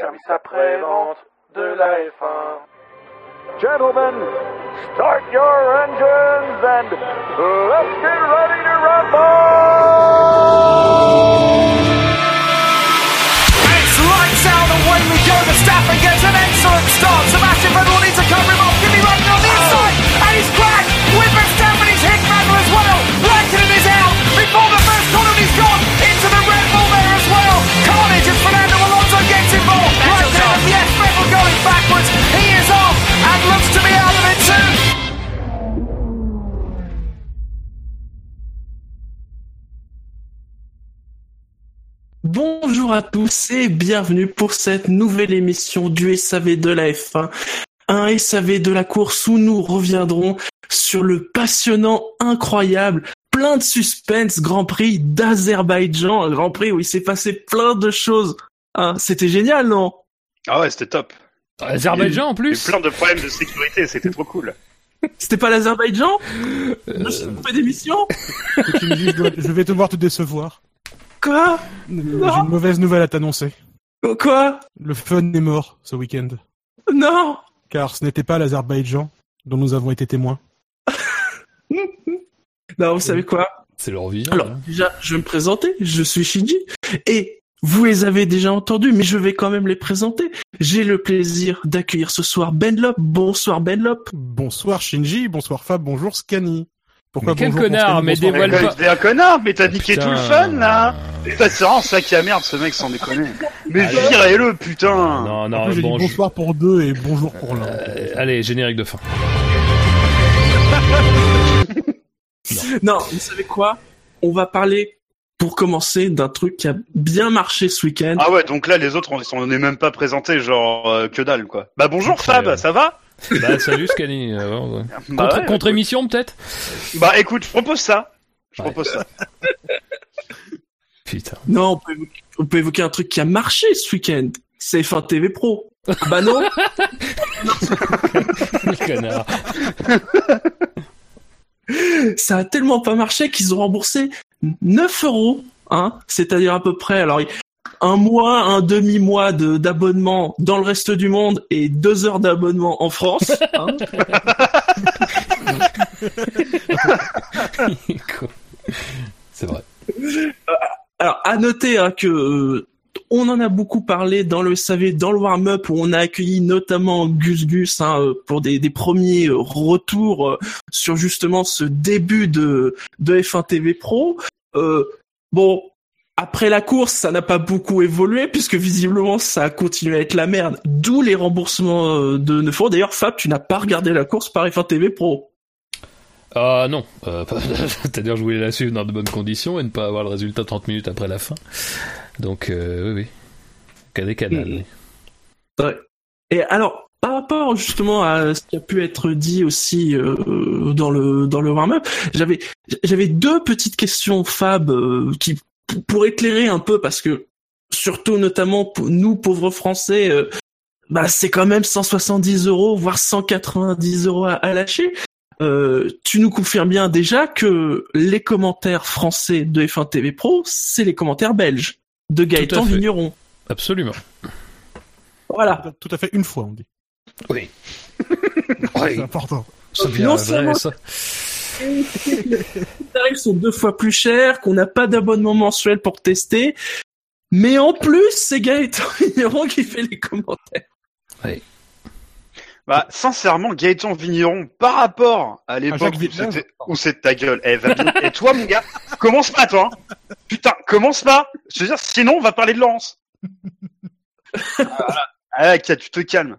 service après-vente de la F1. Gentlemen, start your engines and let's get ready to rumble! It's lights out, away we go. Verstappen gets an excellent start. Sebastian Vettel needs to cover à tous et bienvenue pour cette nouvelle émission du SAV de la F1. Un SAV de la course où nous reviendrons sur le passionnant, incroyable, plein de suspense Grand Prix d'Azerbaïdjan. Un Grand Prix où il s'est passé plein de choses. Hein, C'était génial, non? Ah ouais, c'était top. Azerbaïdjan en Il y a eu plus? plein de problèmes de sécurité, c'était trop cool. C'était pas l'Azerbaïdjan? Je me suis trompé d'émission que tu me dises, je- je vais devoir te décevoir. Quoi J'ai une mauvaise nouvelle à t'annoncer. Quoi Le fun est mort ce week-end. Non Car ce n'était pas l'Azerbaïdjan dont nous avons été témoins. Non, vous savez quoi C'est leur vie. Alors, déjà, je vais me présenter. Je suis Shinji. Et vous les avez déjà entendus, mais je vais quand même les présenter. J'ai le plaisir d'accueillir ce soir Benlop. Bonsoir Benlop. Bonsoir Shinji, bonsoir Fab, bonjour Scani. Pourquoi Mais quel connard, mais dévoile pas. T'es un connard, mais t'as niqué Putain. tout le fun là Putain, C'est vraiment ça qui a merde, ce mec sans déconner. Mais virez-le, putain Non, non, plus, j'ai bon, dit je- bonsoir pour deux et bonjour pour l'un. Euh, allez, générique de fin. Non, vous savez quoi? On va parler, pour commencer, d'un truc qui a bien marché ce week-end. Ah ouais, donc là, les autres, on on est même pas présentés, genre, euh, que dalle, quoi. Bah bonjour. Fab, ça va? Bah, salut Scani. ouais. bah, Contre, ouais, contre émission peut-être bah écoute, je propose ça. Je Ouais. propose ça. Putain. Non, on peut, évoquer, on peut évoquer un truc qui a marché ce week-end. C'est F1 TV Pro. bah non Le connard. ça a tellement pas marché qu'ils ont remboursé 9 euros, hein, c'est-à-dire à peu près, alors un mois, un demi-mois de d'abonnement dans le reste du monde et deux heures d'abonnement en France. hein. C'est vrai. Alors à noter hein, que euh, on en a beaucoup parlé dans le SAV, dans le warm-up où on a accueilli notamment Gus Gus hein, euh, pour des, des premiers euh, retours euh, sur justement ce début de, de F1 TV Pro. Euh, bon, après la course, ça n'a pas beaucoup évolué puisque visiblement ça a continué à être la merde. D'où les remboursements euh, de 9 euros. D'ailleurs, Fab, tu n'as pas regardé la course par F1 TV Pro. Ah non, euh, c'est-à-dire je voulais la suivre dans de bonnes conditions et ne pas avoir le résultat 30 minutes après la fin. Donc euh, oui, oui. Cadet canal. Mhm. Ouais. Et alors, par rapport justement à ce qui a pu être dit aussi euh, dans le dans le warm-up, j'avais j'avais deux petites questions Fab euh, qui pour éclairer un peu parce que surtout notamment pour nous pauvres Français, euh, bah c'est quand même 170 euros voire 190 euros à, à lâcher. Euh, tu nous confirmes bien déjà que les commentaires français de F1 TV Pro, c'est les commentaires belges de Gaëtan. Vigneron. Absolument. Voilà. Tout à fait une fois, on dit. Oui. C'est important. C'est bien Non vrai, ça. Les tarifs sont deux fois plus chers, qu'on n'a pas d'abonnement mensuel pour tester, mais en plus, c'est Gaëtan Vigneron qui fait les commentaires. Bah sincèrement, Gaëtan Vigneron, par rapport à l'époque Jacques où c'était ta gueule, eh, va bien. Et toi mon gars, commence pas toi hein. Putain, commence pas Je veux dire, sinon on va parler de Laurence. Ah, Kat, tu te calmes.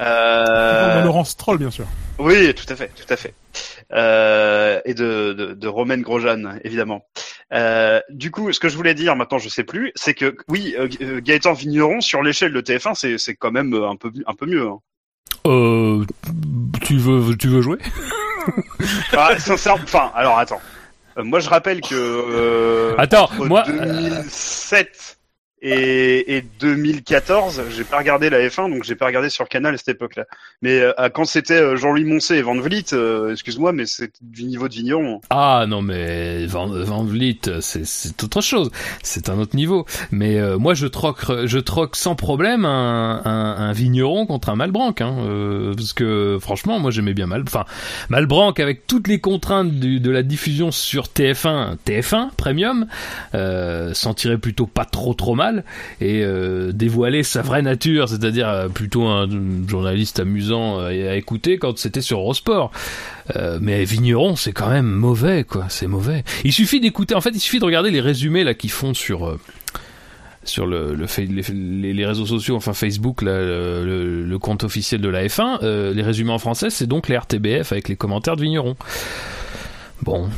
Euh... Laurence Troll, bien sûr. Oui, tout à fait, tout à fait. Euh, et de, de, de Romaine Grosjean, évidemment. Euh, du coup, ce que je voulais dire, maintenant je sais plus, c'est que oui, euh, euh, Gaëtan Vigneron sur l'échelle de TF1, c'est c'est quand même euh, un peu un peu mieux. Hein. Euh, tu veux, tu veux jouer? Ah, sincèrement, enfin, alors attends. Euh, moi, je rappelle que euh, Attends, entre moi, 2007 Et, et 2014, j'ai pas regardé la F1, donc j'ai pas regardé sur canal à cette époque-là. Mais euh, quand c'était euh, Jean-Louis Moncé et Van Vliet, euh, excuse-moi, mais c'est du niveau de vigneron. Ah non, mais Van, Van Vliet, c'est, c'est autre chose. C'est un autre niveau. Mais euh, moi, je troque, je troque sans problème un, un, un vigneron contre un Malbranc, hein, euh, parce que franchement, moi j'aimais bien Mal, enfin Malbranc avec toutes les contraintes du, de la diffusion sur TF1, TF1 Premium, euh, s'en tirait plutôt pas trop trop mal et euh, dévoiler sa vraie nature, c'est-à-dire euh, plutôt un journaliste amusant euh, à écouter quand c'était sur Eurosport. Mais Vigneron, c'est quand même mauvais, quoi. C'est mauvais. Il suffit d'écouter. En fait, il suffit de regarder les résumés là qu'ils font sur. Sur le, les, réseaux sociaux, enfin Facebook, le, compte officiel de la F1, euh, les résumés en français, c'est donc les RTBF avec les commentaires de Vigneron. Bon,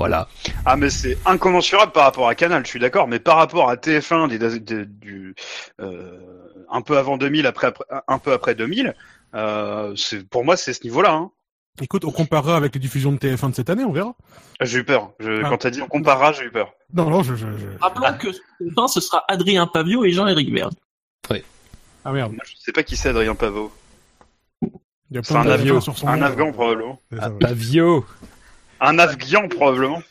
voilà. Ah mais c'est incommensurable par rapport à Canal, je suis d'accord, mais par rapport à TF1 des, des, du euh, un peu avant 2000, après, après un peu après 2000, euh, pour moi c'est ce niveau-là. Hein. Écoute, on comparera avec les diffusions de TF1 de cette année, on verra. J'ai eu peur. Je, ah. Quand t'as dit on comparera, j'ai eu peur. Non, non, je. je, je... Rappelons ah. que TF1, ce sera Adrien Pavio et Jean-Éric Verne. Oui. Ah merde. Moi, je sais pas qui c'est Adrien Pavio. C'est un, Afghan, sur son un Afghan probablement. Ah, Pavio. Un Afghan, probablement.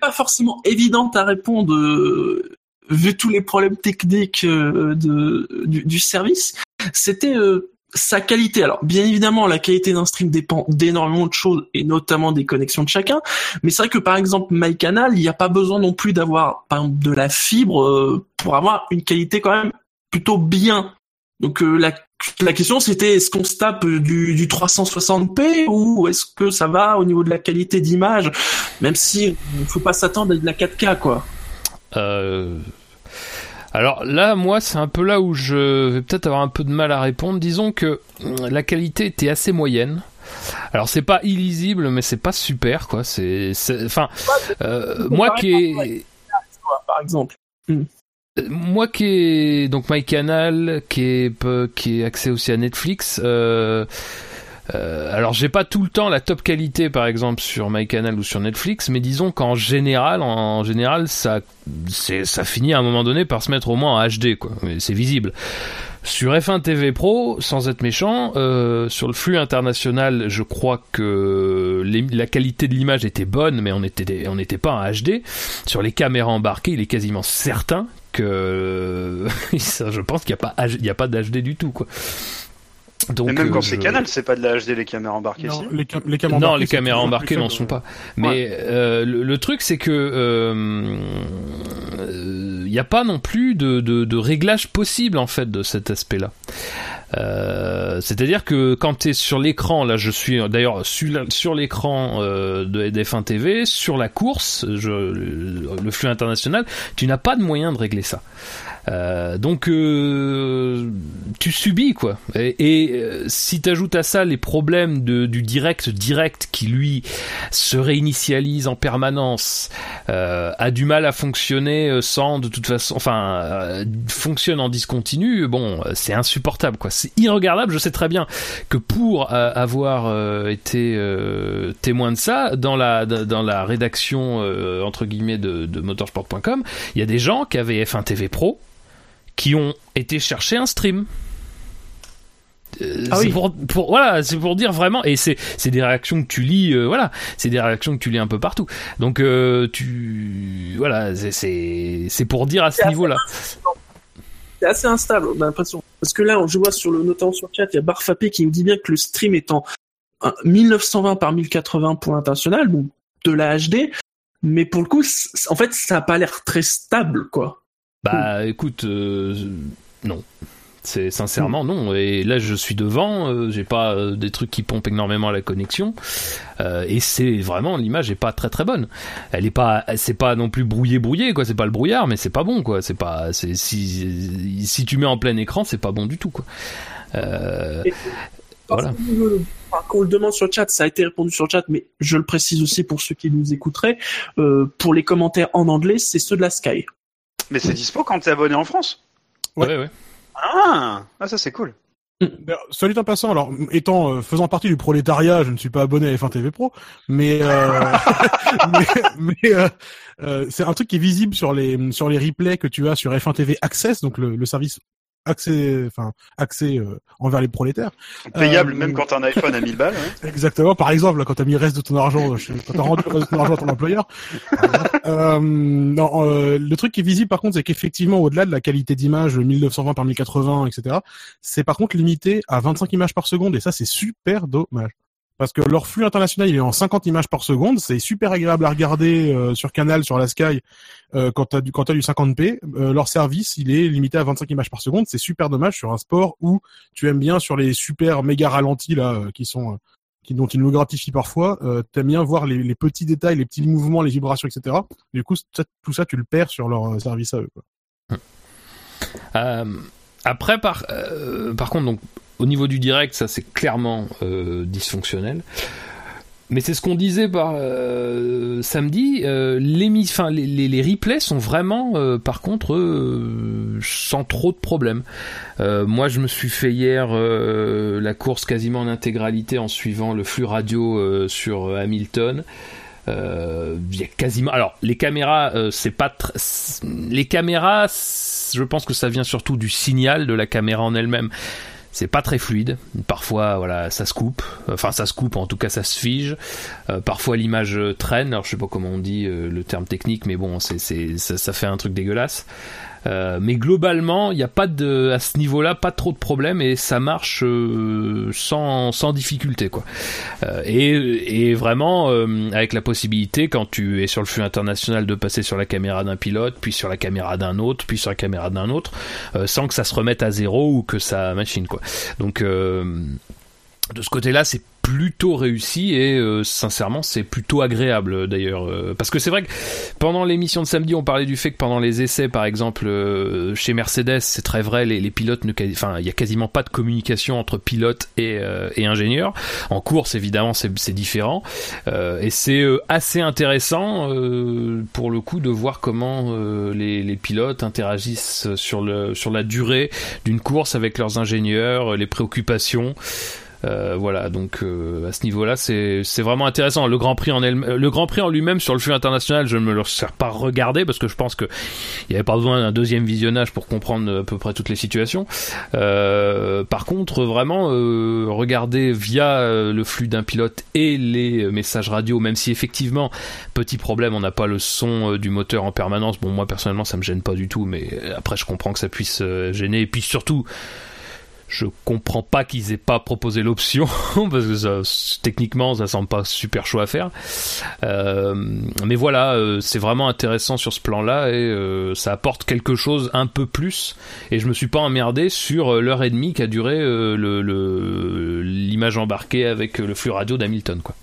pas forcément évidente à répondre euh, vu tous les problèmes techniques euh, de, du, du service. C'était euh, sa qualité. Alors, bien évidemment, la qualité d'un stream dépend d'énormément de choses et notamment des connexions de chacun. Mais c'est vrai que par exemple, MyCanal, il n'y a pas besoin non plus d'avoir, par exemple, de la fibre euh, pour avoir une qualité quand même plutôt bien. Donc euh, la la question c'était est-ce qu'on se tape du, du 360p ou est-ce que ça va au niveau de la qualité d'image, même si il faut pas s'attendre à de la 4K quoi. Euh... Alors là, moi, c'est un peu là où je vais peut-être avoir un peu de mal à répondre. Disons que la qualité était assez moyenne. Alors c'est pas illisible, mais c'est pas super quoi. C'est, enfin, euh, moi qui est, par exemple. Moi qui est donc MyCanal, qui est qui est accès aussi à Netflix. Euh, euh, alors j'ai pas tout le temps la top qualité par exemple sur MyCanal ou sur Netflix, mais disons qu'en général, en général, ça, ça finit à un moment donné par se mettre au moins en HD quoi. C'est visible. Sur F1 TV Pro, sans être méchant, euh, sur le flux international, je crois que la qualité de l'image était bonne, mais on était on n'était pas en HD. Sur les caméras embarquées, il est quasiment certain que je pense qu'il n'y a pas il y a pas d'HD du tout quoi. Donc, Mais même quand euh, c'est Canal, c'est pas de la HD les caméras embarquées. Non, si les, cam les caméras non, embarquées, les caméras embarquées n'en sont pas. Mais Ouais. euh, le, le truc, c'est que il euh, n'y a pas non plus de, de, de réglage possible en fait de cet aspect-là. Euh, C'est-à-dire que quand tu sur l'écran, là je suis d'ailleurs sur, l'écran euh, de DF1 TV, sur la course, le flux international, tu n'as pas de moyen de régler ça. Euh, donc euh, tu subis quoi. Et, et euh, si t'ajoutes à ça les problèmes de, du direct direct qui lui se réinitialise en permanence, euh, a du mal à fonctionner euh, sans de toute façon, enfin fonctionne en discontinu, bon c'est insupportable quoi. C'est irregardable. Je sais très bien que pour avoir été témoin de ça dans la dans la rédaction entre guillemets de, de motorsport.com, il y a des gens qui avaient F1 TV Pro qui ont été chercher un stream. Euh, Ah c'est oui. pour, pour voilà, c'est pour dire vraiment et c'est c'est des réactions que tu lis euh, voilà, c'est des réactions que tu lis un peu partout. Donc euh, tu voilà, c'est c'est c'est pour dire à ce niveau-là. C'est assez instable, on a l'impression. Parce que là, je vois sur le notamment sur le chat, il y a Barfapé qui nous dit bien que le stream est en euh, 1920 par 1080 pour international, donc de la HD. Mais pour le coup, en fait, ça a pas l'air très stable, quoi. Bah écoute euh, non. C'est sincèrement non. Et là, je suis devant. euh, j'ai pas euh, des trucs qui pompent énormément à la connexion. Euh, et c'est vraiment l'image est pas très très bonne. Elle est pas, c'est pas non plus brouillé brouillé quoi. C'est pas le brouillard, mais c'est pas bon quoi. C'est pas, c'est si si tu mets en plein écran, c'est pas bon du tout quoi. Euh, Parce Voilà. que, euh, enfin, Quand on le demande sur le chat, ça a été répondu sur le chat, mais je le précise aussi pour ceux qui nous écouteraient. euh, pour les commentaires en anglais, c'est ceux de la Sky. Mais c'est dispo quand t'es abonné en France Ouais. ouais ouais. Ah, ah ça c'est cool. Soit dit en passant, alors étant euh, faisant partie du prolétariat, je ne suis pas abonné à F1 TV Pro, mais euh, mais, mais, euh, euh, c'est un truc qui est visible sur les sur les replays que tu as sur F1 TV Access, donc le, le service accès enfin accès euh, envers les prolétaires. Payable Euh, même quand t'as un iPhone à 1000 balles. hein. Exactement. Par exemple, là, quand t'as mis le reste de ton argent, quand t'as rendu le reste de ton argent à ton employeur. Euh, non, euh, le truc qui est visible, par contre, c'est qu'effectivement, au-delà de la qualité d'image 1920 par 1080, etc., c'est par contre limité à 25 images par seconde, et ça, c'est super dommage. Parce que leur flux international, il est en 50 images par seconde. C'est super agréable à regarder euh, sur Canal, sur la Sky, euh, quand t'as du quand t'as du 50p. Euh, leur service, il est limité à 25 images par seconde. C'est super dommage sur un sport où tu aimes bien sur les super méga ralentis là, euh, qui sont euh, qui dont ils nous gratifient parfois. Euh, T'aimes bien voir les, les petits détails, les petits mouvements, les vibrations, etc. Du coup, tout ça, tu le perds sur leur euh, service à eux. Quoi. Euh, après, par, par contre, donc, au niveau du direct, ça c'est clairement dysfonctionnel. Mais c'est ce qu'on disait par euh, samedi. Euh, les, enfin, les, les, les replays sont vraiment, euh, par contre, euh, sans trop de problèmes. Euh, moi, je me suis fait hier euh, la course quasiment en intégralité en suivant le flux radio sur Hamilton. Euh, y a quasiment. Alors, les caméras, euh, c'est pas. tr- Les caméras, je pense que ça vient surtout du signal de la caméra en elle-même. C'est pas très fluide. Parfois, voilà, ça se coupe. Enfin, ça se coupe. En tout cas, ça se fige. Euh, parfois, l'image euh, traîne. Alors, je sais pas comment on dit euh, le terme technique, mais bon, c'est, c'est, ça, ça fait un truc dégueulasse. Euh, mais globalement, il n'y a pas de, à ce niveau-là, pas trop de problèmes et ça marche euh, sans, sans difficulté, quoi. Euh, et, et vraiment, avec la possibilité, quand tu es sur le flux international, de passer sur la caméra d'un pilote, puis sur la caméra d'un autre, puis sur la caméra d'un autre, sans que ça se remette à zéro ou que ça machine, quoi. Donc, de ce côté-là, c'est plutôt réussi et euh, sincèrement, c'est plutôt agréable d'ailleurs. euh, parce que c'est vrai que pendant l'émission de samedi, on parlait du fait que pendant les essais, par exemple, euh, chez Mercedes, c'est très vrai, les, les pilotes ne, enfin, il y a quasiment pas de communication entre pilote et, euh, et ingénieur. En course, évidemment, c'est différent Euh, et c'est euh, assez intéressant euh, pour le coup de voir comment euh, les, les pilotes interagissent sur le sur la durée d'une course avec leurs ingénieurs, euh, les préoccupations. Euh, voilà, donc euh, à ce niveau-là, c'est vraiment intéressant. Le Grand Prix en le Grand Prix en lui-même sur le flux international, je ne me le sers pas regarder parce que je pense que il n'y avait pas besoin d'un deuxième visionnage pour comprendre à peu près toutes les situations. Euh, par contre, vraiment euh, regarder via euh, le flux d'un pilote et les messages radio, même si effectivement petit problème, on n'a pas le son euh, du moteur en permanence. Bon, moi personnellement, ça me gêne pas du tout, mais euh, après, je comprends que ça puisse euh, gêner. Et puis surtout je comprends pas qu'ils aient pas proposé l'option parce que ça, techniquement ça semble pas super chaud à faire. Euh, mais voilà euh, c'est vraiment intéressant sur ce plan là et euh, ça apporte quelque chose un peu plus. Et je me suis pas emmerdé sur euh, l'heure et demie qu'a duré euh, le- l'image embarquée avec euh, le flux radio d'Hamilton quoi.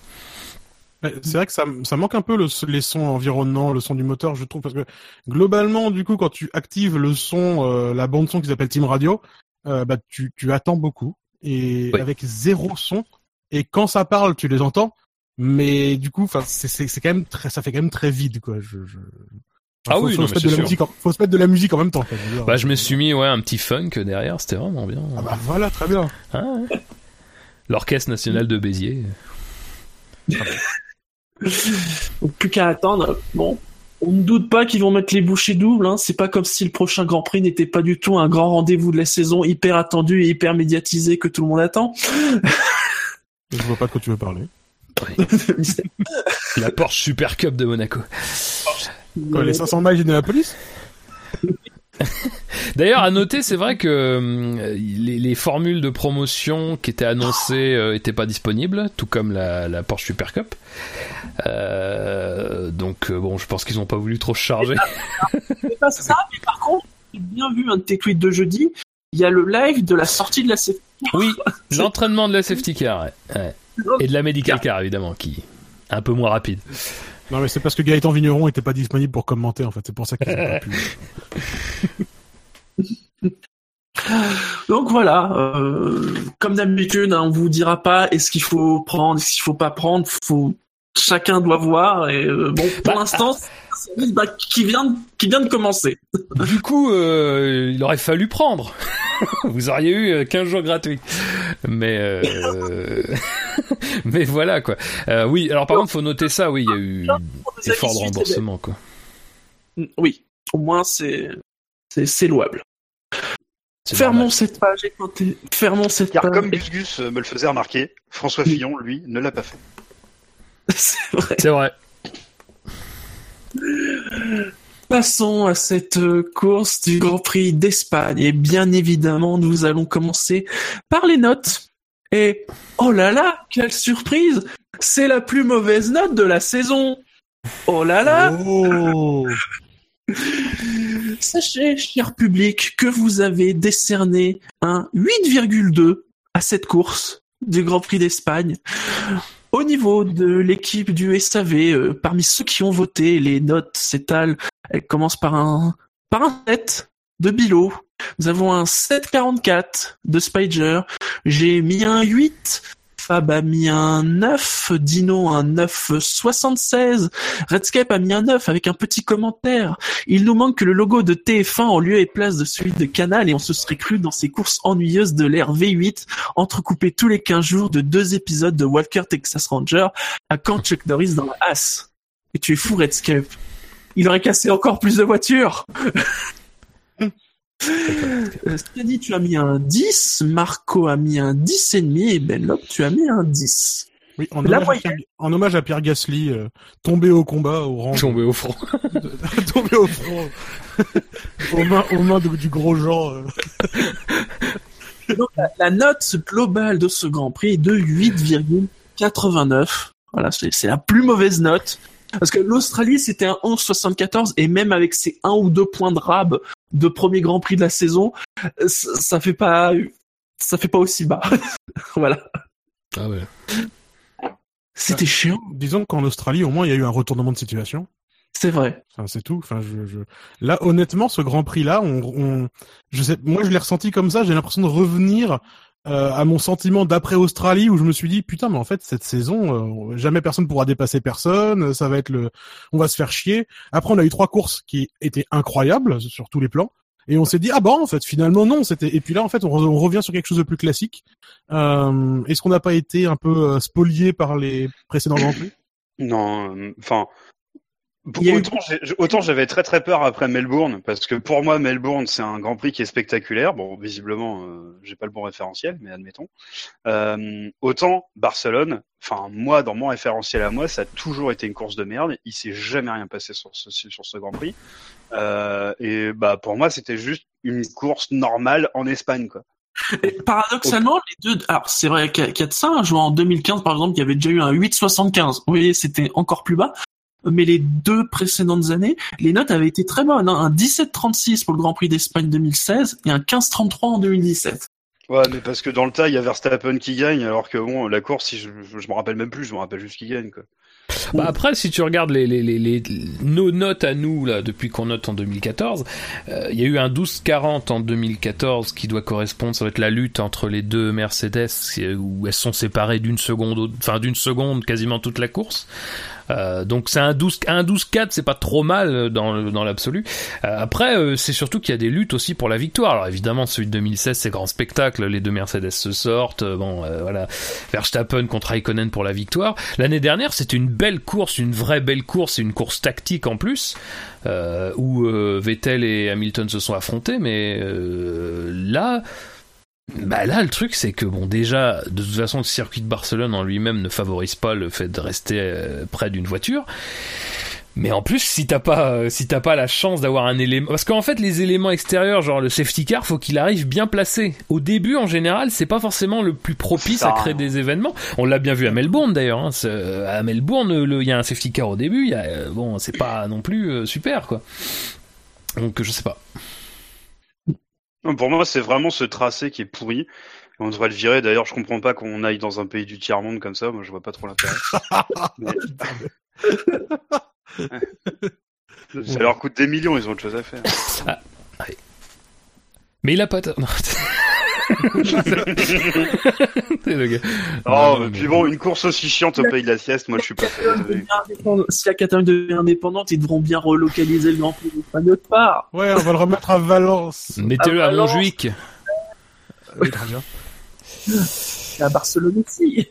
C'est vrai que ça, ça manque un peu le, les sons environnants, le son du moteur, je trouve, parce que globalement, du coup, quand tu actives le son, euh, la bande son qui s'appelle Team Radio, euh, bah tu, tu attends beaucoup et Oui. avec zéro son. Et quand ça parle, tu les entends, mais du coup, enfin, c'est c'est c'est quand même très, ça fait quand même très vide, quoi. Je, je... Ah faut, oui, faut non, se mais mettre de la sûr. musique, en- faut se mettre de la musique en même temps. Quoi, je bah je me suis mis ouais un petit funk derrière c'était vraiment bien Ah bah voilà, très bien. Ah, ouais. l'orchestre national de Béziers Donc, plus qu'à attendre. Bon, on ne doute pas qu'ils vont mettre les bouchées doubles. Hein. C'est pas comme si le prochain Grand Prix n'était pas du tout un grand rendez-vous de la saison hyper attendu et hyper médiatisé que tout le monde attend. Je vois pas de quoi tu veux parler. la Porsche Super Cup de Monaco Quoi, les 500 miles d'Indianapolis D'ailleurs, à noter, c'est vrai que euh, les, les formules de promotion qui étaient annoncées euh, étaient pas disponibles, tout comme la, la Porsche Super Cup. Euh, donc, euh, bon, je pense qu'ils ont pas voulu trop charger. C'est pas ça, mais par contre, j'ai bien vu un de tes tweets de jeudi. Il y a le live de la sortie de la safety. oui, l'entraînement de la safety car, ouais, ouais. et de la medical car évidemment, qui est un peu moins rapide. Non, mais c'est parce que Gaëtan Vigneron était pas disponible pour commenter, en fait. C'est pour ça qu'ils ont pas pu. Donc voilà, euh, comme d'habitude, hein, on vous dira pas est-ce qu'il faut prendre, est-ce qu'il faut pas prendre. Faut chacun doit voir. Et euh, bon, pour Bah, l'instant, bah, qui vient de, qui vient de commencer. Du coup, euh, il aurait fallu prendre. Vous auriez eu euh, 15 jours gratuits. Mais euh, mais voilà quoi. Euh, oui, alors par contre, faut noter ça. Oui, il y a eu des efforts de remboursement quoi. Oui, au moins c'est c'est c'est louable. Fermons cette page et fermons cette Car page. comme Gus Gus euh, me le faisait remarquer, François Fillon, lui, ne l'a pas fait. C'est vrai. C'est vrai. Passons à cette euh, course du Grand Prix d'Espagne. Et bien évidemment, nous allons commencer par les notes. Et oh là là, quelle surprise C'est la plus mauvaise note de la saison Oh là là Oh Sachez, cher public, que vous avez décerné un 8,2 à cette course du Grand Prix d'Espagne. Au niveau de l'équipe du SAV, euh, parmi ceux qui ont voté, les notes s'étalent. Elles commencent par un, par un 7 de Bilo. Nous avons un 7,44 de Spider. J'ai mis un 8. Fab a mis un 9. Dino un 9,76. Redscape a mis un 9 avec un petit commentaire. Il nous manque que le logo de TF1 en lieu et place de celui de Canal et on se serait cru dans ces courses ennuyeuses de l'ère V8 entrecoupées tous les 15 jours de deux épisodes de Walker Texas Ranger à quand Chuck Norris dans la As. Et tu es fou Redscape. Il aurait cassé encore plus de voitures. Euh, Steady, tu as mis un 10, Marco a mis un 10 et demi et Benlop, tu as mis un 10. Oui, en La hommage, à Pierre, en hommage à Pierre Gasly, euh, tombé au combat au rang, Tombé au front. tombé au front, aux mains, aux mains de- du gros Jean. euh. Donc, la, la note globale de ce Grand Prix est de 8,89. Voilà, c'est la plus mauvaise note. Parce que l'Australie, c'était un 11,74 et même avec ces un ou deux points de rab de premier Grand Prix de la saison, euh, ça, ça fait pas, ça fait pas aussi bas. voilà. Ah ouais. C'était chiant. Disons qu'en Australie, au moins, il y a eu un retournement de situation. C'est vrai. Enfin, c'est tout. Enfin, je, je... Là, honnêtement, ce Grand Prix-là, on, on, je sais, moi, je l'ai ressenti comme ça. J'ai l'impression de revenir euh, à mon sentiment d'après Australie, où je me suis dit, putain, mais en fait, cette saison, euh, jamais personne pourra dépasser personne. Ça va être le, on va se faire chier. Après, on a eu trois courses qui étaient incroyables sur tous les plans. Et on s'est dit ah bon en fait finalement non c'était et puis là en fait on, re- on revient sur quelque chose de plus classique. Euh, Est-ce qu'on n'a pas été un peu spolié par les précédents Grands Non, enfin. Eu- Autant, autant j'avais très très peur après Melbourne parce que pour moi Melbourne c'est un Grand Prix qui est spectaculaire. Bon visiblement euh, j'ai pas le bon référentiel mais admettons. Euh, autant Barcelone, enfin moi dans mon référentiel à moi ça a toujours été une course de merde. Il s'est jamais rien passé sur ce sur ce Grand Prix. Euh, et bah pour moi c'était juste une course normale en Espagne quoi. Et paradoxalement, les deux, alors c'est vrai qu'il y a de ça, un joueur en 2015 par exemple, il y avait déjà eu un 8,75. Vous voyez, c'était encore plus bas. Mais les deux précédentes années, les notes avaient été très bonnes. hein. Un 17,36 pour le Grand Prix d'Espagne 2016 et un 15,33 en 2017. Ouais mais parce que dans le tas il y a Verstappen qui gagne alors que bon la course si je, je me rappelle même plus je me rappelle juste qui gagne quoi. Bah après, si tu regardes les, les, les, les- nos notes à nous, là, depuis qu'on note en 2014, euh, il y a eu un 12-40 en 2014 qui doit correspondre, ça va être la lutte entre les deux Mercedes, euh, où elles sont séparées d'une seconde, enfin d'une seconde quasiment toute la course. Euh, donc c'est un 12 un 12-4, c'est pas trop mal dans, le- dans l'absolu. Euh, après, euh, c'est surtout qu'il y a des luttes aussi pour la victoire. Alors évidemment, celui de 2016, c'est grand spectacle, les deux Mercedes se sortent, euh, bon, euh, voilà, Verstappen contre Raikkonen pour la victoire. L'année dernière, c'était une belle course, une vraie belle course, une course tactique en plus, euh, où euh, Vettel et Hamilton se sont affrontés, mais euh, là, bah là, le truc, c'est que bon, déjà, de toute façon, le circuit de Barcelone en lui-même ne favorise pas le fait de rester euh, près d'une voiture. Mais en plus, si t'as pas, euh, si t'as pas la chance d'avoir un élément, parce qu'en fait, les éléments extérieurs, genre le safety car, faut qu'il arrive bien placé. Au début, en général, c'est pas forcément le plus propice à créer des événements. On l'a bien vu à Melbourne d'ailleurs. Hein. À Melbourne, il y a un safety car au début. Y a, euh, bon, c'est pas non plus super quoi. Donc je sais pas. Non, Pour moi, c'est vraiment ce tracé qui est pourri. On devrait le virer. D'ailleurs, je comprends pas qu'on aille dans un pays du tiers monde comme ça. Moi, je vois pas trop l'intérêt. Mais- ça leur coûte des millions. Ils ont autre chose à faire. Mais il a pas. le gars. Oh, Non, puis bon, une course aussi chiante au pays de la sieste, moi je suis pas. Si la Catalogne devient indépendante, ils devront bien relocaliser le Grand Prix d'Espagne autre part. Ouais, on va le remettre à Valence. Mettez-le à. Montjuic. Oui, très bien. Et à Barcelone aussi.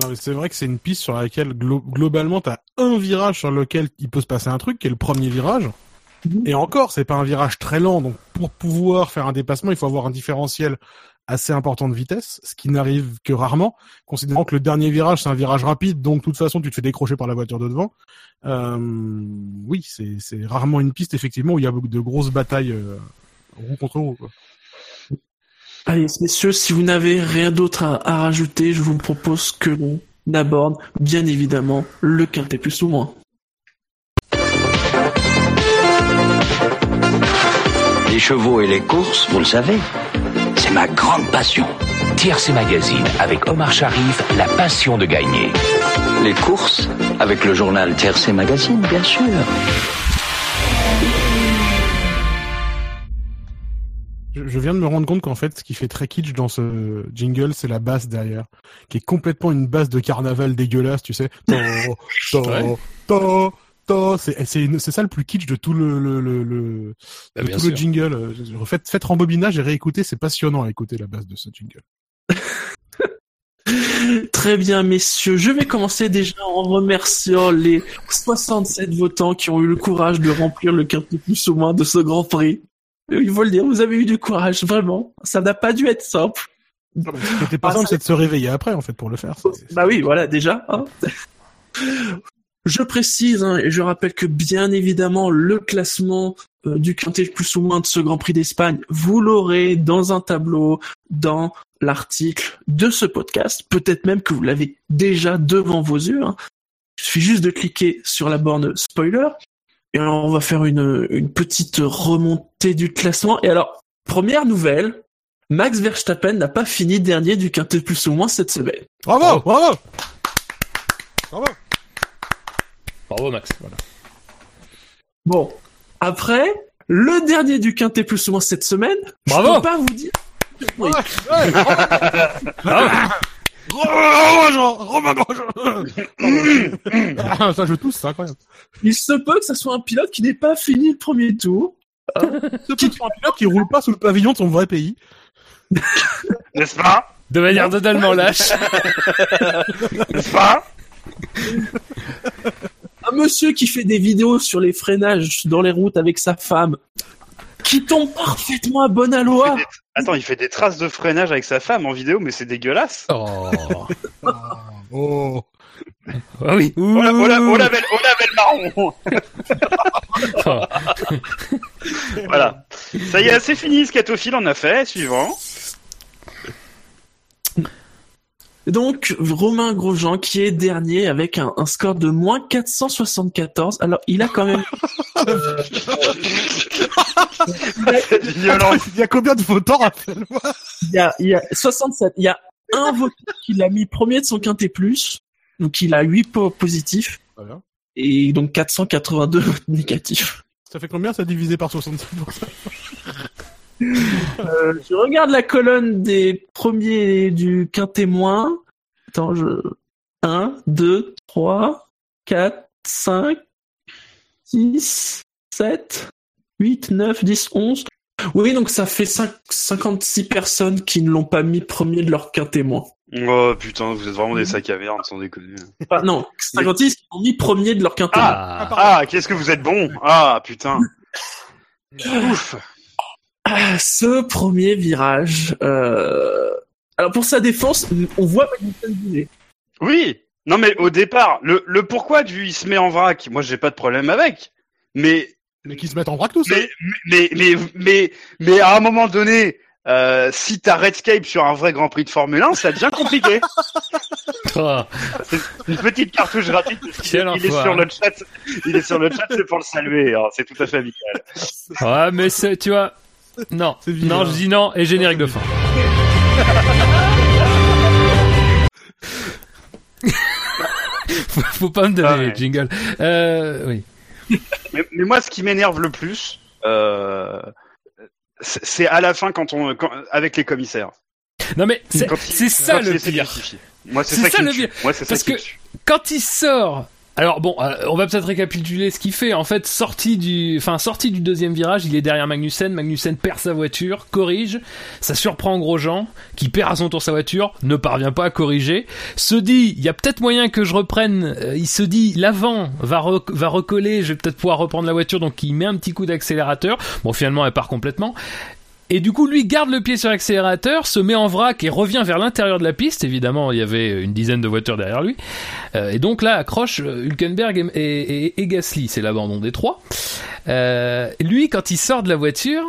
Non, mais c'est vrai que c'est une piste sur laquelle glo- globalement t'as un virage sur lequel il peut se passer un truc, qui est le premier virage. Et encore, c'est pas un virage très lent, donc pour pouvoir faire un dépassement, il faut avoir un différentiel assez important de vitesse, ce qui n'arrive que rarement, considérant que le dernier virage c'est un virage rapide, donc de toute façon tu te fais décrocher par la voiture de devant. Euh, oui, c'est rarement une piste effectivement où il y a de grosses batailles euh, roue contre roue. Quoi. Allez, messieurs, si vous n'avez rien d'autre à, à rajouter, je vous propose que l'on aborde, bien évidemment, le quintet plus ou moins. Les chevaux et les courses, vous le savez, c'est ma grande passion. TRC Magazine avec Omar Sharif, la passion de gagner. Les courses, avec le journal TRC Magazine, bien sûr. Je, je viens de me rendre compte qu'en fait, ce qui fait très kitsch dans ce jingle, c'est la basse derrière, qui est complètement une basse de carnaval dégueulasse, tu sais. To. C'est ça le plus kitsch de tout le le le, le- Ah, de bien tout sûr. le jingle. Euh, Faites faites rembobinage et réécoutez, c'est passionnant à écouter la basse de ce jingle. Très bien, messieurs. Je vais commencer déjà en remerciant les 67 votants qui ont eu le courage de remplir le quintet plus ou moins de ce Grand Prix. Il faut le dire, vous avez eu du courage, vraiment. Ça n'a pas dû être simple. Ce qui était pas Ah, simple, c'est de se réveiller après, en fait, pour le faire. Bah oui, voilà, déjà. hein. Je précise hein, et je rappelle que bien évidemment le classement euh, du quintet plus ou moins de ce Grand Prix d'Espagne, vous l'aurez dans un tableau dans l'article de ce podcast. Peut-être même que vous l'avez déjà devant vos yeux. hein. Il suffit juste de cliquer sur la borne spoiler. Et alors on va faire une, une petite remontée du classement. Et alors, première nouvelle, Max Verstappen n'a pas fini dernier du quintet plus ou moins cette semaine. Bravo, bravo, bravo. Bravo Max. Voilà. Bon, après, le dernier du quintet plus ou moins cette semaine, Bravo. je peux pas vous dire. Oui. Romain Romain Grosjean. Ça, je tousse, c'est incroyable. Il se peut que ça soit un pilote qui n'ait pas fini le premier tour. Ce petit un pilote qui roule pas sous le pavillon de son vrai pays. N'est-ce pas? De manière totalement lâche. N'est-ce pas? Un monsieur qui fait des vidéos sur les freinages dans les routes avec sa femme, qui tombe parfaitement à bonne aloi. Attends, il fait des traces de freinage avec sa femme en vidéo, mais c'est dégueulasse. Oh. Oh. Ah oui. Oh la, oh la, oh la belle, oh la belle marron Oh. Voilà. Ça y est, c'est fini, Scatophile, on a fait. Suivant. Donc, Romain Grosjean qui est dernier avec un, un score de moins 474. Alors, il a quand même... Il y a combien de votants, rappelle-moi? Il y a, il y a 67. Il y a un votant qui l'a mis premier de son quintet plus. Donc, il a 8 po- positifs. Très bien. Et donc, 482 votes négatifs. Ça fait combien ça divisé par 66 Euh, je regarde la colonne des premiers du quintet moins. Attends, je... 1, 2, 3, 4, 5, 6, 7, 8, 9, 10, 11. Oui, donc ça fait 5, 56 personnes qui ne l'ont pas mis premier de leur quintet moins. Oh putain, vous êtes vraiment des sacs à merde, sans déconner. Enfin, non, 56 qui l'ont mis premier de leur quintet moins. Ah. Ah, qu'est-ce que vous êtes bon Ah, putain. Ouf. Ah, ce premier virage. Euh... Alors pour sa défense, on voit Magnussen bouger. Oui. Non, mais au départ, le, le pourquoi du il se met en vrac, moi j'ai pas de problème avec. Mais Mais qui se mettent en vrac tous, mais mais mais mais mais à un moment donné, euh, si t'as Redscape sur un vrai Grand Prix de Formule 1, ça devient compliqué. Oh. Une petite cartouche gratuite. Quel il est sur le chat. Il est sur le chat, c'est pour le saluer. hein, C'est tout à fait amical. Ouais, mais c'est, tu vois. Non. Non, je dis non et générique de fin. faut, faut pas me donner Ah les ouais. jingles. Euh, oui. Mais, mais moi, ce qui m'énerve le plus, euh, c'est à la fin quand on, quand- avec les commissaires. Non mais c'est ça le pire. Moi, c'est ça, ça qui le tue. pire. Moi, c'est ça Parce qui que- tue. Quand il sort. Alors bon, euh, on va peut-être récapituler ce qu'il fait. En fait, sorti du, enfin sorti du deuxième virage, il est derrière Magnussen. Magnussen perd sa voiture, corrige. Ça surprend Grosjean, qui perd à son tour sa voiture, ne parvient pas à corriger. Se dit, il y a peut-être moyen que je reprenne. euh, il se dit, l'avant va va recoller. Je vais peut-être pouvoir reprendre la voiture. Donc il met un petit coup d'accélérateur. Bon, finalement, elle part complètement. Et du coup, lui garde le pied sur l'accélérateur, se met en vrac et revient vers l'intérieur de la piste. Évidemment, il y avait une dizaine de voitures derrière lui. Euh, et donc là, accroche euh, Hülkenberg et, Gasly. C'est l'abandon des trois. Euh, lui, quand il sort de la voiture,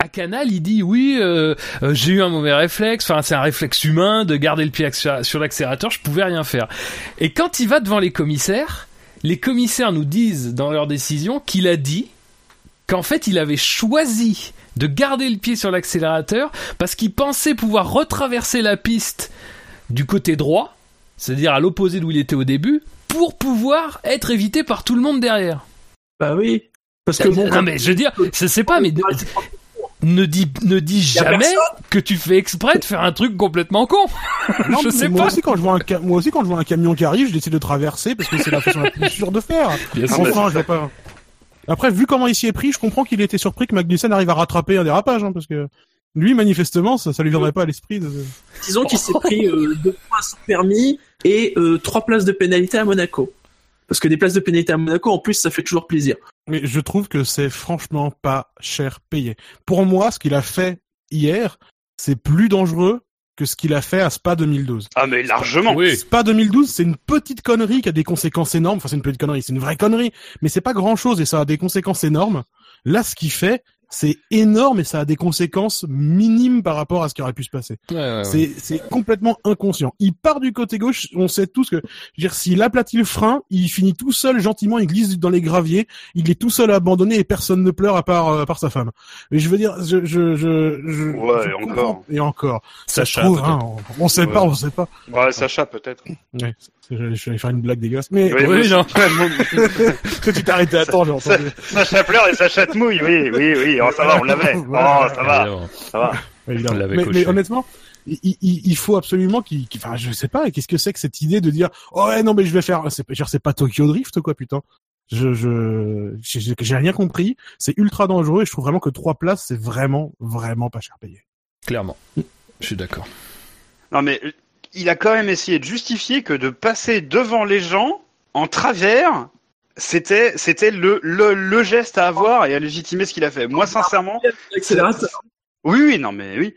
à Canal, il dit oui, j'ai eu un mauvais réflexe. Enfin, c'est un réflexe humain de garder le pied sur l'accélérateur. Je pouvais rien faire. Et quand il va devant les commissaires, les commissaires nous disent dans leur décision qu'il a dit qu'en fait, il avait choisi de garder le pied sur l'accélérateur parce qu'il pensait pouvoir retraverser la piste du côté droit, c'est-à-dire à, l'opposé d'où il était au début, pour pouvoir être évité par tout le monde derrière. Bah oui. Parce que bon, non mais je veux dire, je sais pas, mais ne dis ne dis jamais personne. que tu fais exprès de faire un truc complètement con. Non, je sais moi pas. aussi quand je vois un moi aussi quand je vois un camion qui arrive, je décide de traverser parce que c'est la façon la plus sûre de faire. Bien sûr. Enfin, je vais pas. Après, vu comment il s'y est pris, je comprends qu'il était surpris que Magnussen arrive à rattraper un dérapage, hein, parce que lui, manifestement, ça, ça lui viendrait pas à l'esprit. De... disons qu'il s'est pris euh, deux points sans permis et euh, trois places de pénalité à Monaco. Parce que des places de pénalité à Monaco, en plus, ça fait toujours plaisir. Mais je trouve que c'est franchement pas cher payé. Pour moi, ce qu'il a fait hier, c'est plus dangereux que ce qu'il a fait à Spa 2012. Ah, mais largement. Oui. Spa 2012, c'est une petite connerie qui a des conséquences énormes. Enfin, c'est une petite connerie, c'est une vraie connerie, mais c'est pas grand chose et ça a des conséquences énormes. Là, ce qu'il fait, c'est énorme et ça a des conséquences minimes par rapport à ce qui aurait pu se passer. Ouais, ouais, ouais. C'est, c'est complètement inconscient. Il part du côté gauche, on sait tous que, je veux dire, s'il aplatit le frein, il finit tout seul gentiment, il glisse dans les graviers, il est tout seul abandonné et personne ne pleure à part, euh, à part sa femme. Mais je veux dire, je, je, je, je Ouais, je et encore. Et encore. Ça se Sacha, trouve, hein, on, on sait Ouais. pas, on sait pas. Ouais, Sacha, peut-être. Je, je vais faire une blague dégueulasse. Mais, Oui, Oui, non. que tu t'es arrêté à temps, j'ai Sa- entendu. Sacha pleure et Sacha te mouille, oui, oui, oui. Oh, ça va, on l'avait. Oh, ça va, ça va. Évidemment. On l'avait mais, mais honnêtement, il, il- il faut absolument qu'il, enfin, je sais pas, qu'est-ce que c'est que cette idée de dire, oh ouais, non, mais je vais faire, c'est, c'est pas Tokyo Drift, quoi, putain. Je, je, j'ai, rien compris. C'est ultra dangereux et je trouve vraiment que trois places, c'est vraiment, vraiment pas cher payé. Clairement. Je suis d'accord. Non, mais il a quand même essayé de justifier que de passer devant les gens en travers, c'était c'était le, le, le geste à avoir et à légitimer ce qu'il a fait. Moi, sincèrement. Oui, oui, non, mais oui.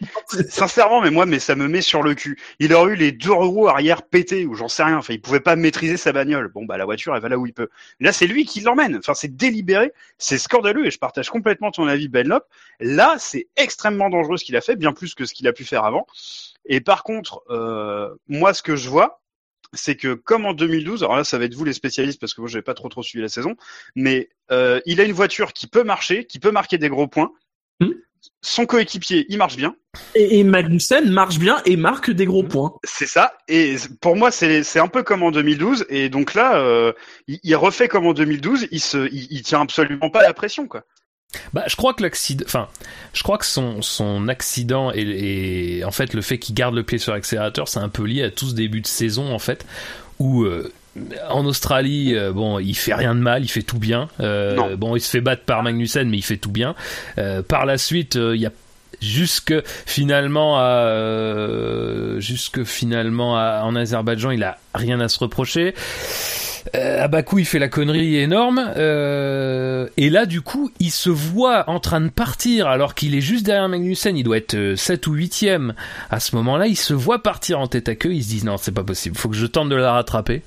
Sincèrement, mais moi, mais ça me met sur le cul. Il aurait eu les deux roues arrière pétées ou j'en sais rien. Enfin, il pouvait pas maîtriser sa bagnole. Bon, bah, la voiture, elle va là où il peut. Là, c'est lui qui l'emmène. Enfin, c'est délibéré. C'est scandaleux et je partage complètement ton avis, Benlop. Là, c'est extrêmement dangereux ce qu'il a fait, bien plus que ce qu'il a pu faire avant. Et par contre, euh, moi, ce que je vois, c'est que comme en 2012, alors là, ça va être vous les spécialistes parce que moi, j'avais pas trop trop suivi la saison, mais euh, il a une voiture qui peut marcher, qui peut marquer des gros points. Hmm. Son coéquipier, il marche bien. Et, et Magnussen marche bien et marque des gros points. C'est ça. Et pour moi, c'est c'est un peu comme en 2012. Et donc là, euh, il, il refait comme en 2012. Il se, il, il tient absolument pas la pression, quoi. Bah, je crois que l'accident, enfin, je crois que son, son accident et, et en fait le fait qu'il garde le pied sur l'accélérateur, c'est un peu lié à tout ce début de saison en fait, où euh, en Australie, euh, bon, il fait rien de mal, il fait tout bien. Euh, bon, il se fait battre par Magnussen, mais il fait tout bien. Euh, par la suite, euh, il y a jusque finalement à euh, jusque finalement à- en Azerbaïdjan, il a rien à se reprocher. Euh, à Bakou, il fait la connerie énorme. euh, et là, du coup, il se voit en train de partir alors qu'il est juste derrière Magnussen. Il doit être euh, 7 ou 8ème. À ce moment-là, il se voit partir en tête à queue. Il se dit non, c'est pas possible. Faut que je tente de la rattraper.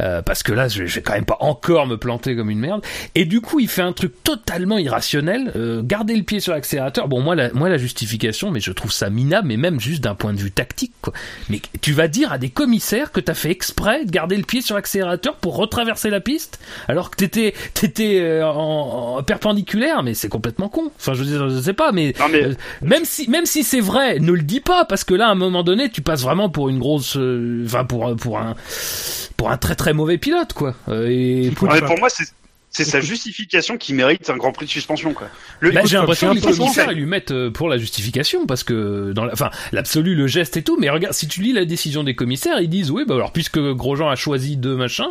Euh, parce que là, je vais, je vais quand même pas encore me planter comme une merde. Et du coup, il fait un truc totalement irrationnel. Euh, garder le pied sur l'accélérateur. Bon, moi la, moi, la justification, mais je trouve ça minable, mais même juste d'un point de vue tactique. Quoi. Mais tu vas dire à des commissaires que t'as fait exprès de garder le pied sur l'accélérateur pour retraverser la piste, alors que t'étais, t'étais euh, en, en perpendiculaire. Mais c'est complètement con. Enfin, je sais pas, mais Non, mais euh, même si même si c'est vrai, ne le dis pas parce que là à un moment donné tu passes vraiment pour une grosse euh, enfin pour pour un pour un très très mauvais pilote quoi. Euh, et pour- Ouais, pour moi, c'est c'est sa justification qui mérite un Grand Prix de suspension, quoi. Le, Bah, j'ai l'impression peu commissaires ils lui mettent euh, pour la justification parce que dans la, enfin l'absolu le geste et tout mais regarde si tu lis la décision des commissaires ils disent oui bah alors puisque Grosjean a choisi de machin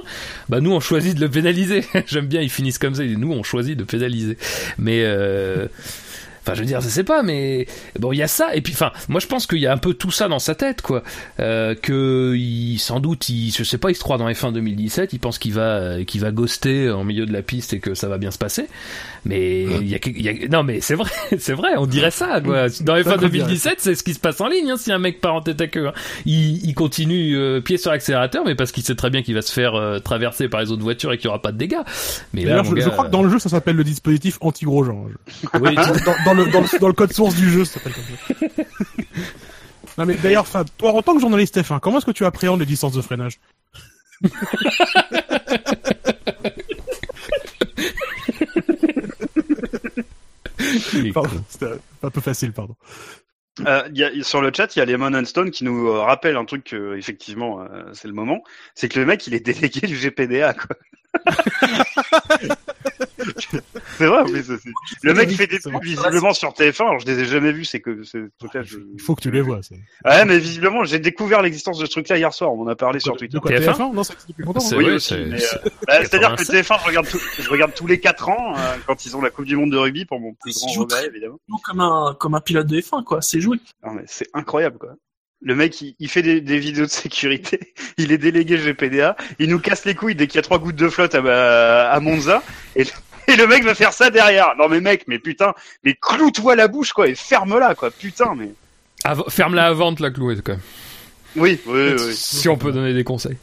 bah nous on choisit de le pénaliser. J'aime bien ils finissent comme ça ils disent, nous on choisit de pénaliser. Mais euh, Enfin, je veux dire, je sais pas, mais bon, il y a ça. Et puis, enfin, moi, je pense qu'il y a un peu tout ça dans sa tête, quoi. Euh, que il, sans doute, il, je sais pas, il se croit dans F1 2017. Il pense qu'il va, euh, qu'il va ghoster en milieu de la piste et que ça va bien se passer. Mais il y a, il y a- non, mais c'est vrai, c'est vrai. On dirait ça, quoi. Dans F1 qu'on dirait. 2017, c'est ce qui se passe en ligne. Hein, si un mec part en tête à queue, hein. il, il continue euh, pied sur l'accélérateur, mais parce qu'il sait très bien qu'il va se faire euh, traverser par les autres voitures et qu'il y aura pas de dégâts. Mais là, je, je gars, crois que dans le jeu, ça s'appelle le dispositif anti-Grosjean. Je- oui, dans, dans le, dans, le, dans le code source du jeu, ça s'appelle comme ça. Non mais d'ailleurs, Fab, toi en tant que journaliste F1, comment est-ce que tu appréhendes les distances de freinage? C'était un peu facile, pardon. Euh, il y a, sur le chat, il y a Lemon and Stone qui nous euh, rappelle un truc que, effectivement, euh, c'est le moment. C'est que le mec, il est délégué du GPDA, quoi. c'est vrai, mais c'est- c'est- le mec fait des C'est trucs visiblement sur TF1. Alors, je les ai jamais vus, c'est que c'est peut-être. je- Il faut que tu les vois. c'est- Ouais, mais visiblement, j'ai découvert l'existence de ce truc-là hier soir. On en a parlé sur Twitter. De quoi TF1? TF1 Non, ça existe depuis longtemps. C'est- hein. Oui, oui, aussi, c'est- mais, c'est- euh, bah, C'est-à-dire que 87. TF1, je regarde, tout- je regarde tous les 4 ans, euh, quand ils ont la Coupe du Monde de rugby, pour mon plus grand regret, évidemment. Comme un, comme un pilote de F1, quoi. C'est joué. Non, mais c'est incroyable, quoi. Le mec, il, il fait des, des vidéos de sécurité, il est délégué GPDA, il nous casse les couilles dès qu'il y a trois gouttes de flotte à, à Monza, et, et le mec va faire ça derrière. Non mais mec, mais putain, mais cloue-toi la bouche, quoi, et ferme-la, quoi, putain, mais... Av- Ferme-la à vente, la clouette, quand même. Oui, oui, oui. Si on peut donner des conseils.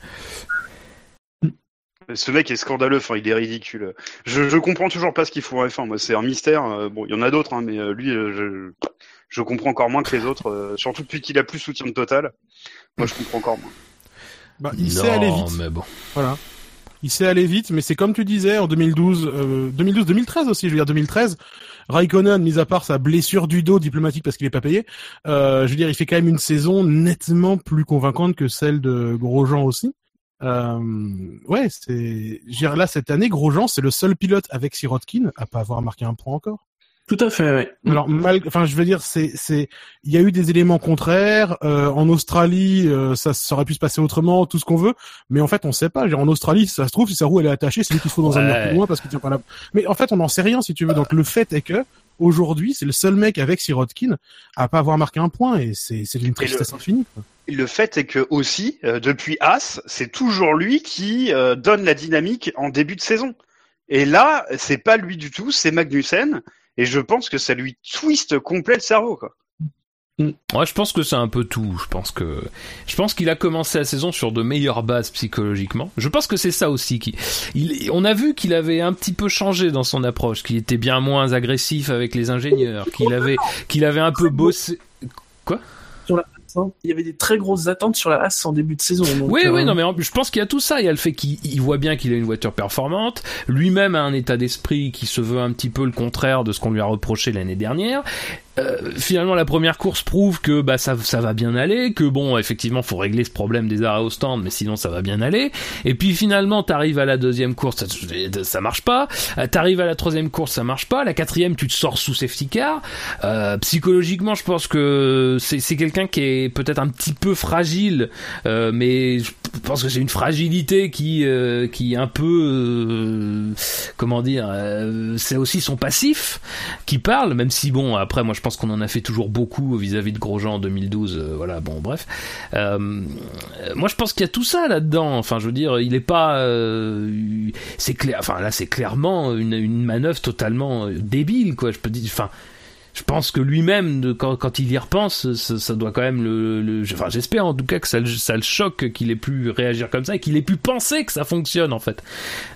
Ce mec est scandaleux, enfin, il est ridicule. Je, je comprends toujours pas ce qu'il faut en F1, moi, c'est un mystère. euh, Bon, il y en a d'autres, hein, mais euh, lui, euh, je, je comprends encore moins que les autres, euh, surtout depuis qu'il a plus soutien de Total. Moi, je comprends encore moins. Bah, il non, sait aller vite. mais bon. Voilà. Il sait aller vite, mais c'est comme tu disais en 2012, euh, 2012, 2013 aussi. Je veux dire 2013. Raikkonen, mis à part sa blessure du dos diplomatique parce qu'il est pas payé, euh, je veux dire, il fait quand même une saison nettement plus convaincante que celle de Grosjean aussi. Euh, ouais, c'est, là cette année, Grosjean, c'est le seul pilote avec Sirotkin à pas avoir marqué un point encore. Tout à fait, ouais. Alors mal, enfin je veux dire c'est c'est il y a eu des éléments contraires euh, en Australie euh, ça, ça aurait pu se passer autrement tout ce qu'on veut mais en fait on sait pas Genre, en Australie si ça se trouve si sa roue elle est attachée c'est lui qu'il faut dans un mur plus loin parce qu'il tient pas la mais en fait on n'en sait rien si tu veux donc le fait est que aujourd'hui c'est le seul mec avec Sirotkin à pas avoir marqué un point et c'est c'est d'une tristesse infinie quoi. Le fait est que aussi, euh, depuis As, c'est toujours lui qui euh, donne la dynamique en début de saison. Et là, c'est pas lui du tout, c'est Magnussen. Et je pense que ça lui twiste complet le cerveau, quoi. Ouais, je pense que c'est un peu tout. Je pense que, je pense qu'il a commencé la saison sur de meilleures bases psychologiquement. Je pense que c'est ça aussi qui, il, on a vu qu'il avait un petit peu changé dans son approche, qu'il était bien moins agressif avec les ingénieurs, qu'il avait, qu'il avait un peu bossé. Sur la Haas, hein. Il y avait des très grosses attentes sur la Haas en début de saison. donc, Oui, euh, oui, non, mais en plus, je pense qu'il y a tout ça. Il y a le fait qu'il il voit bien qu'il a une voiture performante. Lui-même a un état d'esprit qui se veut un petit peu le contraire de ce qu'on lui a reproché l'année dernière. Euh, finalement, la première course prouve que bah ça, ça va bien aller, que bon, effectivement, faut régler ce problème des arrêts au stand, mais sinon ça va bien aller. Et puis finalement, t'arrives à la deuxième course, ça, ça marche pas. Euh, T'arrives à la troisième course, ça marche pas. La quatrième, tu te sors sous safety car. Euh, psychologiquement, je pense que c'est quelqu'un qui est peut-être un petit peu fragile, mais je pense que c'est une fragilité qui qui est un peu comment dire, c'est aussi son passif qui parle, même si bon après moi je pense qu'on en a fait toujours beaucoup vis-à-vis de Grosjean en 2012, euh, voilà bon bref. Euh, moi je pense qu'il y a tout ça là-dedans. Enfin je veux dire, il est pas, euh, c'est clair, enfin là c'est clairement une, manœuvre totalement débile quoi. Je peux dire, enfin je pense que lui-même, quand, il y repense, ça, ça doit quand même le. enfin, j'espère en tout cas que ça, le- choque qu'il ait pu réagir comme ça et qu'il ait pu penser que ça fonctionne en fait.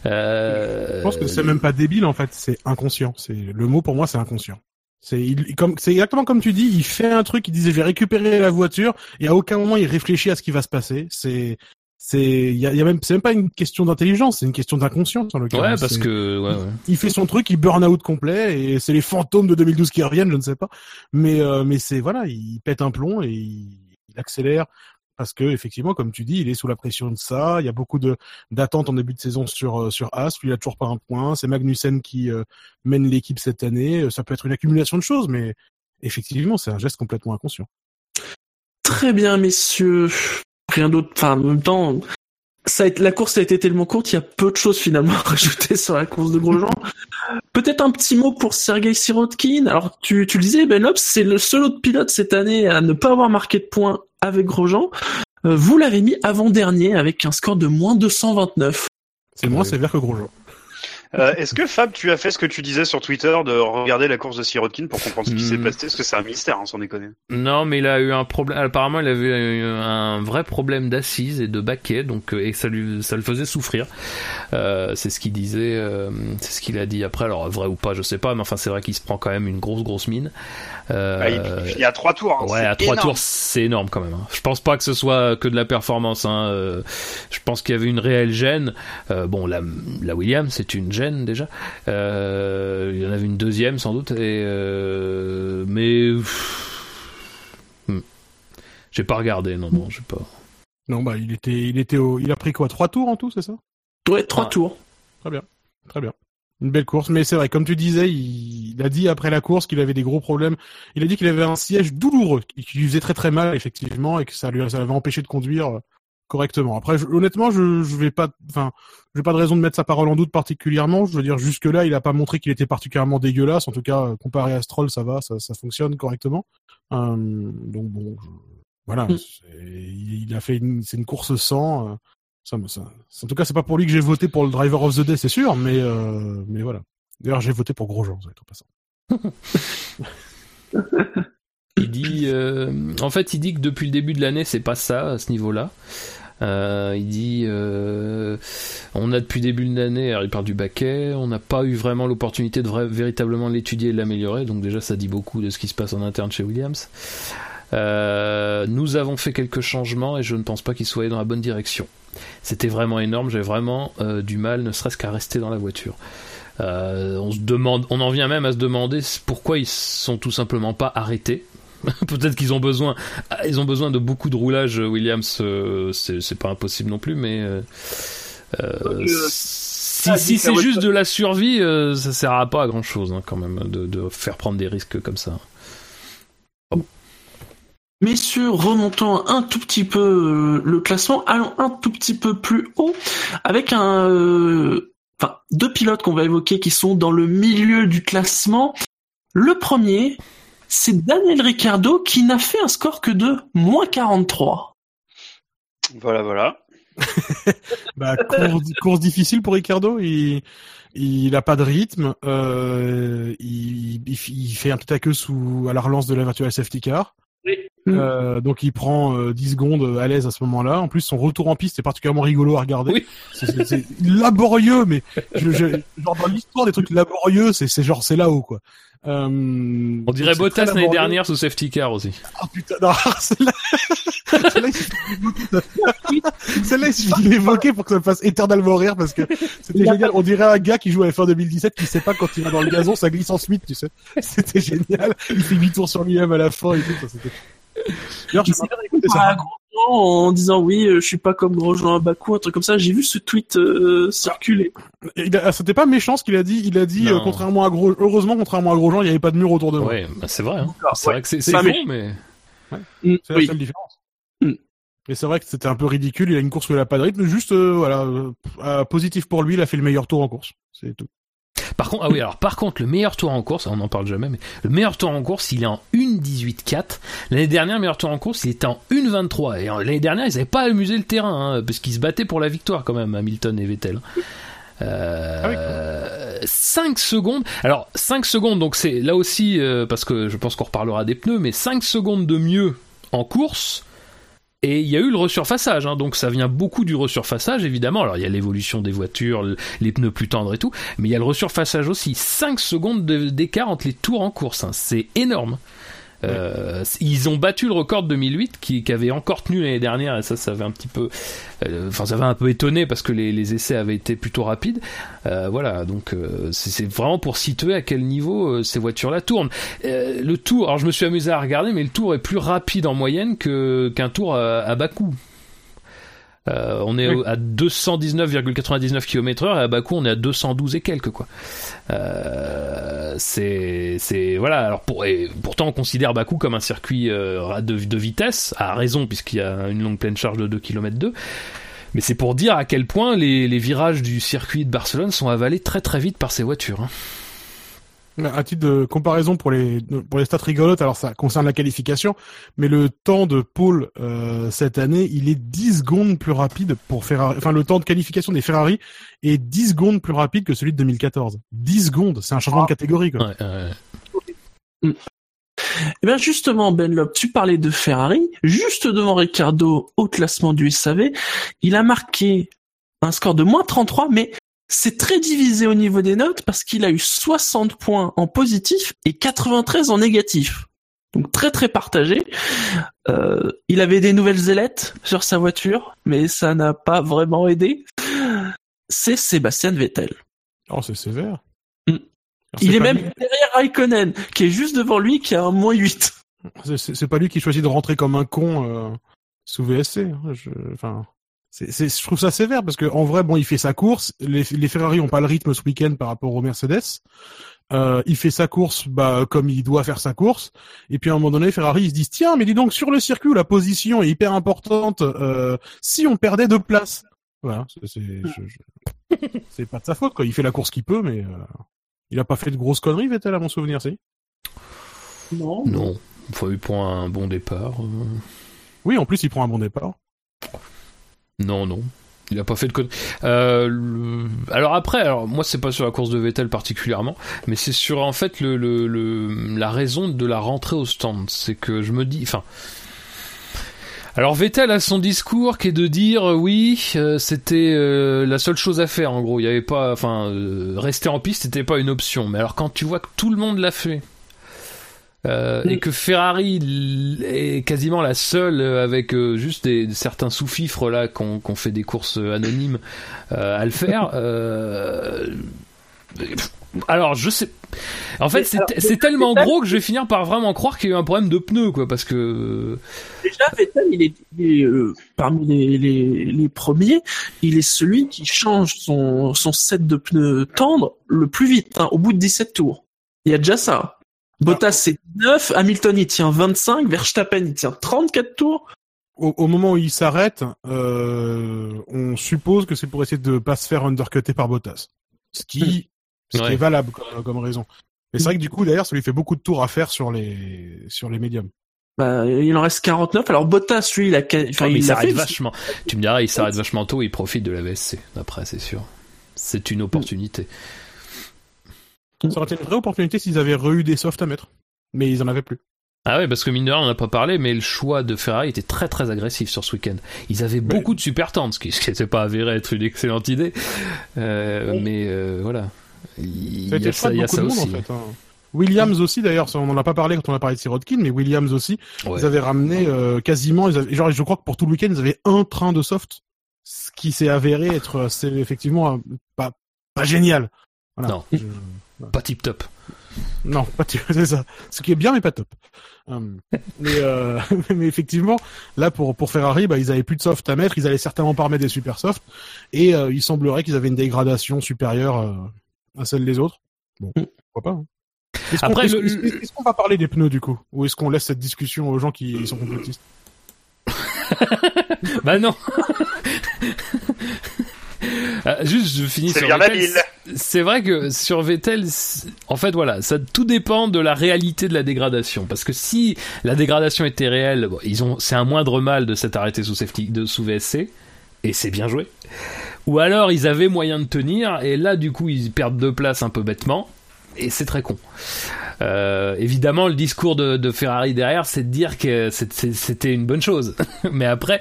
Je pense que c'est même pas débile en fait, c'est inconscient. C'est le mot pour moi, c'est inconscient. C'est il- comme c'est exactement comme tu dis, il fait un truc, il disait je vais récupérer la voiture et à aucun moment il réfléchit à ce qui va se passer. C'est c'est il y a, y a même c'est même pas une question d'intelligence, c'est une question d'inconscience en Ouais, l'occurrence. parce que ouais, ouais. il fait son truc, il burn out complet et c'est les fantômes de 2012 qui reviennent, je ne sais pas. Mais euh, mais c'est voilà, il pète un plomb et il, il accélère. Parce que effectivement, comme tu dis, il est sous la pression de ça. Il y a beaucoup de d'attentes en début de saison sur euh, sur As. Lui, il a toujours pas un point. C'est Magnussen qui euh, mène l'équipe cette année. Euh, Ça peut être une accumulation de choses, mais effectivement, c'est un geste complètement inconscient. Très bien, messieurs. Rien d'autre. Enfin, en même temps, ça a été, la course a été tellement courte, il y a peu de choses finalement à rajouter sur la course de Grosjean. Peut-être un petit mot pour Sergei Sirotkin. Alors, tu, tu le disais, Ben Lopes, c'est le seul autre pilote cette année à ne pas avoir marqué de points avec Grosjean. Euh, vous l'avez mis avant-dernier avec un score de moins 229. C'est moins sévère que Grosjean. Euh, Est-ce que Fab, tu as fait ce que tu disais sur Twitter de regarder la course de Sirotkin pour comprendre ce qui s'est Hmm. passé? Parce que c'est un mystère, hein, sans déconner. Non, mais il a eu un problème. Apparemment, il avait eu un vrai problème d'assise et de baquet, donc euh, et ça lui ça le faisait souffrir. Euh, c'est ce qu'il disait, euh, c'est ce qu'il a dit après. Alors vrai ou pas, je sais pas, mais enfin c'est vrai qu'il se prend quand même une grosse grosse mine. Euh, Ah, il, il finit à trois tours. hein, Ouais, c'est à trois tours, c'est énorme quand même. hein. Je pense pas que ce soit que de la performance. Hein. euh, Je pense qu'il y avait une réelle gêne. Euh, bon, la, la Williams, c'est une gêne déjà. Euh, il y en avait une deuxième sans doute. Et euh, mais Hmm. j'ai pas regardé. Non, non, j'ai pas. Non, bah il était, il était au, il a pris quoi, trois tours en tout, c'est ça? Ouais, trois Ah. tours. Très bien, très bien. Une belle course, mais c'est vrai, comme tu disais, il, il a dit après la course qu'il avait des gros problèmes. Il a dit qu'il avait un siège douloureux, qui lui faisait très très mal effectivement, et que ça lui, ça l'avait empêché de conduire euh, correctement. Après, je- honnêtement, je, je vais pas, enfin, j'ai pas de raison de mettre sa parole en doute particulièrement. Je veux dire, jusque là, il a pas montré qu'il était particulièrement dégueulasse. En tout cas, euh, comparé à Stroll, ça va, ça, ça fonctionne correctement. Euh, donc bon, je- voilà, Mm. c'est- il, il a fait une, c'est une course sans. euh, ça, ça, en tout cas, c'est pas pour lui que j'ai voté pour le driver of the day, c'est sûr, mais euh, mais voilà. D'ailleurs, j'ai voté pour Grosjean, vous êtes en passant. Il dit, euh, en fait, il dit que depuis le début de l'année, c'est pas ça à ce niveau-là. Euh, il dit, euh, on a depuis début de l'année, il parle du baquet, on n'a pas eu vraiment l'opportunité de véritablement l'étudier et l'améliorer, donc déjà ça dit beaucoup de ce qui se passe en interne chez Williams. Euh, nous avons fait quelques changements et je ne pense pas qu'ils soient dans la bonne direction. C'était vraiment énorme, j'avais vraiment euh, du mal, ne serait-ce qu'à rester dans la voiture. Euh, on se demande, on en vient même à se demander pourquoi ils sont tout simplement pas arrêtés. Peut-être qu'ils ont besoin, ils ont besoin de beaucoup de roulage. Williams, c'est pas impossible non plus, mais si, ah, c'est juste de la survie, ça sert pas à grand chose quand même de, de faire prendre des risques comme ça. Messieurs, remontons un tout petit peu euh, le classement, allons un tout petit peu plus haut, avec un, euh, enfin, deux pilotes qu'on va évoquer qui sont dans le milieu du classement. Le premier, c'est Daniel Ricciardo qui n'a fait un score que de moins 43. Voilà, voilà. Bah, course, course difficile pour Ricardo. Il, il a pas de rythme. Euh, il, il, il fait un tout à queue sous à la relance de la virtual safety car. Euh, donc il prend euh, 10 secondes à l'aise à ce moment-là. En plus, son retour en piste est particulièrement rigolo à regarder. Oui. C'est- laborieux, mais je, je, genre dans l'histoire des trucs laborieux, c'est c'est genre c'est là-haut quoi. Euh, On dirait Bottas l'année dernière sous safety car aussi. Ah putain, non, celle-là, celle-là, il suffit de l'évoquer. Pour que ça me fasse éternellement rire parce que c'était génial. On dirait un gars qui joue à F1 2017 qui sait pas quand il va dans le gazon, ça glisse en Smith, tu sais. C'était génial. Il fait 8 tours sur lui-même à la fin et tout. ça, c'était- D'ailleurs, je à Grosjean en disant oui, euh, je suis pas comme Grosjean à Bakou, un truc comme ça. J'ai vu ce tweet euh, circuler. a- C'était pas méchant ce qu'il a dit. Il a dit, euh, contrairement à Gros, heureusement, contrairement à Grosjean, il n'y avait pas de mur autour de moi. Ouais, bah, c'est vrai. Hein. C'est ouais. vrai que c'est C'est c'est con, méchant. mais Mm, C'est la oui. seule différence. Mm. Et c'est vrai que c'était un peu ridicule. Il a une course où il a pas de rythme. Juste, euh, voilà, positif pour lui. Il a fait le meilleur tour en course. C'est tout. Par contre, ah oui, alors par contre, le meilleur tour en course, on n'en parle jamais, mais le meilleur tour en course, il est en 1.18.4. L'année dernière, le meilleur tour en course, il était en 1.23. Et l'année dernière, ils n'avaient pas amusé le terrain, hein, parce qu'ils se battaient pour la victoire quand même, Hamilton et Vettel. Euh, 5 secondes. Alors, 5 secondes, donc c'est là aussi, euh, parce que je pense qu'on reparlera des pneus, mais 5 secondes de mieux en course. Et il y a eu le resurfaçage, hein, donc ça vient beaucoup du resurfaçage évidemment. Alors il y a l'évolution des voitures, le- les pneus plus tendres et tout, mais il y a le resurfaçage aussi. 5 secondes de- d'écart entre les tours en course, hein, c'est énorme. Euh, Ils ont battu le record de 2008 qui, qui avait encore tenu l'année dernière et ça, ça avait un petit peu, euh, enfin, ça avait un peu étonné parce que les, les essais avaient été plutôt rapides. Euh, voilà, donc euh, c'est vraiment pour situer à quel niveau euh, ces voitures-là tournent. Euh, le tour, alors je me suis amusé à regarder, mais le tour est plus rapide en moyenne que qu'un tour à, à bas coût. Euh, on est Oui. à 219,99 km/h et à Bakou on est à 212 et quelques quoi. Euh, c'est c'est voilà alors pour et pourtant on considère Bakou comme un circuit euh, de, de vitesse à raison puisqu'il y a une longue pleine charge de 2 km 2 mais c'est pour dire à quel point les, les virages du circuit de Barcelone sont avalés très très vite par ces voitures. hein. À titre de comparaison pour les pour les stats rigolotes, alors ça concerne la qualification, mais le temps de Paul euh, cette année, il est 10 secondes plus rapide pour Ferrari. Enfin, le temps de qualification des Ferrari est 10 secondes plus rapide que celui de 2014. 10 secondes, c'est un changement de catégorie. Quoi. Ouais, ouais. Eh bien justement, Ben Lop, tu parlais de Ferrari. Juste devant Ricardo au classement du SAV, il a marqué un score de moins 33, mais c'est très divisé au niveau des notes parce qu'il a eu 60 points en positif et 93 en négatif. Donc très très partagé. Euh, il avait des nouvelles ailettes sur sa voiture, mais ça n'a pas vraiment aidé. C'est Sébastien Vettel. Oh, c'est sévère. Mm. Il est même lui- derrière Raikkonen, qui est juste devant lui, qui a un moins 8. C'est- pas lui qui choisit de rentrer comme un con euh, sous VSC. hein. Je, enfin, c'est, c'est, je trouve ça sévère parce que en vrai, bon, il fait sa course. Les, les Ferrari ont pas le rythme ce week-end par rapport aux Mercedes. Euh, il fait sa course, bah, comme il doit faire sa course. Et puis à un moment donné, Ferrari ils se disent tiens, mais dis donc sur le circuit où la position est hyper importante, euh, si on perdait deux places. Voilà, c'est, c'est, je- je- c'est pas de sa faute quoi. Il fait la course qu'il peut, mais euh, il a pas fait de grosses conneries, Vettel à mon souvenir, si. Non. Non, il prend un bon départ. euh. Oui, en plus il prend un bon départ. Non, non. Il a pas fait de conneries. Euh, le- Alors après, alors moi c'est pas sur la course de Vettel particulièrement, mais c'est sur en fait le, la raison de la rentrée au stand. C'est que je me dis, enfin. Alors Vettel a son discours qui est de dire euh, oui, euh, c'était euh, la seule chose à faire en gros. Il y avait pas, enfin, rester en piste n'était pas une option. Mais alors quand tu vois que tout le monde l'a fait. Euh, et que Ferrari est quasiment la seule euh, avec euh, juste des, certains sous-fifres là qu'on qu'on fait des courses euh, anonymes euh, à le faire. euh, alors je sais. En fait, c'est tellement Vettel- gros que je vais finir par vraiment croire qu'il y a eu un problème de pneus, quoi, parce que Déjà, Vettel, il est, il est, euh, parmi les, les, les premiers, il est celui qui change son, son set de pneus tendres le plus vite, hein, au bout de 17 tours. Il y a déjà ça. Bottas, c'est 9, Hamilton, il tient 25, Verstappen, il tient 34 tours. au, au moment où il s'arrête, euh, on suppose que c'est pour essayer de pas se faire undercutter par Bottas. Ce qui, ce qui Ouais. est valable comme, comme raison. Mais c'est vrai que du coup, d'ailleurs, ça lui fait beaucoup de tours à faire sur les, sur les médiums. Bah, il en reste 49. Alors Bottas, lui, il a, enfin, Oh, mais il il l'a s'arrête vachement. Tu me diras, il s'arrête vachement tôt, il profite de la VSC. Après, c'est sûr. C'est une opportunité. Ça aurait été une vraie opportunité s'ils avaient re-eu des softs à mettre. Mais ils en avaient plus. Ah ouais, parce que mine de rien, on n'a pas parlé, mais le choix de Ferrari était très très agressif sur ce week-end. Ils avaient beaucoup de super tentes, ce qui n'était pas avéré être une excellente idée. Euh, Mais euh, voilà. Il y a ça, il y a ça de monde, aussi. en fait. hein. Williams aussi, d'ailleurs, on en a pas parlé quand on a parlé de Sirotkin, mais Williams aussi, Ouais. ils avaient ramené euh, quasiment, ils avaient- genre, je crois que pour tout le week-end, ils avaient un train de soft, ce qui s'est avéré être, euh, c'est effectivement euh, pas, pas génial. Voilà. Non. Je- Pas tip top. Non, pas tu- c'est ça. Ce qui est bien, mais pas top. Hum, mais, euh, mais effectivement, là pour pour Ferrari, bah, ils avaient plus de soft à mettre. Ils allaient certainement pas remettre des super soft, et euh, il semblerait qu'ils avaient une dégradation supérieure euh, à celle des autres. Bon, pourquoi pas. hein. Est-ce qu'on Après, est-ce- le- est-ce- est-ce qu'on va parler des pneus du coup, ou est-ce qu'on laisse cette discussion aux gens qui sont complotistes? Bah non. Euh, juste, je finis C'est sur bien Vettel. C'est vrai que sur Vettel, en fait, voilà, ça tout dépend de la réalité de la dégradation. Parce que si la dégradation était réelle, bon, ils ont, c'est un moindre mal de s'être arrêté sous safety, de sous VSC, et c'est bien joué. Ou alors ils avaient moyen de tenir, et là, du coup, ils perdent deux places un peu bêtement, et c'est très con. Euh, évidemment, le discours de, Ferrari derrière, c'est de dire que c'était une bonne chose. Mais après,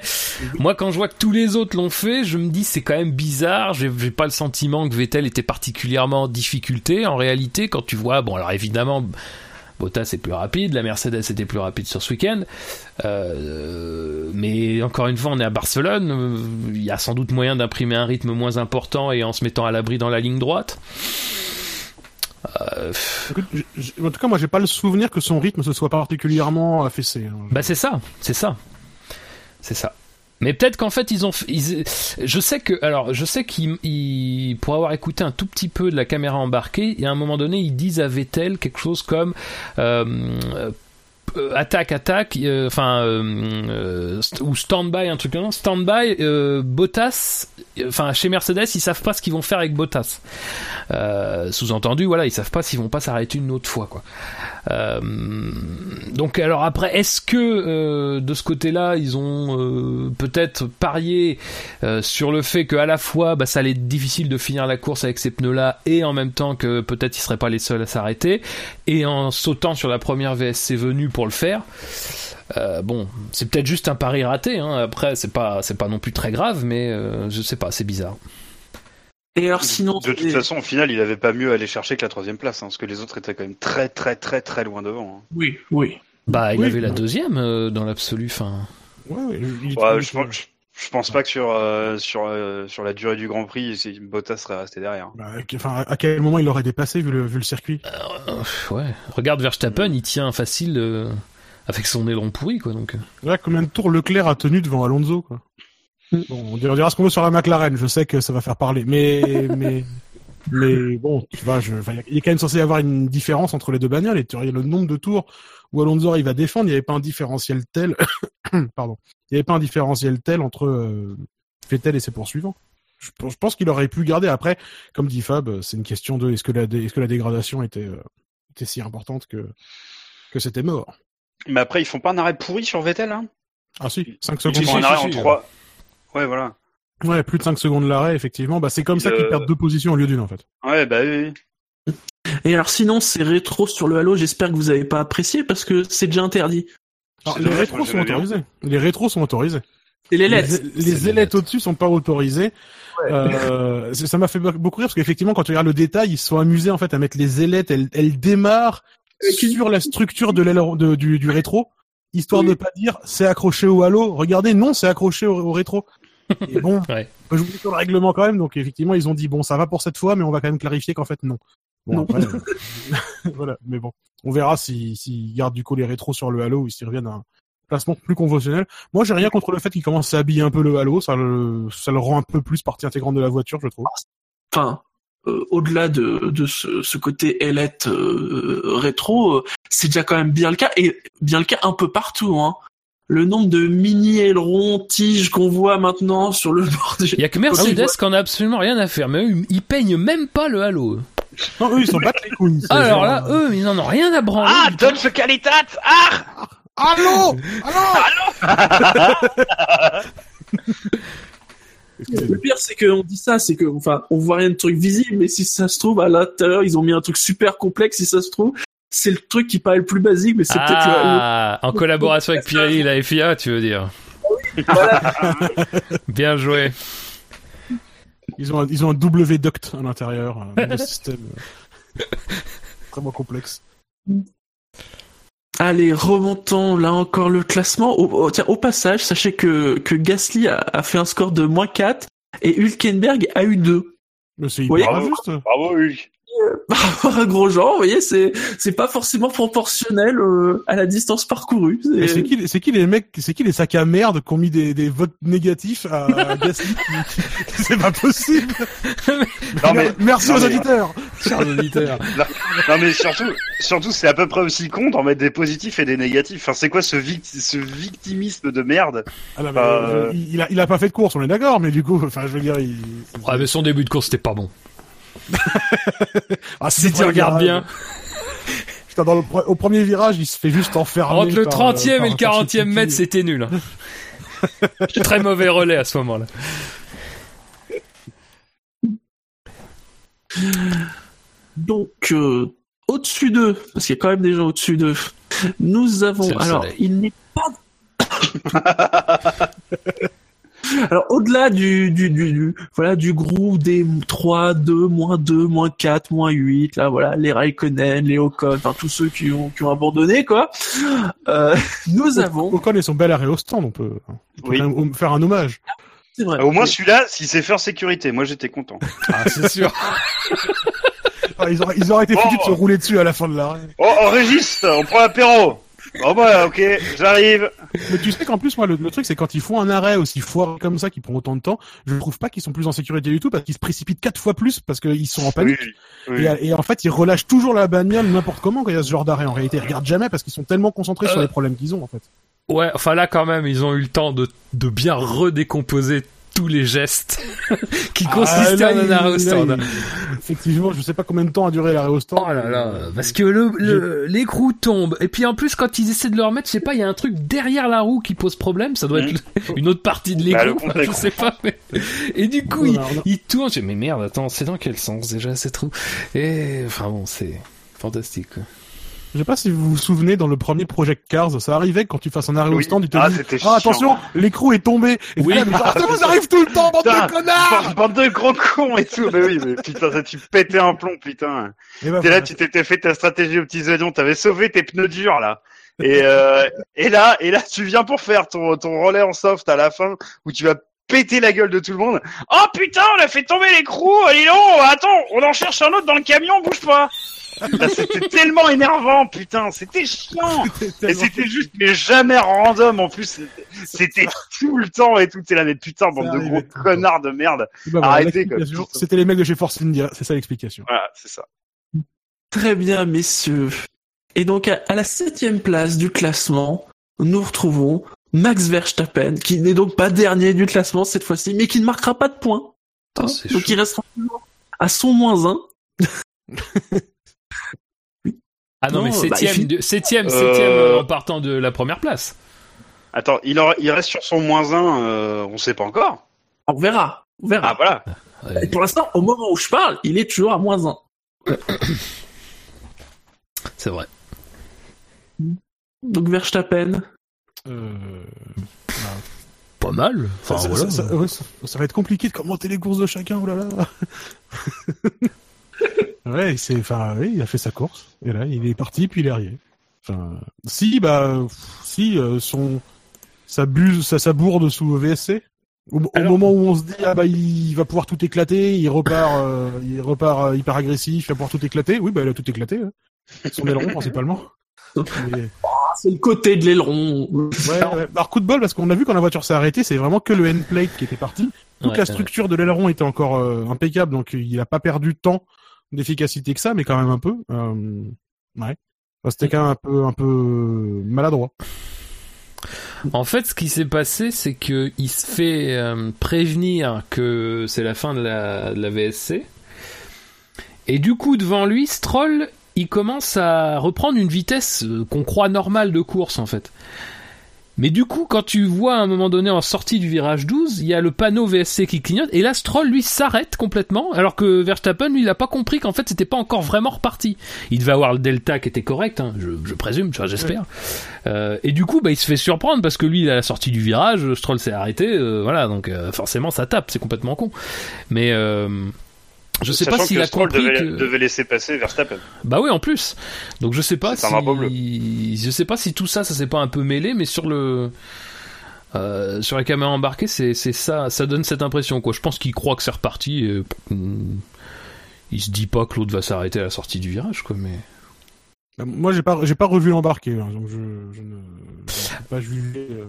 moi, quand je vois que tous les autres l'ont fait, je me dis c'est quand même bizarre. J'ai pas le sentiment que Vettel était particulièrement en difficulté. En réalité, quand tu vois, bon, alors évidemment, Bottas est plus rapide, la Mercedes était plus rapide sur ce week-end. Euh, mais encore une fois, on est à Barcelone. Il y a sans doute moyen d'imprimer un rythme moins important et en se mettant à l'abri dans la ligne droite. Euh, en tout cas, moi, j'ai pas le souvenir que son rythme se soit particulièrement affaissé. hein. Bah c'est ça, c'est ça, c'est ça. Mais peut-être qu'en fait ils ont, ils, je sais que, alors je sais qu'ils, ils- pour avoir écouté un tout petit peu de la caméra embarquée, et à un moment donné ils disent à Vettel quelque chose comme euh, euh, attaque, attaque, euh, enfin euh, euh, ou stand-by, un truc comme ça. Stand-by, euh, Bottas, euh, enfin chez Mercedes ils savent pas ce qu'ils vont faire avec Bottas. Euh, sous-entendu, voilà, ils savent pas s'ils vont pas s'arrêter une autre fois, quoi. Euh, donc alors après, est-ce que euh, de ce côté-là, ils ont euh, peut-être parié euh, sur le fait qu'à la fois, bah, ça allait être difficile de finir la course avec ces pneus-là, et en même temps que peut-être ils seraient pas les seuls à s'arrêter, et en sautant sur la première VSC venue pour le faire. Euh, bon, c'est peut-être juste un pari raté. Hein. Après, c'est pas, c'est pas non plus très grave, mais euh, je sais pas, c'est bizarre. Et alors sinon, De toute façon, au final, il avait pas mieux à aller chercher que la troisième place, hein, parce que les autres étaient quand même très, très, très, très loin devant. hein. oui, oui. Bah, il Oui. avait la deuxième euh, dans l'absolu. Enfin, Ouais, je, pense, je, je pense pas que sur euh, sur euh, sur la durée du Grand Prix, Bottas serait resté derrière. bah, enfin, à quel moment il l'aurait dépassé vu le, vu le circuit euh, ouais. Regarde Verstappen, il tient facile euh, avec son aileron pourri, quoi. Donc. euh. Là, combien de tours Leclerc a tenu devant Alonso, quoi Bon, on dira, on dira ce qu'on veut sur la McLaren. Je sais que ça va faire parler, mais mais mais bon, tu vois, je, enfin, il y a- il est quand même censé y avoir une différence entre les deux bagnoles. Et tu le nombre de tours où Alonso arrive à défendre, il n'y avait pas un différentiel tel, pardon, il n'y avait pas un différentiel tel entre euh, Vettel et ses poursuivants. Je, pense- je pense qu'il aurait pu garder. Après, comme dit Fab, c'est une question de est-ce que la dé- est-ce que la dégradation était euh, était si importante que que c'était mort? Mais après, ils font pas un arrêt pourri sur Vettel, hein? Ah si, 5 Ils secondes. Si, font un arrêt en si. trois. Ouais, voilà. Ouais, plus de 5 secondes l'arrêt, effectivement. Bah, c'est comme ça qu'ils perdent deux positions au lieu d'une, en fait. Ouais, bah oui. oui. Et alors sinon, c'est rétro sur le Halo. J'espère que vous avez pas apprécié parce que c'est déjà interdit. Alors, C'est les rétros sont autorisés. Les rétros sont autorisés. Et les Les, LED. les ailettes au-dessus sont pas autorisées. Euh, ça m'a fait beaucoup rire parce qu'effectivement, quand tu regardes le détail, ils se sont amusés, en fait, à mettre les ailettes. Elles, elles démarrent sur la structure de l'aileron, de- du, du rétro. Histoire Oui. de pas dire, c'est accroché au halo. Regardez, non, c'est accroché au, au rétro. Et bon, Ouais. faut jouer sur le règlement quand même. Donc, effectivement, ils ont dit, bon, ça va pour cette fois, mais on va quand même clarifier qu'en fait, non. Bon, Non. après, euh, voilà. Mais bon, on verra s'ils si, s'ils gardent du coup les rétros sur le halo ou s'ils reviennent à un placement plus conventionnel. Moi, j'ai rien contre le fait qu'ils commencent à habiller un peu le halo. Ça le, ça le rend un peu plus partie intégrante de la voiture, je trouve. Enfin, euh, au-delà de, de ce, ce côté ailette euh, rétro, euh, c'est déjà quand même bien le cas et bien le cas un peu partout. Hein. Le nombre de mini ailerons, tiges qu'on voit maintenant sur le bord du... Il y a que Mercedes qui en a absolument rien à faire, mais eux, ils peignent même pas le halo. Non, eux, ils s'en battent les couilles. C'est Alors genre, là, euh, eux, ils en ont rien à branler. Ah, tout. Dodge Qualitat Ah Allô Allô Le pire, c'est qu'on dit ça, c'est que, enfin, on voit rien de truc visible, mais si ça se trouve, à l'intérieur, ils ont mis un truc super complexe, si ça se trouve, c'est le truc qui paraît le plus basique, mais c'est peut-être le- Ah, en collaboration avec Pirelli et la FIA, tu veux dire. Bien joué. Ils ont un, ils ont un W duct à l'intérieur, un nouveau système euh, vraiment complexe. Allez, remontons là encore le classement. Au, au- tiens, au passage, sachez que, que Gasly a, a fait un score de moins 4 et Hülkenberg a eu 2. Mais c'est hyper injuste. Bravo, Hulk. Par rapport à Grosjean, vous voyez, c'est, c'est pas forcément proportionnel euh, à la distance parcourue. C'est- qui, les- c'est qui les mecs, c'est qui les sacs à merde qui ont mis des, des votes négatifs à, Gasly C'est pas possible. Non, mais, Merci non, aux mais- auditeurs. Chers auditeurs. non, mais surtout, surtout, c'est à peu près aussi con d'en mettre des positifs et des négatifs. Enfin, c'est quoi ce, victi- ce victimisme de merde? Ah non, mais, Euh, euh, il, il a, il a pas fait de course, on est d'accord, mais du coup, enfin, je veux dire, il. Ouais, mais son début de course, c'était pas bon. Ah, Si tu regardes bien. Putain, dans le, pre- au premier virage, il se fait juste enfermer. Entre le par, 30e euh, et le par- par 40e Suzuki. mètre, c'était nul. hein. Très mauvais relais à ce moment-là. Donc, euh, au-dessus d'eux, parce qu'il y a quand même des gens au-dessus d'eux, nous avons. Alors, soleil. il n'est pas. Alors au-delà du, du, du, du- voilà du groupe des 3, 2, moins 2, moins 4, moins 8, là voilà les Raikkonen, les Ocon, enfin tous ceux qui ont qui ont abandonné quoi. Euh, nous avons, Ocon et son bel arrêt au stand, on peut, on peut Oui. faire un hommage. c'est vrai. Au moins celui-là, s'il s'est fait en sécurité, moi j'étais content. Ah, c'est sûr. Ah, ils, auraient, ils auraient été Oh. foutus de se rouler dessus à la fin de l'arrêt. Oh, oh Régis, on prend l'apéro. Oh bah ok, j'arrive. Mais tu sais qu'en plus, moi, le, le truc, c'est quand ils font un arrêt aussi foireux comme ça, qui prend autant de temps, je trouve pas qu'ils sont plus en sécurité du tout, parce qu'ils se précipitent quatre fois plus, parce qu'ils sont en panique. oui. Et, et en fait, ils relâchent toujours la bagnole n'importe comment quand il y a ce genre d'arrêt. En réalité, ils regardent jamais parce qu'ils sont tellement concentrés sur Euh. les problèmes qu'ils ont, en fait. Ouais, enfin là quand même, ils ont eu le temps de, de bien redécomposer tous les gestes qui consistaient Ah, en là, un arrêt au stand. là, il- Effectivement, je sais pas combien de temps a duré l'arrêt au stand. Oh là là, parce que le, le- l'écrou tombe. Et puis en plus, quand ils essaient de le remettre, je sais pas, il y a un truc derrière la roue qui pose problème. Ça doit être une autre partie de Bah, l'écrou, je sais pas. mais- Et du coup, il, tourne. Je dis, mais merde, attends, c'est dans quel sens déjà ces trous Et enfin bon, c'est fantastique. quoi. Je sais pas si vous vous souvenez dans le premier Project Cars, ça arrivait quand tu fasses un arrêt au stand, il te Ah, c'était Ah chiant. attention, l'écrou est tombé. Et Oui. oui. Là, mais genre, ça vous arrive tout le temps, bande Putain, de connards. bande- de gros cons et tout. Mais oui, mais putain, ça tu pétais un plomb, putain. Et bah, là, tu t'étais fait ta stratégie aux petits oignons, t'avais sauvé tes pneus durs là. Et, euh, et là, et là, tu viens pour faire ton, ton relais en soft à la fin où tu vas péter la gueule de tout le monde. Oh putain, on a fait tomber l'écrou, dis donc, attends, on en cherche un autre dans le camion, bouge pas. C'était tellement énervant, putain, c'était chiant. Et c'était juste, mais jamais random en plus. c'était- tout le temps et tout. T'es là, mais putain, bande de gros connards de merde. Bah, voilà, arrêtez, C'était les mecs de chez Force India, c'est ça l'explication. Voilà, c'est ça. Très bien, messieurs. Et donc, à, à la septième place du classement, nous retrouvons Max Verstappen, qui n'est donc pas dernier du classement cette fois-ci, mais qui ne marquera pas de points. Putain, Hein donc, chaud. il restera toujours à son moins un. Ah non, Non, mais bah, septième, finit- de- septième, Euh, septième euh, en partant de la première place. Attends, il, en- il reste sur son moins 1, on sait pas encore. On verra. On verra. Ah voilà. Et pour l'instant, au moment où je parle, il est toujours à moins un. C'est vrai. Donc Verstappen. Euh... Pas mal. Enfin, ça, voilà. ça- ça- ouais, ça- ça va être compliqué de commenter les courses de chacun, oh là là. ouais, c'est, enfin, oui, il a fait sa course, et là, il est parti, puis il est arrivé. Enfin, si, bah, si, euh, son, sa buse, sa, sa bourde sous VSC, au, au Alors- moment où on se dit, ah bah, il va pouvoir tout éclater, il repart, euh, il repart euh, hyper agressif, il va pouvoir tout éclater, oui, bah, il a tout éclaté, hein. son aileron, principalement. Mais- C'est le côté de l'aileron. Ouais, ouais. Alors coup de bol parce qu'on a vu quand la voiture s'est arrêtée, c'est vraiment que le end plate qui était parti. Toute Ouais, la structure de l'aileron était encore euh, impeccable, donc il a pas perdu tant d'efficacité que ça, mais quand même un peu. Euh, ouais. C'était quand même un peu un peu maladroit. En fait, ce qui s'est passé, c'est que il se fait euh, prévenir que c'est la fin de la, de la VSC. Et du coup, devant lui, Stroll, il commence à reprendre une vitesse euh, qu'on croit normale de course, en fait. Mais du coup, quand tu vois à un moment donné en sortie du virage 12, il y a le panneau VSC qui clignote, et là, Stroll, lui, s'arrête complètement, alors que Verstappen, lui, il a pas compris qu'en fait, c'était pas encore vraiment reparti. Il devait avoir le delta qui était correct, hein, je, je présume, j'espère. Euh, et du coup, bah, il se fait surprendre parce que lui, à la sortie du virage, Stroll s'est arrêté, euh, voilà, donc euh, forcément, ça tape, c'est complètement con. Mais euh, je sais Sachant pas s'il a Stroll compris devait, que... devait laisser passer Verstappen. Bah oui, en plus. Donc je sais pas si bleu. je sais pas si tout ça, ça s'est pas un peu mêlé, mais sur le euh, sur la caméra embarquée, c'est c'est ça, ça donne cette impression quoi. Je pense qu'il croit que c'est reparti. Et, mm, il se dit pas que l'autre va s'arrêter à la sortie du virage quoi, mais. Euh, Moi, j'ai pas j'ai pas revu l'embarqué, hein, donc je, je ne pas juger. euh,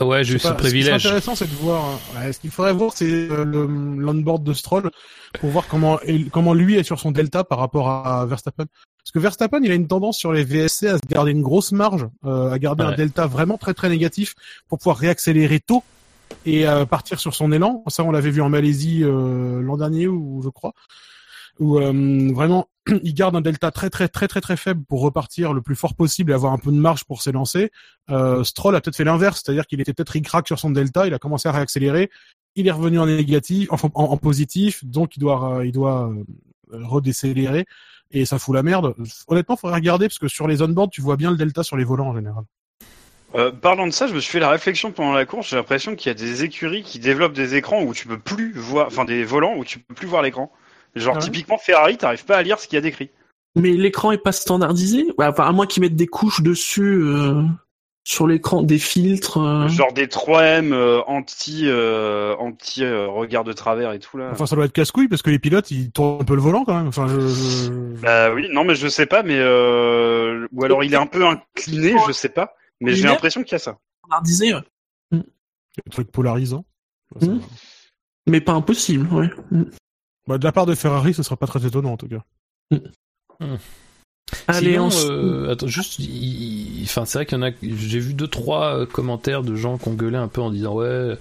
Ouais, j'ai eu ce pas, privilège. Ce qui est intéressant, c'est de voir. hein, ouais, ce qu'il faudrait voir, c'est euh, le l'onboard de Stroll pour voir comment comment lui est sur son delta par rapport à Verstappen. Parce que Verstappen, il a une tendance sur les VSC à se garder une grosse marge, euh, à garder un delta vraiment très très négatif pour pouvoir réaccélérer tôt et euh, partir sur son élan. Ça, on l'avait vu en Malaisie euh, l'an dernier, ou je crois, où euh, vraiment il garde un delta très très très très très faible pour repartir le plus fort possible et avoir un peu de marge pour s'élancer. Euh, Stroll a peut-être fait l'inverse, c'est-à-dire qu'il était peut-être ric-rac sur son delta, il a commencé à réaccélérer, il est revenu en négatif, en, en positif, donc il doit euh, il doit redécélérer et ça fout la merde. Honnêtement, faudrait regarder parce que sur les on-board, tu vois bien le delta sur les volants en général. Parlant de ça, je me suis fait la réflexion pendant la course. J'ai l'impression qu'il y a des écuries qui développent des écrans où tu peux plus voir, enfin des volants où tu peux plus voir l'écran. Genre Ah ouais typiquement Ferrari, t'arrives pas à lire ce qu'il y a décrit. Mais l'écran est pas standardisé? Enfin, à moins qu'ils mettent des couches dessus euh, sur l'écran, des filtres. euh. Genre des 3M euh, anti euh, anti euh, regard de travers et tout là. Enfin, ça doit être casse-couille parce que les pilotes, ils tournent un peu le volant quand même. Enfin, je... je- Bah oui, non mais je sais pas, mais euh... ou alors il est un peu incliné, je sais pas. Mais j'ai l'impression qu'il y a ça. standardisé, ouais. des trucs polarisants. Va. mais pas impossible. Ouais. Mm. Bah, de la part de Ferrari, ce sera pas très étonnant en tout cas. Allez, Sinon, on se- euh, attends, juste, il- enfin, c'est vrai qu'il y en a, j'ai vu deux, trois euh, commentaires de gens qui ont gueulé un peu en disant, ouais,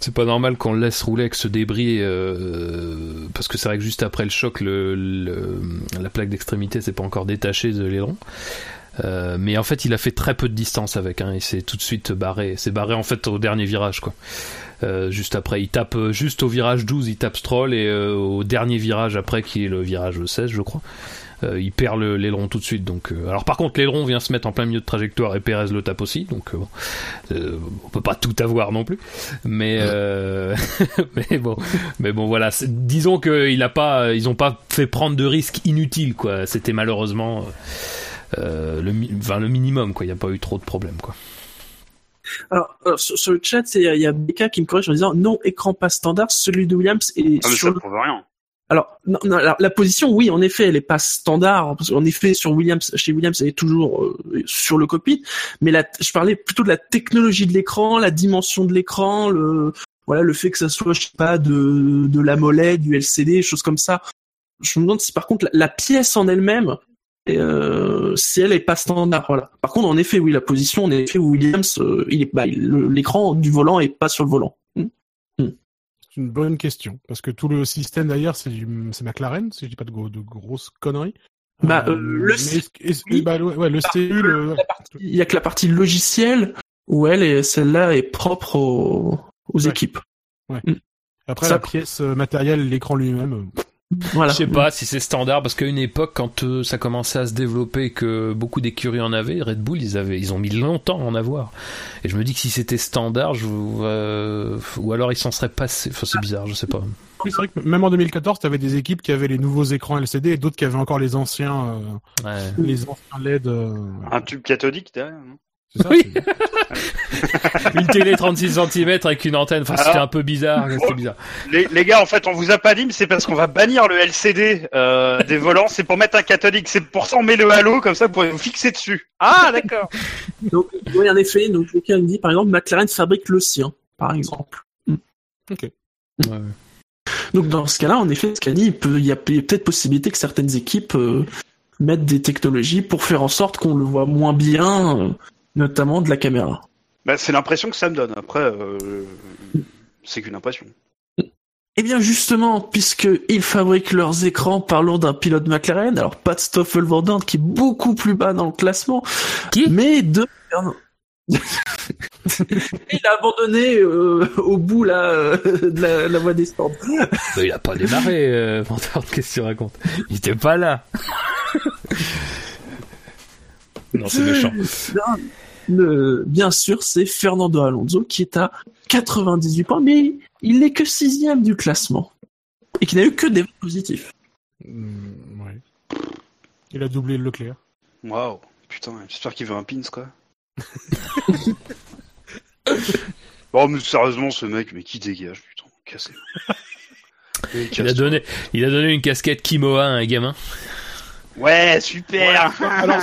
c'est pas normal qu'on le laisse rouler avec ce débris, euh, parce que c'est vrai que juste après le choc, le, le- la plaque d'extrémité s'est pas encore détachée de l'aileron. Euh, mais en fait, il a fait très peu de distance avec, hein, il s'est tout de suite barré. C'est barré en fait au dernier virage, quoi. Euh, juste après, il tape euh, juste au virage 12, il tape Stroll et euh, au dernier virage après, qui est le virage 16, je crois. Euh, il perd le- l'aileron tout de suite. Donc, euh, alors par contre, l'aileron vient se mettre en plein milieu de trajectoire et Perez le tape aussi. Donc, euh, bon, on peut pas tout avoir non plus. Mais, euh, mais bon, mais bon, voilà. Disons qu'ils a pas, ils ont pas fait prendre de risques inutiles, quoi. C'était malheureusement euh, le, mi- enfin, le minimum, quoi. Il n'y a pas eu trop de problèmes, quoi. Alors, alors, sur, sur le chat, il y a Becca qui me corrige en disant non, écran pas standard, celui de Williams est Ah, mais sur ça le... prouve rien. Alors, non, non, alors, la position, oui, en effet, elle est pas standard, parce qu'en effet, sur Williams, chez Williams, elle est toujours euh, sur le cockpit, mais la, je parlais plutôt de la technologie de l'écran, la dimension de l'écran, le, voilà, le fait que ça soit, je sais pas, de, de la molette, du LCD, choses comme ça. Je me demande si par contre la, la pièce en elle-même, euh, si elle est pas standard, voilà. Par contre, en effet, oui, la position, en effet, Williams, euh, il est, bah, l'écran du volant est pas sur le volant. Hmm. C'est une bonne question parce que tout le système d'ailleurs, c'est du- c'est McLaren, si je dis pas de, gros- de grosses conneries. Bah, euh, le bah, ouais, ouais, le Il y a que la partie logicielle où elle est, celle-là est propre aux, aux Ouais. équipes. après ça- la pièce euh, matérielle, l'écran lui-même. Voilà. Je sais pas si c'est standard parce qu'à une époque, quand euh, ça commençait à se développer, et que beaucoup d'écuries en avaient, Red Bull, ils avaient, ils ont mis longtemps à en avoir. Et je me dis que si c'était standard, je, euh, ou alors ils s'en seraient passés. Enfin, c'est bizarre, je sais pas. Oui, c'est vrai que même en 2014, tu avais des équipes qui avaient les nouveaux écrans LCD et d'autres qui avaient encore les anciens, euh, Ouais. les anciens LED. euh, Un tube cathodique derrière. non? Ça, Oui. Une télé 36 cm avec une antenne. Enfin, c'était un peu bizarre. Les, les gars, en fait, on vous a pas dit, mais c'est parce qu'on va bannir le LCD euh, des volants. C'est pour mettre un cathodique. C'est pour ça on met le halo comme ça, vous pourrez vous fixer dessus. Ah, d'accord. Donc, oui, en effet, donc, quelqu'un me dit, par exemple, McLaren fabrique le sien, par exemple. Ok. Ouais. Donc, dans ce cas-là, en effet, ce qu'a dit, il, peut, il y a peut- peut-être possibilité que certaines équipes euh, mettent des technologies pour faire en sorte qu'on le voit moins bien, euh, notamment de la caméra. Bah, c'est l'impression que ça me donne. Après, euh, c'est qu'une impression. Eh bien, justement, puisque ils fabriquent leurs écrans, parlons d'un pilote McLaren. Alors, pas de Stoffel Van qui est beaucoup plus bas dans le classement. Qui Mais de... Il a abandonné euh, au bout là, euh, de la, la voie des stands. Il a pas démarré, euh, qu'est-ce que tu racontes? Il était pas là. non, c'est méchant. Le- bien sûr, c'est Fernando Alonso qui est à 98 points, mais il n'est que sixième du classement. Et qui n'a eu que des votes positifs. Mm, ouais. Il a doublé Leclerc. Waouh. Putain, j'espère qu'il veut un pins, quoi. bon, mais sérieusement, ce mec, mais qui dégage, putain, cassé. Il a donné, il a donné une casquette Kimoa à un gamin. Ouais, super. Alors,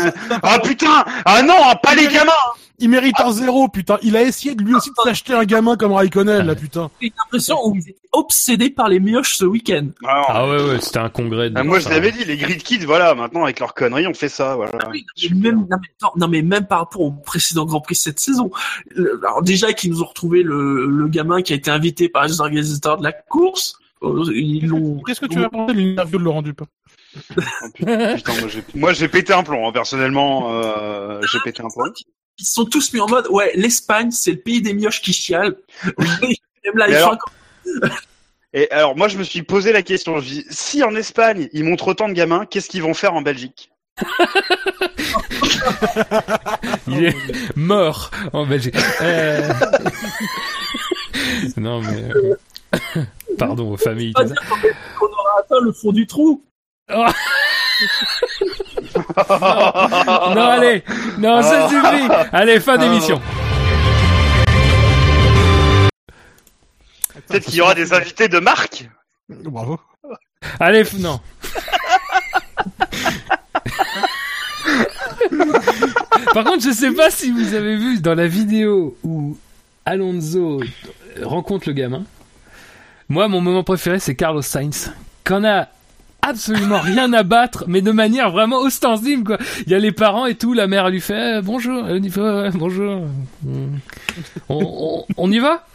ah putain, ah non, pas les gamins. il mérite un zéro, putain. Il a essayé de lui aussi de s'acheter un gamin comme Raikkonen, là, putain. J'ai l'impression où ils étaient obsédés par les mioches ce week-end. Ah, Ah ouais, ouais, c'était un congrès. De... Ah, moi, je l'avais dit, les grid kids, voilà, maintenant avec leurs conneries, on fait ça, voilà. Ah oui, Super. même, non, mais, attends, non, mais même par rapport au précédent Grand Prix cette saison. Le- alors déjà qu'ils nous ont retrouvé le, le gamin qui a été invité par les organisateurs de la course. euh, Ils l'ont. Qu'est-ce que tu as pensé de l'interview de Laurent Dupin Oh, putain, putain, moi, j'ai- pété un plomb, hein, personnellement, euh, j'ai pété un plomb. Ils sont tous mis en mode ouais, l'Espagne, c'est le pays des mioches qui chialent. Même là, alors- Et alors, moi, je me suis posé la question, je dis, si en Espagne, ils montrent autant de gamins, qu'est-ce qu'ils vont faire en Belgique? Il est mort en Belgique. Euh, non mais euh, pardon aux familles. Qu'on aura atteint le fond du trou. Oh. non allez, non ça suffit. Allez fin d'émission. Peut-être qu'il y aura des invités de marque. Bravo. Allez f- non. Par contre, je sais pas si vous avez vu dans la vidéo où Alonso rencontre le gamin. Moi, mon moment préféré, c'est Carlos Sainz. Qu'on a absolument rien à battre, mais de manière vraiment ostensible, quoi. Il y a les parents et tout, la mère lui fait eh, bonjour, elle dit ouais, bonjour. Hmm. On, on, on y va?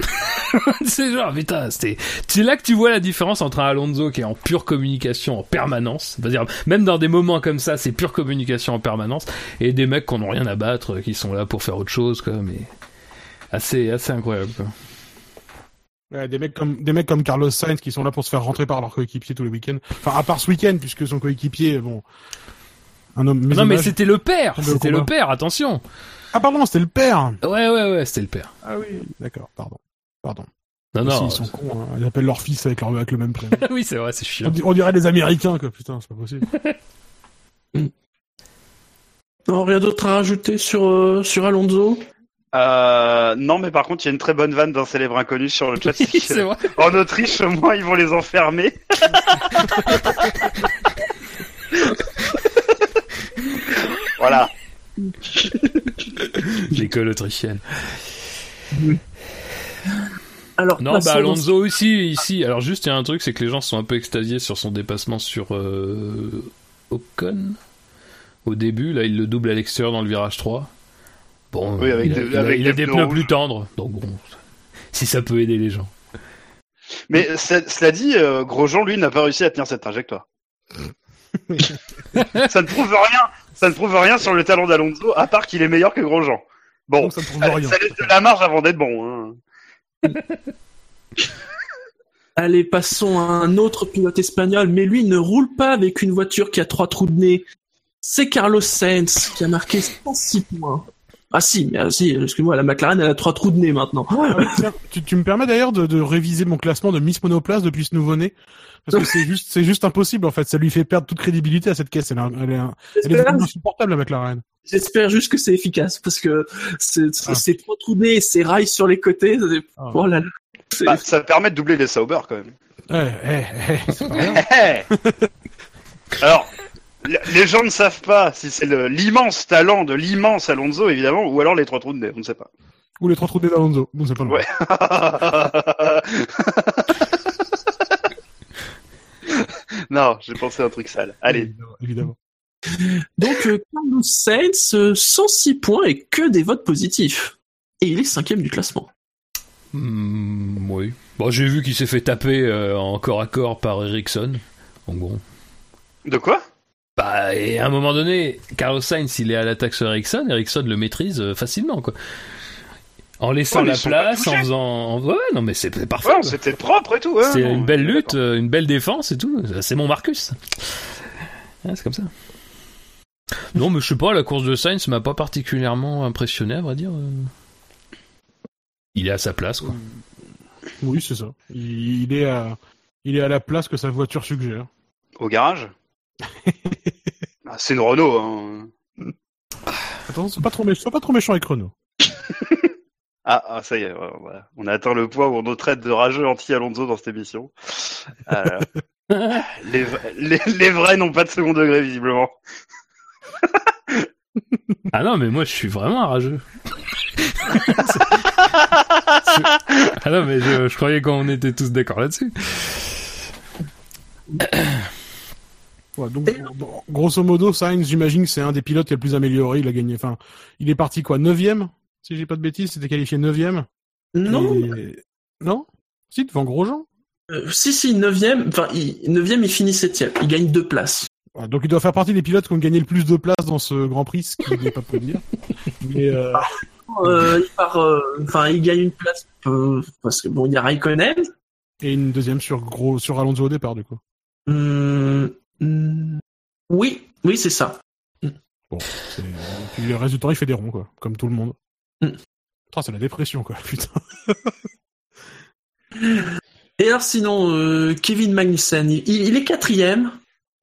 C'est genre, putain, c'était, c'est là que tu vois la différence entre un Alonso qui est en pure communication en permanence, c'est-à-dire même dans des moments comme ça, c'est pure communication en permanence, et des mecs qui n'ont rien à battre, qui sont là pour faire autre chose, quoi, mais assez, assez incroyable. Quoi. Ouais, des mecs comme des mecs comme Carlos Sainz qui sont là pour se faire rentrer par leur coéquipier tous les week-ends. Enfin, à part ce week-end puisque son coéquipier, bon, un homme. non mais c'était le père, c'était le père, attention. Ah pardon, c'était le père. Ouais ouais ouais, c'était le père. Ah oui, d'accord, pardon, pardon. Non non. ils sont cons. Hein. Ils appellent leur fils avec leur avec le même prénom. oui c'est vrai, c'est on, chiant. on dirait des Américains quoi. Putain, c'est pas possible. Non, rien d'autre à rajouter sur, euh, sur Alonso? Euh, non, mais par contre, il y a une très bonne vanne d'un célèbre inconnu sur le chat. c'est vrai. en Autriche, au moins, ils vont les enfermer. voilà. L'école autrichienne. Alors, Non, bah dans- Alonso aussi, ici. Alors juste, il y a un truc, c'est que les gens sont un peu extasiés sur son dépassement sur euh, Ocon. Au début, là, il le double à l'extérieur dans le virage 3. Bon, Oui, avec il a, des- il a- avec il a des des pneus rouges. plus tendres. Donc bon, si ça peut aider les gens. Mais ce- cela dit, euh, Grosjean, lui, n'a pas réussi à tenir cette trajectoire. ça ne prouve rien. Ça ne prouve rien sur le talent d'Alonso, à part qu'il est meilleur que Grosjean. Bon, Donc ça ne prouve ça, rien. ça laisse de la marge avant d'être bon. hein. Allez, passons à un autre pilote espagnol, mais lui ne roule pas avec une voiture qui a trois trous de nez. C'est Carlos Sainz qui a marqué 106 points. Ah si, mais ah, si, excuse-moi, la McLaren elle a trois trous de nez maintenant. Ah, tiens, tu, tu me permets d'ailleurs de, de réviser mon classement de Miss Monoplace depuis ce nouveau-né parce que c'est juste c'est juste impossible en fait. Ça lui fait perdre toute crédibilité à cette caisse. Elle, est, elle insupportable la McLaren. J'espère juste que c'est efficace parce que c'est Ah. c'est trois trous de nez, et ces rails sur les côtés. c'est- Ah. Oh là là. C'est- Bah, ça permet de doubler les Sauber quand même. Eh, eh, eh, c'est pas rien. Alors, les gens ne savent pas si c'est l'immense talent de l'immense Alonso, évidemment, ou alors les trois trous de nez, on ne sait pas. Ou les trois trous de nez d'Alonso. Bon, c'est pas loin. Ouais. non, j'ai pensé à un truc sale. Allez. Évidemment, évidemment. Donc euh, Carlos Sainz, euh, 106 points et que des votes positifs. Et il est cinquième du classement. Hmm, oui. Bon, j'ai vu qu'il s'est fait taper euh, en corps à corps par Ericsson. Donc bon. De quoi? Bah, et à un moment donné, Carlos Sainz, il est à l'attaque sur Ericsson, Ericsson le maîtrise euh, facilement, quoi. En laissant Ouais, la place, en faisant... en- Ouais, non, mais c'est parfait. Ouais, c'était propre et tout. ouais, C'est une belle lutte, euh, une belle défense et tout. C'est mon Marcus. Ouais, c'est comme ça. Non, mais je sais pas, la course de Sainz m'a pas particulièrement impressionné, à vrai dire. euh. Il est à sa place, quoi. Oui, c'est ça. Il est à il est à la place que sa voiture suggère. Au garage? Ah, C'est une Renault. Hein. Attends, sois pas trop méchant, sois pas trop méchant avec Renault. Ah, ah, ça y est, ouais, on a atteint le point où on nous traite de rageux anti-Alonso dans cette émission. Euh, les, v- les, les vrais n'ont pas de second degré, visiblement. Ah non, mais moi je suis vraiment un rageux. ah non, mais je, je croyais qu'on était tous d'accord là-dessus. Ouais, donc, grosso modo, Sainz, j'imagine que c'est un des pilotes qui a le plus amélioré. Il a gagné. Enfin, il est parti quoi, neuvième Si j'ai pas de bêtises, c'était qualifié neuvième? Non, Et- Non? Si, devant Grosjean. euh, si si, neuvième, enfin il, neuvième il finit septième, il gagne deux places. Ouais, donc il doit faire partie des pilotes qui ont gagné le plus de places dans ce Grand Prix, ce qui n'est pas peu dire. Mais euh, Euh, il part, enfin il gagne une place parce que bon il y a Raikkonen. et une deuxième sur gros sur Alonso au départ du coup. Hum, hum, oui, oui c'est ça. Bon, c'est- puis le reste du temps, il fait des ronds, quoi, comme tout le monde. Mm. Putain, c'est la dépression, quoi, putain. Et alors sinon, euh, Kevin Magnussen, il, il est quatrième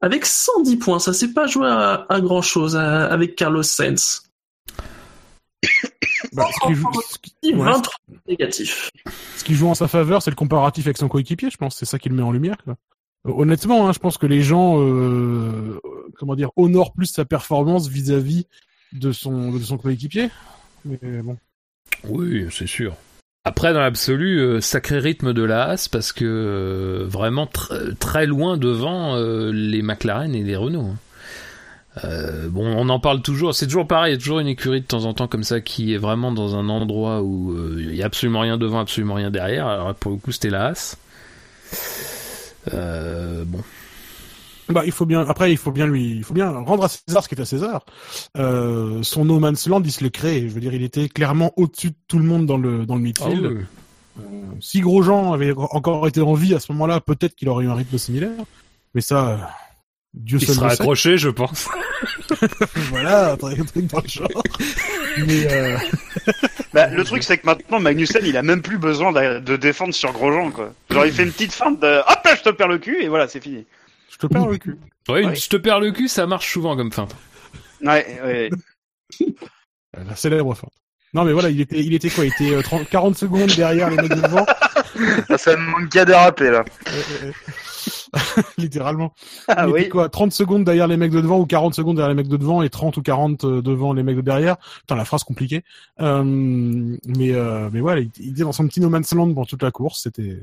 avec 110 points. Ça s'est pas joué à, à grand chose avec Carlos Sainz. Bah, ce, qui joue, ce, qui, ouais, 23 négatifs. ce qui joue en sa faveur, c'est le comparatif avec son coéquipier, je pense. C'est ça qui le met en lumière. Quoi. Euh, Honnêtement, hein, je pense que les gens, euh, comment dire, honorent plus sa performance vis-à-vis de son de son coéquipier. Mais bon. Oui, c'est sûr. Après, dans l'absolu, euh, sacré rythme de la Haas parce que euh, vraiment tr très loin devant euh, les McLaren et les Renault. hein. Euh, bon, on en parle toujours. C'est toujours pareil. Il y a toujours une écurie de temps en temps comme ça qui est vraiment dans un endroit où euh, il y a absolument rien devant, absolument rien derrière. Alors pour le coup, c'était la Haas. Euh, bon. Bah, il faut bien. Après, il faut bien lui, il faut bien rendre à César ce qui est à César. Euh, son No Man's Land, il se l'est créé. Je veux dire, il était clairement au-dessus de tout le monde dans le dans le midfield. Ah oui. Euh, si Grosjean avait encore été en vie à ce moment-là, peut-être qu'il aurait eu un rythme similaire. Mais ça, euh, Dieu Il seul sera le sait. accroché, je pense. voilà, un truc un truc dans le genre. Mais euh, Bah, le truc, c'est que maintenant, Magnussen, il a même plus besoin de, de défendre sur Grosjean, quoi. Genre, il fait une petite feinte de, hop là, je te perds le cul, et voilà, c'est fini. je te perds le cul. Ouais, Ouais. je te perds le cul, ça marche souvent comme feinte. Ouais, ouais. Euh, La célèbre fin. Non, mais voilà, il était, il était quoi? Il était euh, 30, 40 secondes derrière les mecs de devant. Ça me manque qu'à déraper, là. Littéralement. Ah il était oui. quoi 30 secondes derrière les mecs de devant ou 40 secondes derrière les mecs de devant et 30 ou 40 euh, devant les mecs de derrière? Putain, la phrase compliquée. Euh, mais euh, mais voilà, il, il était dans son petit no man's land pendant toute la course. C'était,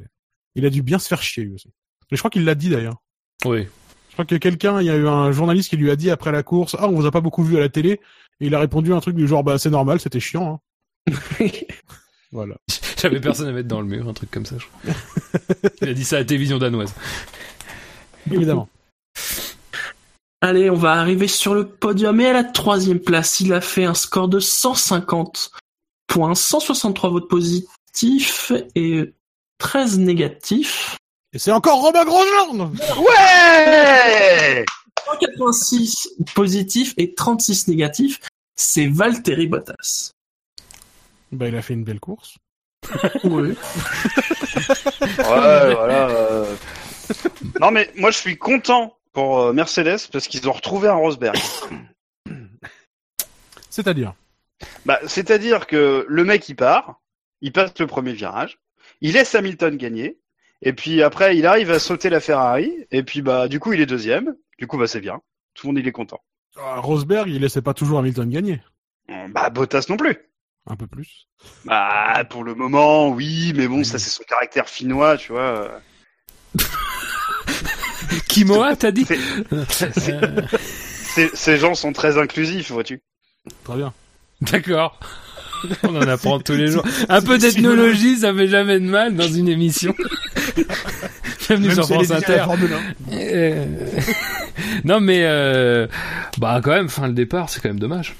il a dû bien se faire chier lui aussi. Et je crois qu'il l'a dit d'ailleurs. Oui. Je crois que quelqu'un, il y a eu un journaliste qui lui a dit après la course, ah on vous a pas beaucoup vu à la télé. Et il a répondu un truc du genre bah c'est normal, c'était chiant. Hein. Voilà. J'avais personne à mettre dans le mur, un truc comme ça. Je crois. Il a dit ça à la télévision danoise. Évidemment. Allez, on va arriver sur le podium et à la troisième place, il a fait un score de 150 points, 163 votes positifs et 13 négatifs. Et c'est encore Romain Grosjean. Ouais 186 positifs et 36 négatifs, c'est Valtteri Bottas. Bah il a fait une belle course. Oui. Ouais, voilà. euh. Non, mais moi, je suis content pour euh, Mercedes parce qu'ils ont retrouvé un Rosberg. C'est-à-dire? Bah, c'est-à-dire que le mec, il part, il passe le premier virage, il laisse Hamilton gagner, et puis après, il arrive à sauter la Ferrari, et puis bah, du coup, il est deuxième. Du coup, bah, c'est bien. Tout le monde, il est content. Ah, Rosberg, il laissait pas toujours Hamilton gagner. Euh, Bah, Bottas non plus. Un peu plus. Bah, pour le moment, oui, mais bon, ça, c'est son caractère finnois, tu vois. Kimoa, t'as dit c'est- Ces, gens sont très inclusifs, vois-tu. Très bien. D'accord. On en apprend tous les jours. Un peu d'ethnologie, ça fait jamais de mal dans une émission. Bienvenue sur France Inter. 1. Euh, non mais euh, bah quand même, fin le départ, c'est quand même dommage.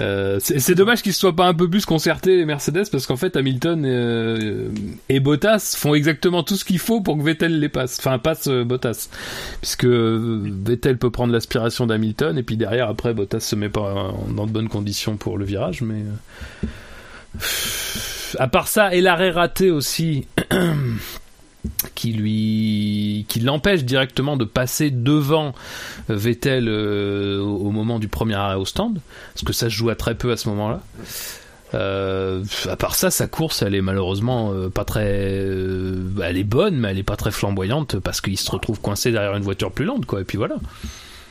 Euh, c'est dommage qu'ils se soient pas un peu plus concertés les Mercedes parce qu'en fait Hamilton euh, et Bottas font exactement tout ce qu'il faut pour que Vettel les passe, enfin passe euh, Bottas, puisque Vettel peut prendre l'aspiration d'Hamilton et puis derrière après Bottas se met pas dans de bonnes conditions pour le virage, mais à part ça et l'arrêt raté aussi qui lui qui l'empêche directement de passer devant Vettel euh, au moment du premier arrêt au stand parce que ça se joue à très peu à ce moment-là. Euh, à part ça sa course elle est malheureusement euh, pas très elle est bonne mais elle est pas très flamboyante parce qu'il se retrouve coincé derrière une voiture plus lente quoi et puis voilà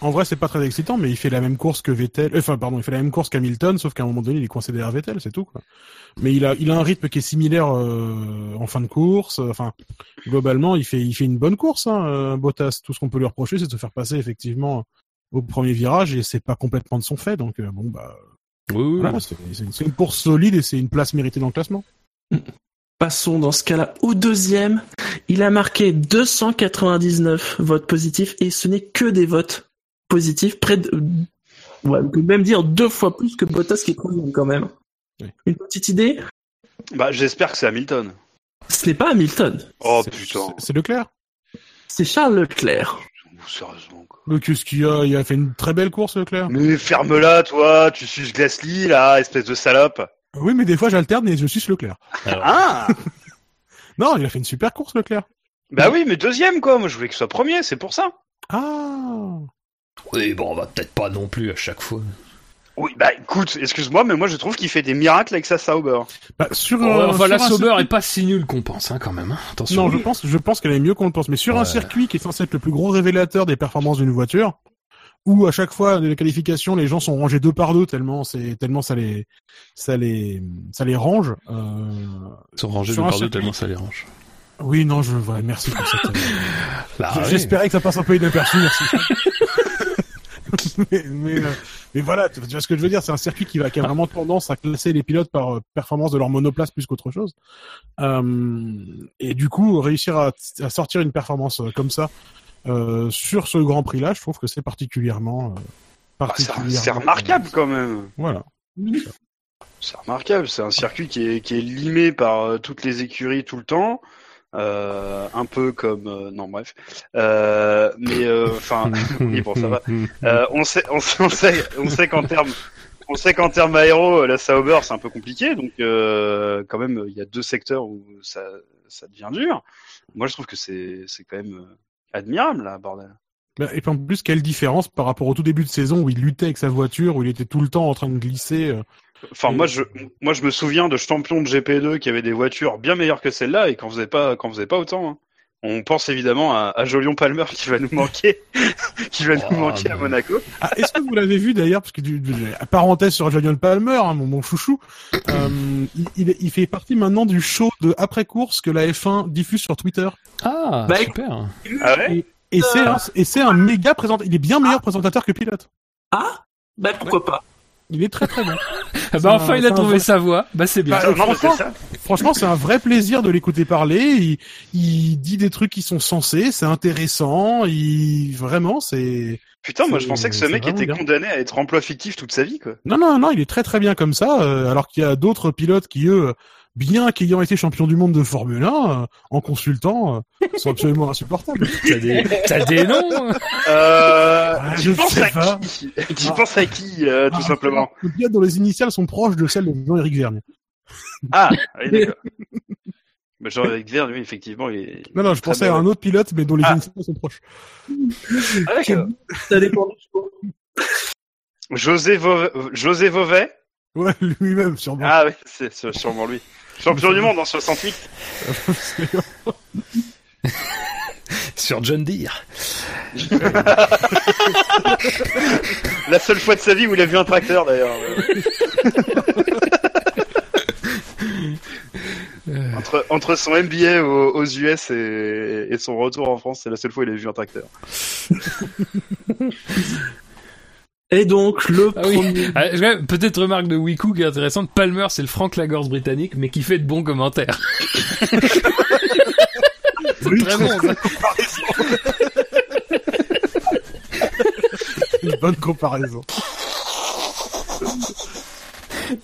En vrai, c'est pas très excitant, mais il fait la même course que Vettel. euh, Enfin, pardon, il fait la même course qu'Hamilton, sauf qu'à un moment donné, il est coincé derrière Vettel, c'est tout. Quoi. Mais il a, il a un rythme qui est similaire euh, en fin de course. Enfin, globalement, il fait, il fait une bonne course. Hein, euh, Bottas, tout ce qu'on peut lui reprocher, c'est de se faire passer effectivement au premier virage, et c'est pas complètement de son fait. Donc, euh, bon, bah, oui, oui, voilà, c'est c'est une, c'est une course solide et c'est une place méritée dans le classement. Passons dans ce cas-là au deuxième. Il a marqué 299 votes positifs et ce n'est que des votes positifs, près de, ouais, on peut même dire deux fois plus que Bottas qui est troisième quand même. Oui. Une petite idée? Bah, j'espère que c'est Hamilton. Ce n'est pas Hamilton, Oh putain. c'est- Leclerc c'est Charles Leclerc. Sérieusement, quoi. Le qu'est-ce qu'il a? Il a fait une très belle course, Leclerc. Mais ferme-la, toi, tu suces Gasly, là, espèce de salope. Oui, mais des fois j'alterne et je suis Leclerc. Ah Non, il a fait une super course, Leclerc. Bah oui, mais deuxième, quoi. Moi, je voulais qu'il soit premier, c'est pour ça. Ah Oui, bon, on va peut-être pas non plus à chaque fois. Oui, bah écoute, excuse-moi, mais moi, je trouve qu'il fait des miracles avec sa Sauber. bah, sur, enfin, la un Sauber circuit- est pas si nulle qu'on pense, hein, quand même. hein. Attention. Non, je pense, je pense qu'elle est mieux qu'on le pense. Mais sur un circuit qui est censé être le plus gros révélateur des performances d'une voiture, où à chaque fois les qualifications, les gens sont rangés deux par deux tellement c'est tellement ça les ça les ça les range. Euh... Ils sont rangés de un par deux tellement ça les range. Oui, non, je ouais, merci pour cette. euh. J'espérais que ça passe un peu inaperçu, merci. mais, mais, euh, mais voilà, tu tu vois ce que je veux dire, c'est un circuit qui, va, qui a vraiment tendance à classer les pilotes par euh, performance de leur monoplace plus qu'autre chose. Euh, et du coup, réussir à, à sortir une performance comme ça sur ce Grand Prix-là, je trouve que c'est particulièrement, Bah, c'est particulièrement. c'est remarquable, quand même. Voilà. C'est remarquable. C'est un circuit qui est, qui est limé par toutes les écuries tout le temps. Euh, un peu comme euh, non bref. Euh, mais euh, enfin oui bon ça va. Euh, on sait on sait on sait, qu'en termes on sait qu'en termes aéro la Sauber c'est un peu compliqué. Donc euh, quand même il y a deux secteurs où ça ça devient dur. Moi je trouve que c'est c'est quand même euh, admirable là bordel. Bah, Et puis en plus, quelle différence par rapport au tout début de saison où il luttait avec sa voiture, où il était tout le temps en train de glisser. Enfin, moi, je, moi, je me souviens de champions de GP2 qui avaient des voitures bien meilleures que celle-là et qu'on faisait pas, qu'on faisait pas autant. hein. On pense évidemment à, à Jolion Palmer qui va nous manquer, qui va Oh, nous manquer à. Monaco. Ah, est-ce que vous l'avez vu d'ailleurs parce que du, du- parenthèse sur Julian Palmer, hein, mon, mon chouchou, euh, il, il, il fait partie maintenant du show de après course que la F1 diffuse sur Twitter. Ah, Bah, super. Ah ouais Et c'est un, et c'est un méga présentateur. Il est bien meilleur présentateur que pilote. Ah Bah pourquoi pas Il est très très bon. Ah bah un- enfin, il a trouvé vrai- sa voie. Bah, c'est bien. Bah, Non, franchement, ça. franchement, c'est un vrai plaisir de l'écouter parler. Il, il dit des trucs qui sont sensés, c'est intéressant. Il vraiment, c'est Putain, moi, je pensais que ce mec était bien. condamné à être emploi fictif toute sa vie, quoi. Non, non, non, il est très très bien comme ça, euh, alors qu'il y a d'autres pilotes qui, eux, bien qu'ayant été champions du monde de Formule 1, euh, en consultant, euh, sont absolument insupportables. T'as des, t'as des noms. Euh, Ah, tu penses à qui Tu Ah. penses à qui, euh, tout Ah, simplement Le pilote dont les initiales sont proches de celles de Jean-Éric Vergne. Ah, oui, d'accord. Avec Verne, oui, effectivement, il est. Non, non, je pensais à un autre pilote, mais dont les Ah. initiales sont proches. Ah, d'accord. Ça dépend du choix. José Vauvet, José Vauvet Ouais, lui-même, sûrement. Ah oui, c'est sûrement lui. Champion du monde en 68. Sur John Deere. La seule fois de sa vie où il a vu un tracteur d'ailleurs. entre, entre son MBA aux, aux US et, et son retour en France, c'est la seule fois où il a vu un tracteur. Et donc, le Ah oui. premier... Ah, Peut-être remarque de Wiku qui est intéressante. Palmer, c'est le Frank Lagorce britannique, mais qui fait de bons commentaires. Oui, Très bon, ça. une bonne comparaison.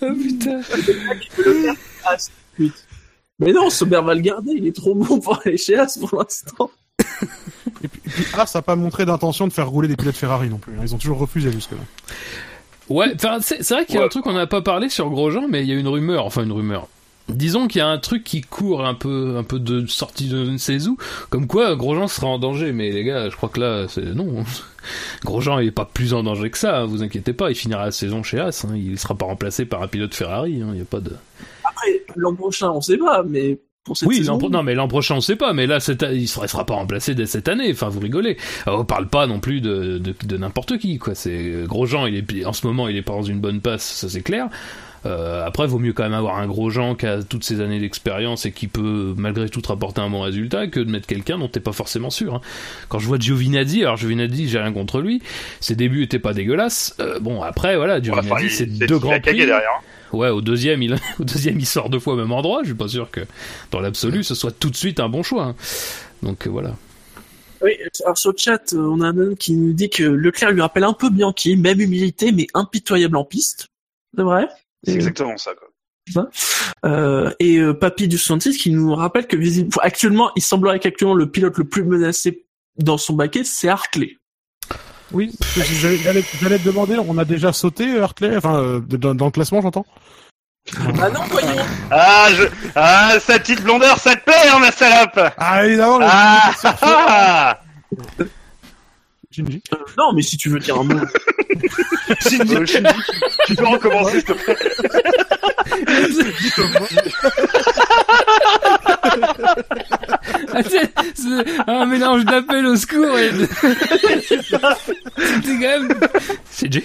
Oh, putain. Mais non, Sauber va le garder, il est trop bon pour aller chez As pour l'instant. Et puis, puis Haas n'a pas montré d'intention de faire rouler des pilotes Ferrari non plus. hein. Ils ont toujours refusé jusque-là. Ouais, enfin, c'est vrai qu'il y a Ouais. un truc qu'on n'a pas parlé sur Grosjean, mais il y a une rumeur, enfin une rumeur. Disons qu'il y a un truc qui court un peu, un peu de sortie de je ne sais où, comme quoi Grosjean sera en danger. Mais les gars, je crois que là, c'est non. Grosjean est pas plus en danger que ça. hein, vous inquiétez pas, il finira la saison chez As. hein, il sera pas remplacé par un pilote Ferrari. hein, Il y a pas de. Après, l'an prochain, on sait pas, mais pour cette Oui, saison... non, mais l'an prochain on sait pas. Mais là, cette il sera, il sera pas remplacé dès cette année. Enfin, vous rigolez. Alors, on parle pas non plus de, de, de n'importe qui, quoi. C'est Grosjean. Il est en ce moment, il est pas dans une bonne passe, ça c'est clair. Euh, après, vaut mieux quand même avoir un Grosjean qui a toutes ces années d'expérience et qui peut malgré tout te rapporter un bon résultat que de mettre quelqu'un dont t'es pas forcément sûr. hein. Quand je vois Giovinazzi, alors Giovinazzi, j'ai rien contre lui. Ses débuts étaient pas dégueulasses. Euh, bon, après, voilà, Giovinazzi, c'est deux il a grands cagué prix. derrière. Ouais, au deuxième, il, au deuxième, il sort deux fois au même endroit. Je suis pas sûr que, dans l'absolu, ce soit tout de suite un bon choix. hein. Donc euh, voilà. Oui, alors sur le chat, euh, on a un homme qui nous dit que Leclerc lui rappelle un peu Bianchi, même humilité, mais impitoyable en piste. C'est vrai? C'est exactement ça, quoi. Euh, et euh, Papy du 66 qui nous rappelle que visiblement, actuellement, il semblerait qu'actuellement le pilote le plus menacé dans son baquet, c'est Hartley. Oui, j'allais te demander, on a déjà sauté euh, Hartley, enfin euh, dans, dans le classement, j'entends. Ah non, voyons. Ah, je... ah, sa petite blondeur, ça te plaît, hein, ma salope Ah évidemment, le- Ah, ah. Shinji. Euh, non, mais si tu veux dire un mot. Euh, Shinji, tu peux recommencer, s'il te plaît c'est un mélange d'appel au secours et de... C'était quand même... C'est J.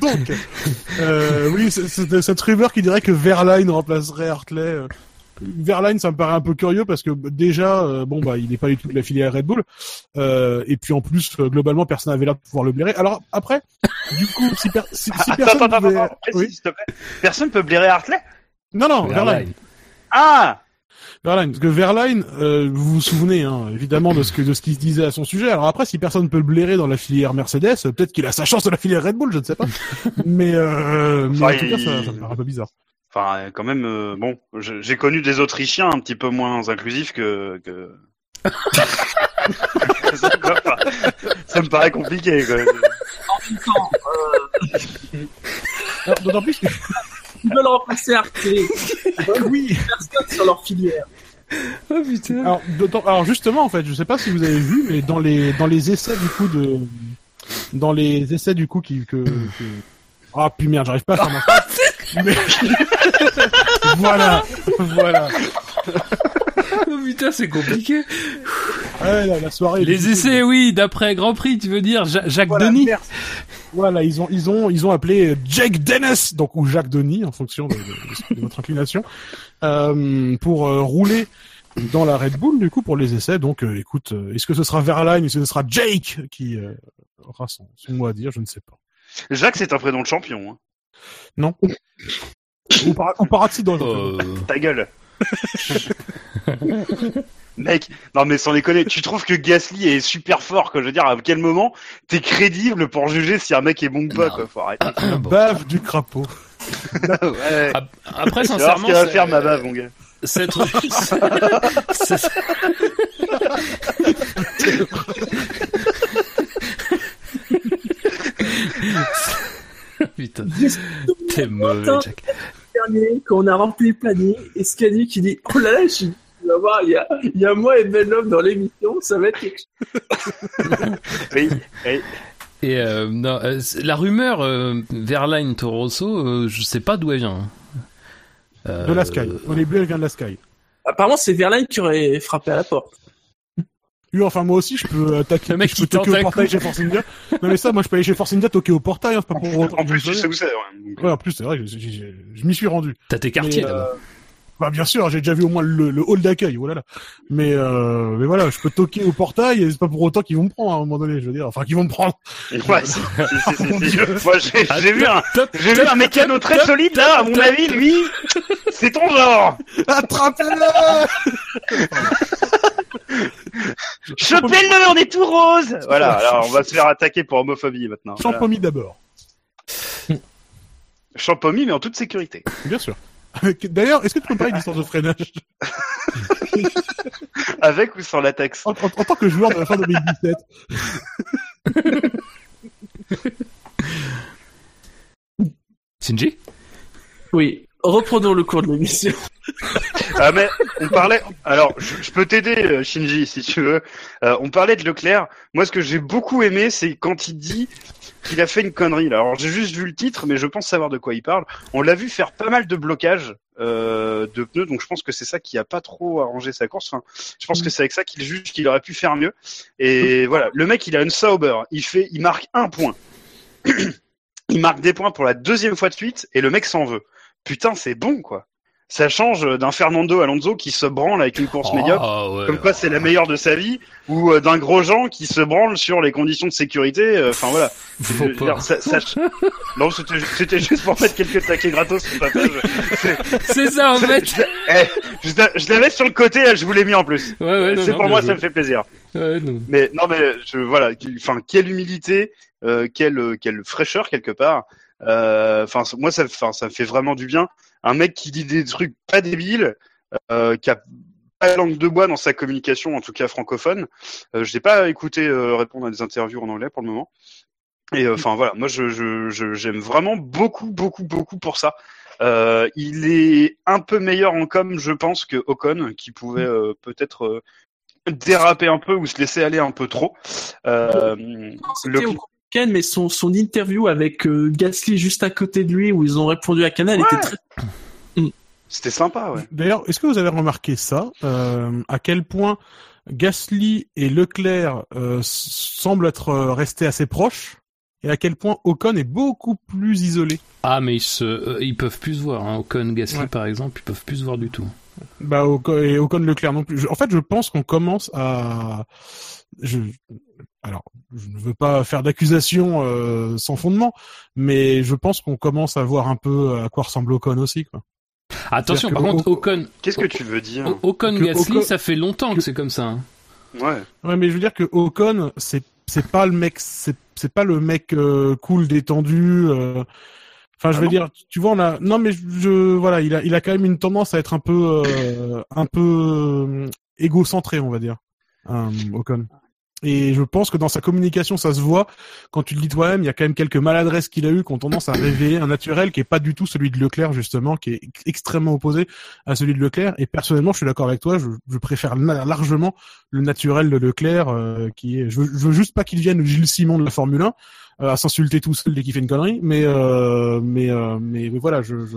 Donc, euh, oui, c'est- cette rumeur qui dirait que Verline remplacerait Hartley. Verline, ça me paraît un peu curieux parce que déjà, euh, bon bah, il n'est pas du tout de la filière Red Bull, euh, et puis en plus, euh, globalement, personne n'avait l'air de pouvoir le blairer. Alors après, du coup, si, per- si, si Attends, personne attends, attends, pouvait- attends, précise, oui. s'il te plaît. Personne peut blairer Hartley? Non non, Verline. Ah Verline, parce que Verline, euh, vous vous souvenez hein, évidemment de ce que de ce qu'il se disait à son sujet. Alors après, si personne peut le blairer dans la filière Mercedes, peut-être qu'il a sa chance de la filière Red Bull, je ne sais pas. mais euh, mais en Enfin, tout cas, ça me paraît un peu bizarre. Enfin, quand même, euh, bon, j'ai connu des Autrichiens un petit peu moins inclusifs que... que... ça, me paraît- ça me paraît compliqué, quoi. En même temps, euh, D'autant plus que ils veulent remplacer Hartley. oui. Personne sur leur filière. Oh putain. Alors, d'autant- alors justement, en fait, je sais pas si vous avez vu, mais dans les dans les essais du coup de dans les essais du coup qui que, que... ah puis merde, j'arrive pas à faire ma. Mais- voilà, voilà. Oh putain, c'est compliqué. Ouais, la, la soirée. Les essais, oui, d'après Grand Prix, tu veux dire Ja- Jacques Voilà, Denis merci. Voilà, ils ont ils ont ils ont appelé Jake Dennis, donc ou Jacques Denis en fonction de, de- de votre inclination, euh, pour euh, rouler dans la Red Bull du coup pour les essais. Donc, euh, écoute, euh, est-ce que ce sera Verline, est-ce que ce sera Jake qui euh, aura son, son mot à dire Je ne sais pas. Jacques, c'est un prénom de champion. Hein. Non. Ou, par, ou Paratido. Euh, Ta gueule. Mec, non mais sans déconner, tu trouves que Gasly est super fort, quoi. Je veux dire, à quel moment t'es crédible pour juger si un mec est bon ou pas, quoi. Faut arrêter. bon. Bave du crapaud. ouais. Après, ce sincèrement, qu'il va c'est- faire ma bave, mon gars. cette... c'est- Putain, t'es mauvais, Jack. Dernier, quand on a rempli le panier, et Scadi qui dit Oh là là, je suis. Il y a, il y a moi et Ben Love dans l'émission, ça va être quelque chose. Oui, oui. Et euh, non, euh, la rumeur euh, Verline Torosso, euh, je sais pas d'où elle vient. Euh, De la Sky. On est bleu, elle vient de la Sky. Apparemment, c'est Verlaine qui aurait frappé à la porte. Oui, enfin moi aussi, je peux attaquer. Le mec je peux toquer au portail chez Force India. Non mais ça, moi je peux aller chez Force India toquer au portail, hein, c'est pas pour autant En que plus, je sais où c'est, ouais. Ouais, en plus, c'est vrai que j'ai- j'ai- je m'y suis rendu. T'as tes quartiers Mais, euh, là-bas. Bah bien sûr, j'ai déjà vu au moins le, le hall d'accueil, voilà. Mais euh, mais voilà, je peux toquer au portail et c'est pas pour autant qu'ils vont me prendre à un moment donné, je veux dire. Enfin, qu'ils vont me prendre. Ouais, si, si, si, si, si. Moi, j'ai Ah, vu un, j'ai vu un mécano très solide, là, à mon avis, lui, c'est ton genre. Attrapez-le Chopez-le, on est tout rose. Voilà, alors on va se faire attaquer pour homophobie maintenant. Voilà. Champomy d'abord, Champomy, mais en toute sécurité. bien sûr. D'ailleurs, est-ce que tu peux me parler d'histoire de freinage? Avec ou sans latex? en, en- en tant que joueur de la fin 2017 Shinji? Oui, reprenons le cours de l'émission. Ah mais on parlait. Alors je, peux t'aider euh, Shinji si tu veux. Euh, on parlait de Leclerc. Moi ce que j'ai beaucoup aimé c'est quand il dit qu'il a fait une connerie. Alors j'ai juste vu le titre mais je pense savoir de quoi il parle. On l'a vu faire pas mal de blocages euh, de pneus donc je pense que c'est ça qui a pas trop arrangé sa course. Je pense que c'est avec ça qu'il juge qu'il aurait pu faire mieux. Et voilà le mec il a une sauber. Il fait il marque un point. il marque des points pour la deuxième fois de suite et le mec s'en veut. Putain c'est bon quoi. Ça change d'un Fernando Alonso qui se branle avec une course médiocre, Ah, ouais. comme quoi c'est la meilleure de sa vie, ou euh, d'un gros Jean qui se branle sur les conditions de sécurité. euh, Enfin voilà. Faut Je pas. ça- ça- Non, c'était juste pour mettre quelques taquets gratos sur ta page. C'est- ça en fait. Eh, je, la- je l'avais sur le côté, je vous l'ai mis en plus. Ouais, ouais, c'est pour moi, ça me fait plaisir. Ouais, non. Mais non, mais je voilà, enfin quelle humilité euh, quelle quelle fraîcheur quelque part. Euh, Enfin, moi, ça, ça me fait vraiment du bien. Un mec qui dit des trucs pas débiles, euh, qui a pas la langue de bois dans sa communication, en tout cas francophone. Euh, je n'ai pas écouté euh, répondre à des interviews en anglais pour le moment. Et euh, enfin voilà, moi je je- je- j'aime vraiment beaucoup beaucoup beaucoup pour ça. Euh, il est un peu meilleur en com, je pense, que Ocon, qui pouvait euh, peut-être euh, déraper un peu ou se laisser aller un peu trop. Euh, Week-end, mais son, son interview avec euh, Gasly juste à côté de lui, où ils ont répondu à Canal, Ouais. était très... C'était sympa, ouais. D'ailleurs, est-ce que vous avez remarqué ça euh, À quel point Gasly et Leclerc euh, semblent être euh, restés assez proches et à quel point Ocon est beaucoup plus isolé? Ah, mais ils, se, euh, ils peuvent plus se voir. Hein. Ocon, Gasly, Ouais. par exemple, ils peuvent plus se voir du tout. Bah, Ocon, et Ocon Leclerc non plus. Je- en fait, je pense qu'on commence à. Je... Alors, je ne veux pas faire d'accusation euh, sans fondement, mais je pense qu'on commence à voir un peu à quoi ressemble Ocon aussi. Quoi. Attention, par contre, Ocon, Qu'est-ce que tu veux dire Ocon, Gasly, Ocon- ça fait longtemps que c'est comme ça. hein. Ouais. Ouais, mais je veux dire que Ocon, c'est c'est pas le mec, c'est c'est pas le mec euh, cool, détendu. euh, Enfin, je Ah veux non dire, tu vois, on a. Non, mais je, je- voilà, il a il a quand même une tendance à être un peu euh, un peu euh, égocentré, on va dire, euh, Ocon. Et je pense que dans sa communication, ça se voit. Quand tu le dis toi-même, il y a quand même quelques maladresses qu'il a eues qui ont tendance à révéler un naturel qui est pas du tout celui de Leclerc, justement, qui est ex- extrêmement opposé à celui de Leclerc. Et personnellement, je suis d'accord avec toi, je, je préfère largement le naturel de Leclerc, euh, qui est. Je je veux juste pas qu'il devienne Gilles Simon de la Formule 1, euh, à s'insulter tout seul dès qu'il fait une connerie. Mais euh, mais, euh, mais mais voilà, je, je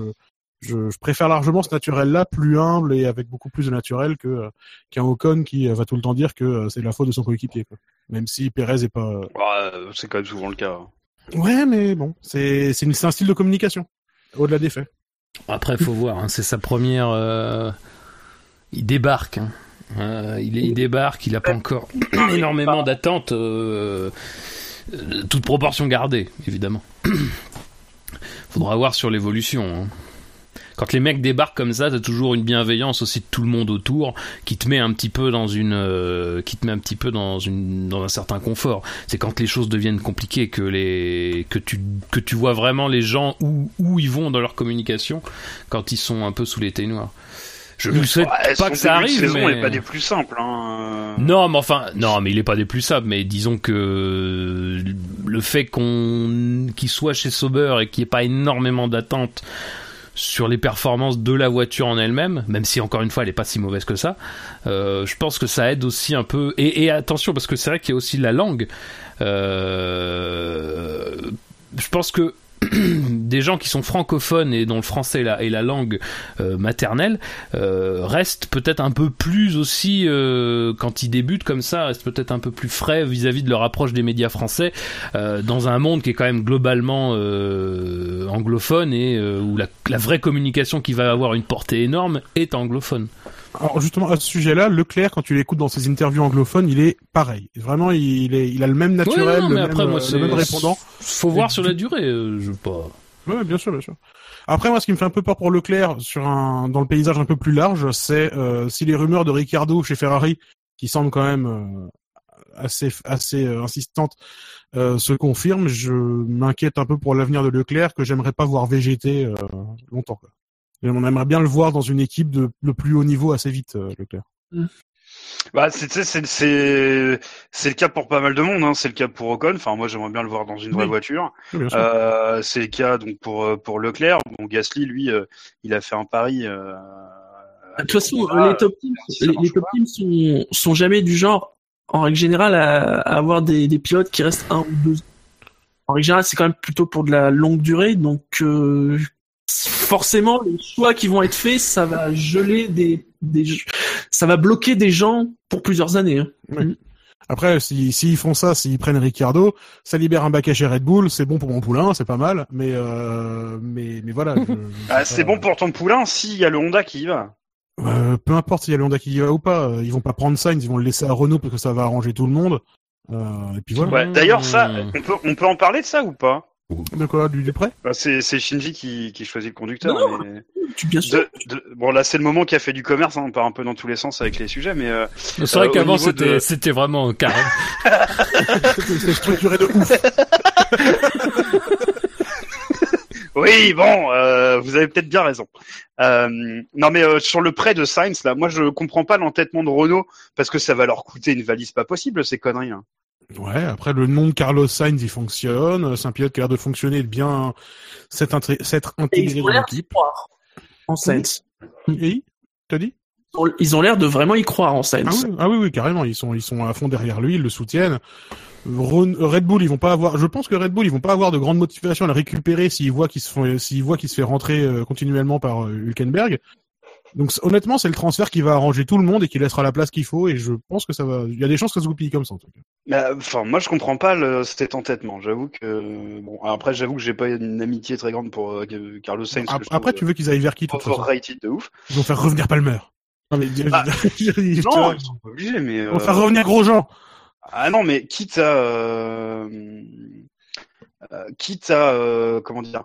je, je préfère largement ce naturel-là, plus humble et avec beaucoup plus de naturel que euh, qu'un Ocon qui euh, va tout le temps dire que euh, c'est la faute de son coéquipier. quoi. Même si Pérez est pas. Ouais, c'est quand même souvent le cas. Ouais, mais bon, c'est c'est un style de communication au-delà des faits. Après, faut voir. hein, c'est sa première. euh, Il débarque. hein. Euh, il, est- il débarque. Il a pas encore énormément d'attentes. toute proportion gardée, évidemment. Faudra voir sur l'évolution. hein. Quand les mecs débarquent comme ça, t'as toujours une bienveillance aussi de tout le monde autour qui te met un petit peu dans une, euh, qui te met un petit peu dans une, dans un certain confort. C'est quand les choses deviennent compliquées que les, que tu, que tu vois vraiment les gens où, où ils vont dans leur communication quand ils sont un peu sous les noirs. Je ne souhaite Ouais, pas que ça arrive, saison mais n'est pas des plus simples. Hein. non, mais enfin, non, mais il est pas des plus sables. Mais disons que le fait qu'on qu'il soit chez Sauber et qu'il n'y ait pas énormément d'attentes sur les performances de la voiture en elle-même, même si encore une fois elle est pas si mauvaise que ça, euh, je pense que ça aide aussi un peu. Et, et attention parce que c'est vrai qu'il y a aussi la langue. Euh, je pense que des gens qui sont francophones et dont le français est la, langue euh, maternelle euh, restent peut-être un peu plus aussi euh, quand ils débutent comme ça restent peut-être un peu plus frais vis-à-vis de leur approche des médias français dans un monde qui est quand même globalement anglophone et où la vraie communication qui va avoir une portée énorme est anglophone. Alors justement à ce sujet-là, Leclerc, quand tu l'écoutes dans ses interviews anglophones, il est pareil. Vraiment, il est, il a le même naturel, Ouais, non, le, mais même, après, moi, euh, le même répondant. Faut voir sur la durée, euh, je veux pas. Ouais, bien sûr, bien sûr. Après, moi, ce qui me fait un peu peur pour Leclerc sur un dans le paysage un peu plus large, c'est euh, si les rumeurs de Ricciardo chez Ferrari, qui semblent quand même euh, assez assez euh, insistantes, euh, se confirment, je m'inquiète un peu pour l'avenir de Leclerc que j'aimerais pas voir végéter euh, longtemps. Quoi. On aimerait bien le voir dans une équipe de le plus haut niveau assez vite, euh, Leclerc. Bah, c'est, tu sais, c'est, c'est, c'est le cas pour pas mal de monde. Hein. C'est le cas pour Ocon. Enfin, moi, j'aimerais bien le voir dans une vraie Oui. voiture. Oui. Euh, c'est le cas donc pour euh, pour Leclerc. Bon, Gasly, lui, euh, il a fait un pari. Euh, De toute façon, les top teams, si ça les, marche les top teams sont, sont jamais du genre, en règle générale, à, à avoir des, des pilotes qui restent un ou deux. En règle générale, c'est quand même plutôt pour de la longue durée, donc euh, forcément, les choix qui vont être faits, ça va geler des, des, ça va bloquer des gens pour plusieurs années. hein. Après, si s'ils font ça, s'ils prennent Ricciardo, ça libère un baquet chez Red Bull, c'est bon pour mon poulain, c'est pas mal, mais euh, mais mais voilà. Ah, c'est bon pour ton poulain s'il y a le Honda qui y va. Euh, peu importe s'il y a le Honda qui y va ou pas, euh, ils vont pas prendre Sainz, ils vont le laisser à Renault parce que ça va arranger tout le monde. Euh, et puis voilà. Ouais. D'ailleurs, ça, Mmh. on peut on peut en parler de ça ou pas? Bah, c'est Shinji qui, choisit le conducteur. Bon, là, c'est le moment qui a fait du commerce. Hein. On part un peu dans tous les sens avec les sujets, mais. Euh, c'est vrai euh, qu'avant, c'était vraiment carré. c'était structuré de ouf. Oui, bon, euh, vous avez peut-être bien raison. Non, mais sur le prêt de Sainz, là, moi, je comprends pas l'entêtement de Renault parce que ça va leur coûter une valise pas possible ces conneries. Hein. Ouais, après le nom de Carlos Sainz, il fonctionne. C'est un pilote qui a l'air de fonctionner, et de bien s'être intégré ils ont dans l'équipe. en Sainz. Et t'as dit? Ils ont l'air de vraiment y croire en ah Sainz. oui, ah oui, oui, carrément. Ils sont, ils sont à fond derrière lui, ils le soutiennent. Red Bull, ils vont pas avoir. Je pense que Red Bull, ils vont pas avoir de grande motivation à le récupérer s'ils voient qu'ils se font, s'ils voient qu'il se fait rentrer euh, continuellement par euh, Hülkenberg. Donc honnêtement, c'est le transfert qui va arranger tout le monde et qui laissera la place qu'il faut. Et je pense que ça va. Il y a des chances que ça se goupille comme ça en tout cas. Mais, Enfin, moi, je comprends pas le, cet entêtement. J'avoue que bon, après, j'avoue que j'ai pas une amitié très grande pour euh, Carlos Sainz. Après, trouve, tu veux qu'ils aillent vers qui overrated de ouf. Ils vont faire revenir Palmer. Non mais Ah, ils sont obligés, mais ils vont euh, faire revenir Grosjean. ah non, mais quitte à euh, quitte à comment dire,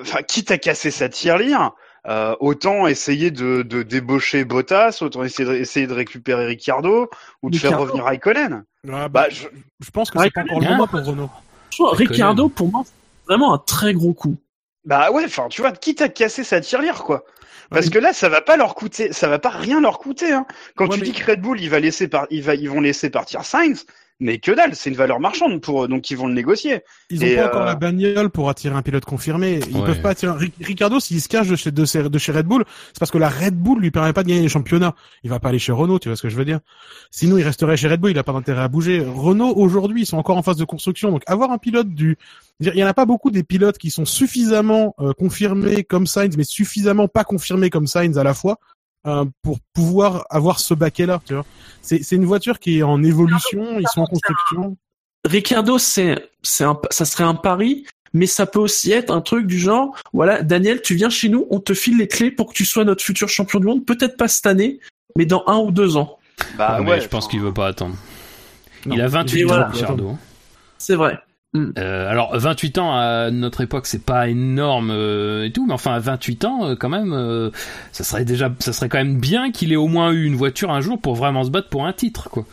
enfin, quitte à casser sa tirelire. Euh, autant essayer de, de débaucher Bottas, autant essayer de, essayer de récupérer Ricciardo ou de faire revenir Raikkonen. Ah, bah, Bah, je, je pense que c'est pas encore le moment pour Renault. Ricciardo, pour moi, c'est vraiment un très gros coup. Bah ouais, enfin, tu vois, quitte à casser sa tirelire, quoi. Parce que là, ça va pas leur coûter, ça va pas rien leur coûter. Hein. Quand Ouais, tu mais- dis que Red Bull, il va laisser par, il va, ils vont laisser partir Sainz, mais que dalle, c'est une valeur marchande pour eux, donc ils vont le négocier. Ils ont Et, pas euh, encore la bagnole pour attirer un pilote confirmé. Ils Ouais. peuvent pas attirer. Ric- Ricardo, s'il se cache de chez, de, chez- de chez Red Bull, c'est parce que la Red Bull lui permet pas de gagner les championnats. Il va pas aller chez Renault, tu vois ce que je veux dire. Sinon, il resterait chez Red Bull, il a pas d'intérêt à bouger. Renault, aujourd'hui, ils sont encore en phase de construction. Donc, avoir un pilote du, je veux dire, il y en a pas beaucoup des pilotes qui sont suffisamment euh, confirmés comme Sainz, mais suffisamment pas confirmés comme Sainz à la fois. Euh, pour pouvoir avoir ce baquet là, tu vois. C'est une voiture qui est en évolution, ils sont en construction. Ricardo, c'est, c'est un, ça serait un pari, mais ça peut aussi être un truc du genre, voilà, Daniel, tu viens chez nous, on te file les clés pour que tu sois notre futur champion du monde, peut-être pas cette année, mais dans un ou deux ans. Bah Ouais, je pense qu'il veut pas attendre. Non. Il a 28 Et ans, voilà. Ricciardo. C'est vrai. Euh, alors 28 ans à notre époque c'est pas énorme euh, et tout mais enfin à 28 ans euh, quand même euh, ça serait déjà ça serait quand même bien qu'il ait au moins eu une voiture un jour pour vraiment se battre pour un titre quoi.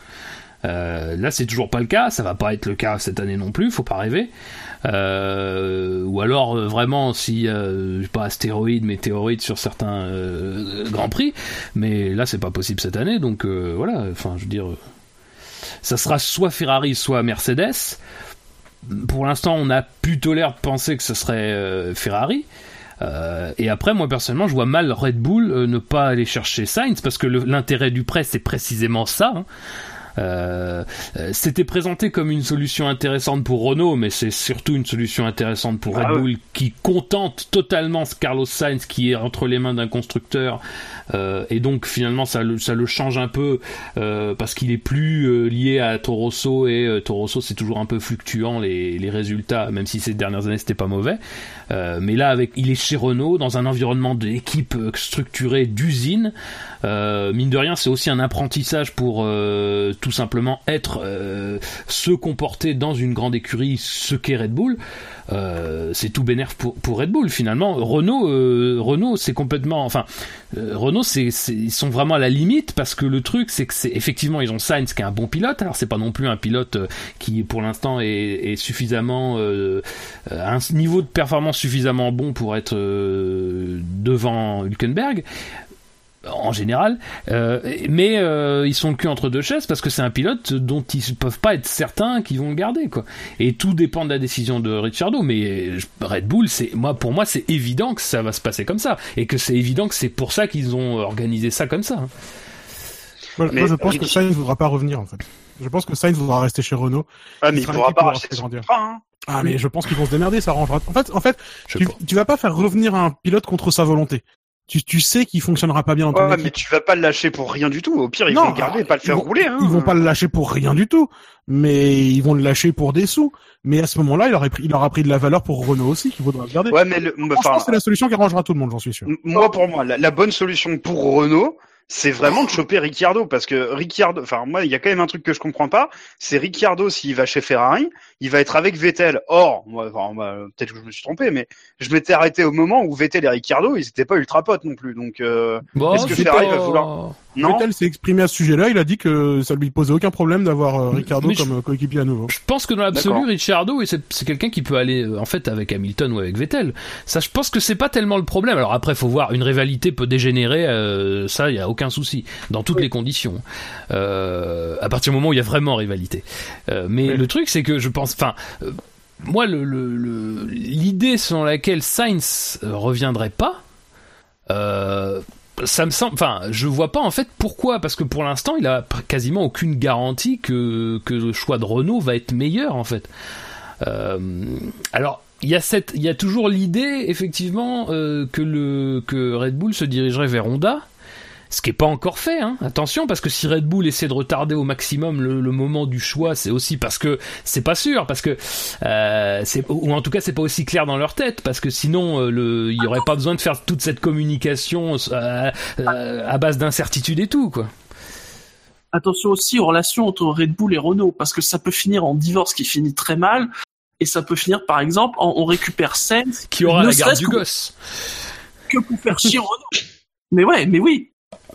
Là c'est toujours pas le cas ça va pas être le cas cette année non plus faut pas rêver. Ou alors vraiment si pas astéroïde météorite sur certains grands prix mais là c'est pas possible cette année donc voilà enfin je veux dire ça sera soit Ferrari soit Mercedes pour l'instant, on a plutôt l'air de penser que ce serait euh, Ferrari. Euh, et après, moi personnellement, je vois mal Red Bull euh, ne pas aller chercher Sainz parce que l'intérêt du prêt, c'est précisément ça. hein. Euh, euh, C'était présenté comme une solution intéressante pour Renault, mais c'est surtout une solution intéressante pour Red Ah ouais. Bull qui contente totalement ce Carlos Sainz qui est entre les mains d'un constructeur. Euh, et donc finalement, ça le, ça le change un peu euh, parce qu'il est plus euh, lié à Toro Rosso et euh, Toro Rosso c'est toujours un peu fluctuant les, les résultats, même si ces dernières années c'était pas mauvais. Euh, mais là, avec, il est chez Renault dans un environnement d'équipe structurée d'usine. Euh, mine de rien, c'est aussi un apprentissage pour euh, tout simplement être, euh, se comporter dans une grande écurie, ce qu'est Red Bull. Euh, c'est tout bénéf pour, Red Bull finalement. Renault, euh, Renault, c'est complètement, enfin, Renault, c'est, ils sont vraiment à la limite parce que le truc, c'est que c'est effectivement ils ont Sainz qui est un bon pilote. Alors c'est pas non plus un pilote qui pour l'instant est, est suffisamment à un niveau de performance suffisamment bon pour être devant Hülkenberg en général, Euh, mais euh, ils sont le cul entre deux chaises parce que c'est un pilote dont ils peuvent pas être certains qu'ils vont le garder quoi. Et tout dépend de la décision de Ricciardo, mais Red Bull, c'est moi pour moi c'est évident que ça va se passer comme ça et que c'est évident que c'est pour ça qu'ils ont organisé ça comme ça. hein. Moi, Mais moi, je pense que Sainz ne voudra pas revenir en fait. Je pense que Sainz voudra rester chez Renault. Ah, mais il il pourra pas racheter son hein. Ah mais je pense qu'ils vont se démerder, ça arrangera. En fait, en fait, tu, tu vas pas faire revenir un pilote contre sa volonté. Tu, tu sais qu'il fonctionnera pas bien dans ton Ouais, mais tu vas pas le lâcher pour rien du tout. Au pire, ils Non, vont le garder et pas le faire vont- rouler. Hein. Ils vont pas le lâcher pour rien du tout, mais ils vont le lâcher pour des sous. Mais à ce moment-là, il aurait pris, il aura pris de la valeur pour Renault aussi, qu'il faudra le garder. Ouais, mais le, c'est la solution qui arrangera tout le monde, j'en suis sûr. Moi, pour moi, la, la bonne solution pour Renault, c'est vraiment de choper Ricciardo, parce que Ricciardo, enfin moi, il y a quand même un truc que je comprends pas, c'est Ricciardo s'il va chez Ferrari, il va être avec Vettel. Or, moi, enfin, moi, peut-être que je me suis trompé, mais je m'étais arrêté au moment où Vettel et Ricciardo, ils étaient pas ultra potes non plus, donc. Euh... Bon, Est-ce que Ferrari pas- va vouloir-. Vettel s'est exprimé à ce sujet-là. Il a dit que ça lui posait aucun problème d'avoir euh, Ricardo comme euh, coéquipier à nouveau. Je pense que dans l'absolu, et c'est quelqu'un qui peut aller euh, en fait avec Hamilton ou avec Vettel. Ça, je pense que c'est pas tellement le problème. Alors après, faut voir, une rivalité peut dégénérer, euh, ça, il y a aucun souci, dans toutes les conditions. Euh, à partir du moment où il y a vraiment rivalité. Euh, mais le truc, c'est que je pense, enfin. euh, moi, le- le- le- l'idée selon laquelle Sainz reviendrait pas, euh, ça me semble, enfin, je vois pas en fait pourquoi, parce que pour l'instant, il a quasiment aucune garantie que le choix de Renault va être meilleur en fait. Euh, alors, il y a toujours l'idée effectivement euh, que Red Bull se dirigerait vers Honda. Ce qui est pas encore fait, hein. attention, parce que si Red Bull essaie de retarder au maximum le, le moment du choix, c'est aussi parce que c'est pas sûr, parce que euh, ou en tout cas c'est pas aussi clair dans leur tête, parce que sinon euh, le, il y aurait pas besoin de faire toute cette communication euh, euh, à base d'incertitude et tout, quoi. Attention aussi aux relations entre Red Bull et Renault, parce que ça peut finir en divorce qui finit très mal, et ça peut finir par exemple en on récupère Sainz Qui aura la garde du gosse que pour faire chier Renault. Mais ouais, mais oui.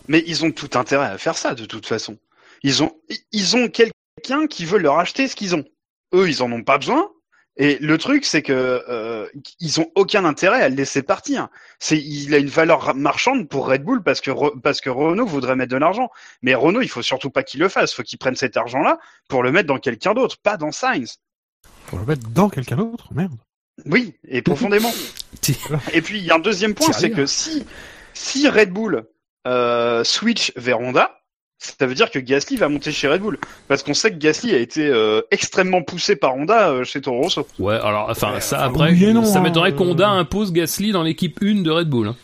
Mais ils ont tout intérêt à faire ça de toute façon. Ils ont, ils ont quelqu'un qui veut leur acheter ce qu'ils ont. Eux, ils en ont pas besoin. Et le truc, c'est que euh, ils ont aucun intérêt à le laisser partir. C'est, il a une valeur marchande pour Red Bull parce que Re- parce que Renault voudrait mettre de l'argent. Mais Renault, il faut surtout pas qu'il le fasse. Faut qu'il prenne cet argent-là pour le mettre dans quelqu'un d'autre, pas dans Sainz. Faut le mettre dans quelqu'un d'autre, merde. Oui, et profondément. et puis il y a un deuxième point, C'est que si si Red Bull euh, switch vers Honda, ça veut dire que Gasly va monter chez Red Bull, parce qu'on sait que Gasly a été euh, extrêmement poussé par Honda euh, chez Toro Rosso. Ouais, alors enfin ça après, oui et non, ça hein, m'étonnerait euh. qu'Honda impose Gasly dans l'équipe 1 de Red Bull. hein.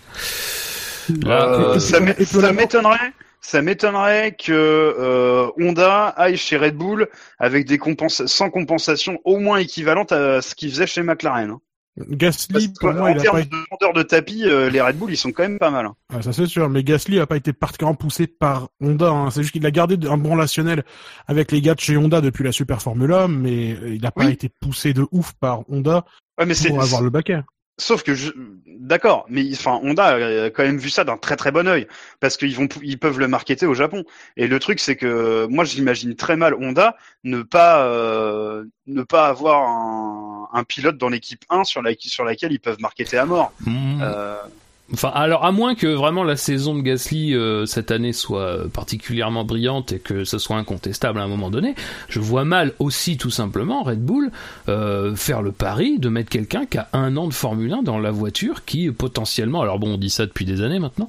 Là, Euh, et- ça m'étonnerait. Ça m'étonnerait que euh, Honda aille chez Red Bull avec des compensa sans compensation au moins équivalente à ce qu'il faisait chez McLaren. hein. Gasly, pour moi, qu'en il a termes pas de vendeur de tapis, euh, les Red Bull ils sont quand même pas mal. hein. Ah, ça c'est sûr, mais Gasly a pas été particulièrement poussé par Honda. hein. C'est juste qu'il a gardé un bon relationnel avec les gars de chez Honda depuis la Super Formula, mais euh, il a pas été poussé de ouf par Honda Ouais, mais pour avoir le baquet. Sauf que je... d'accord, mais enfin Honda a quand même vu ça d'un très très bon œil parce qu'ils vont ils peuvent le marketer au Japon. Et le truc c'est que moi j'imagine très mal Honda ne pas euh, ne pas avoir un, un pilote dans l'équipe 1 sur la sur laquelle ils peuvent marketer à mort. mm, Euh, Enfin, alors à moins que vraiment la saison de Gasly euh, cette année soit euh, particulièrement brillante et que ce soit incontestable à un moment donné, je vois mal aussi tout simplement Red Bull euh, faire le pari de mettre quelqu'un qui a un an de Formule 1 dans la voiture qui potentiellement, alors bon on dit ça depuis des années maintenant,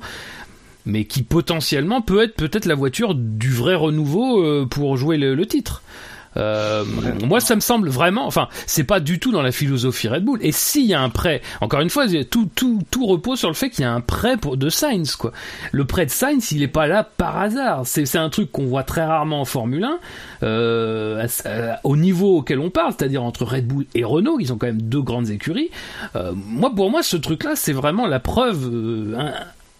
mais qui potentiellement peut être peut-être la voiture du vrai renouveau euh, pour jouer le, le titre. Euh, moi, ça me semble vraiment. Enfin, c'est pas du tout dans la philosophie Red Bull. Et s'il y a un prêt, encore une fois, tout tout tout repose sur le fait qu'il y a un prêt pour de Sainz, quoi. Le prêt de Sainz, il est pas là par hasard. C'est c'est un truc qu'on voit très rarement en Formule 1, euh, au niveau auquel on parle, c'est-à-dire entre Red Bull et Renault, ils ont quand même deux grandes écuries. Euh, moi, pour moi, ce truc-là, c'est vraiment la preuve. euh,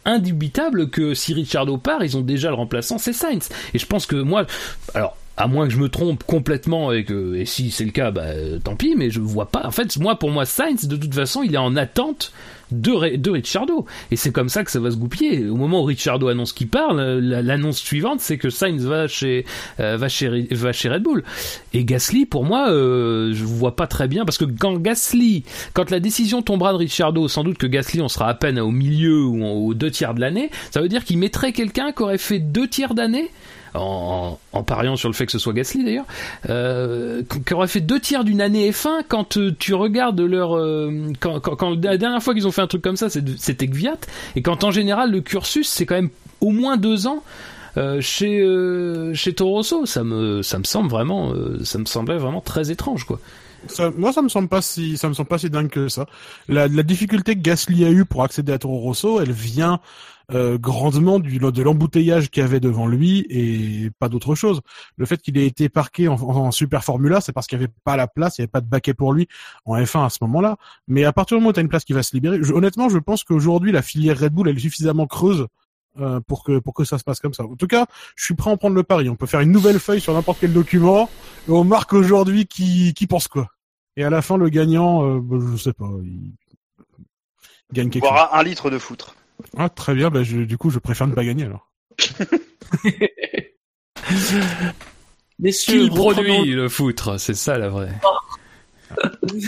indubitable que si Ricciardo part, ils ont déjà le remplaçant, c'est Sainz. Et je pense que moi, alors à moins que je me trompe complètement et que si c'est le cas, bah tant pis. Mais je vois pas. En fait, moi pour moi Sainz, de toute façon, il est en attente de de Ricciardo. Et c'est comme ça que ça va se goupiller. Au moment où Ricciardo annonce qu'il part, la- l'annonce suivante, c'est que Sainz va chez euh, va chez va chez Red Bull. Et Gasly, pour moi, euh, je vois pas très bien parce que quand Gasly, quand la décision tombera de Ricciardo, sans doute que Gasly, on sera à peine au milieu ou aux deux tiers de l'année. Ça veut dire qu'il mettrait quelqu'un qui aurait fait deux tiers d'année en, en pariant sur le fait que ce soit Gasly d'ailleurs, euh, qui aurait fait deux tiers d'une année F1 quand euh, tu regardes leur, euh, quand, quand, quand la dernière fois qu'ils ont fait un truc comme ça, c'était Gviat, et quand en général le cursus c'est quand même au moins deux ans. euh, chez euh, chez Toro Rosso, ça me ça me semble vraiment euh, ça me semblait vraiment très étrange quoi. Ça, moi, ça me semble pas si, ça me semble pas si dingue que ça. La, la difficulté que Gasly a eu pour accéder à Toro Rosso, elle vient euh, grandement du, de l'embouteillage qu'il y avait devant lui et pas d'autre chose. Le fait qu'il ait été parqué en, en, Super Formula, c'est parce qu'il n'y avait pas la place, il n'y avait pas de baquet pour lui en F1 à ce moment-là. Mais à partir du moment où tu as une place qui va se libérer, je- honnêtement, je pense qu'aujourd'hui, la filière Red Bull, elle est suffisamment creuse euh, pour que pour que ça se passe comme ça. En tout cas, je suis prêt à en prendre le pari. On peut faire une nouvelle feuille sur n'importe quel document et on marque aujourd'hui qui qui pense quoi. Et à la fin, le gagnant, euh, bah, je sais pas, il, il gagne quelque chose. boira un litre de foutre. Ah, très bien. Bah, je, du coup, je préfère ne pas gagner alors. Messieurs, Qui produit le foutre C'est ça la vraie.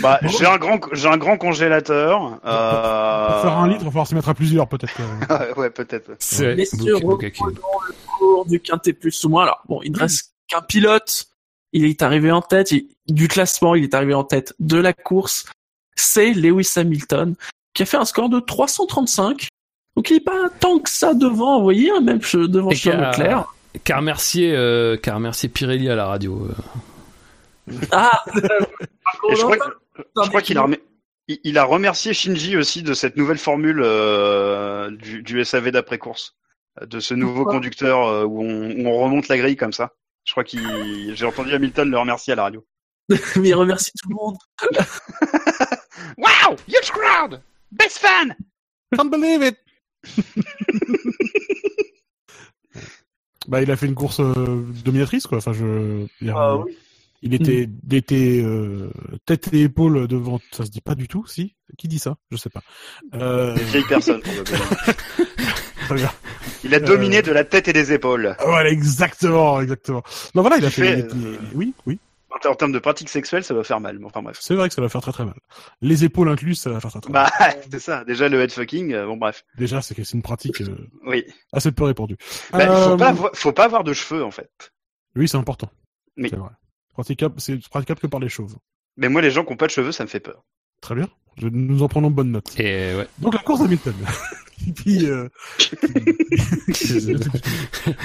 Bah, j'ai un grand, j'ai un grand congélateur. Euh... Pour faire un litre, il va falloir se mettre à plusieurs, peut-être. euh. ouais, peut-être. C'est Messieurs, reprenons le cours du quintet plus ou moins. Alors, bon, il ne reste qu'un pilote. Il est arrivé en tête il- du classement. Il est arrivé en tête de la course. C'est Lewis Hamilton qui a fait un score de 335. Donc, il est pas tant que ça devant, vous voyez, hein, même devant Et Charles Leclerc. Car remercier, euh, car remercier Pirelli à la radio. euh. Ah! Et je crois, que- je crois qu'il a, remer- il, il a remercié Shinji aussi de cette nouvelle formule euh, du, du SAV d'après course, de ce nouveau Pourquoi conducteur euh, où, on, où on remonte la grille comme ça. Je crois qu'il, j'ai entendu Hamilton le remercier à la radio. Mais il remercie tout le monde. Wow, huge crowd, best fan. Can't believe it! bah, il a fait une course euh, dominatrice, quoi. Enfin, je. Ah oui. Il était, il était euh, tête et épaule devant. Ça se dit pas du tout, si? Qui dit ça? Je sais pas. Euh, Vieille personne probablement. Il a dominé de la tête et des épaules. Voilà, exactement, exactement. Non, voilà, il a fait. fait, il était- euh, Oui, oui. En, ter- en termes de pratique sexuelle, ça va faire mal. Enfin bref. C'est vrai que ça va faire très très mal. Les épaules incluses, ça va faire très très mal. Bah, c'est ça. Déjà le headfucking. euh, bon bref. Déjà, c'est que c'est une pratique euh, Oui. assez peu répandue. Bah, Euh, faut pas, avoir- faut pas avoir de cheveux en fait. Oui, c'est important. Oui. C'est vrai. Praticable, c'est praticable que par les chauves. Mais moi, les gens qui ont pas de cheveux, ça me fait peur. Très bien. Je- nous en prenons bonne note. Et ouais. Donc la course d'Hamilton. qui, euh...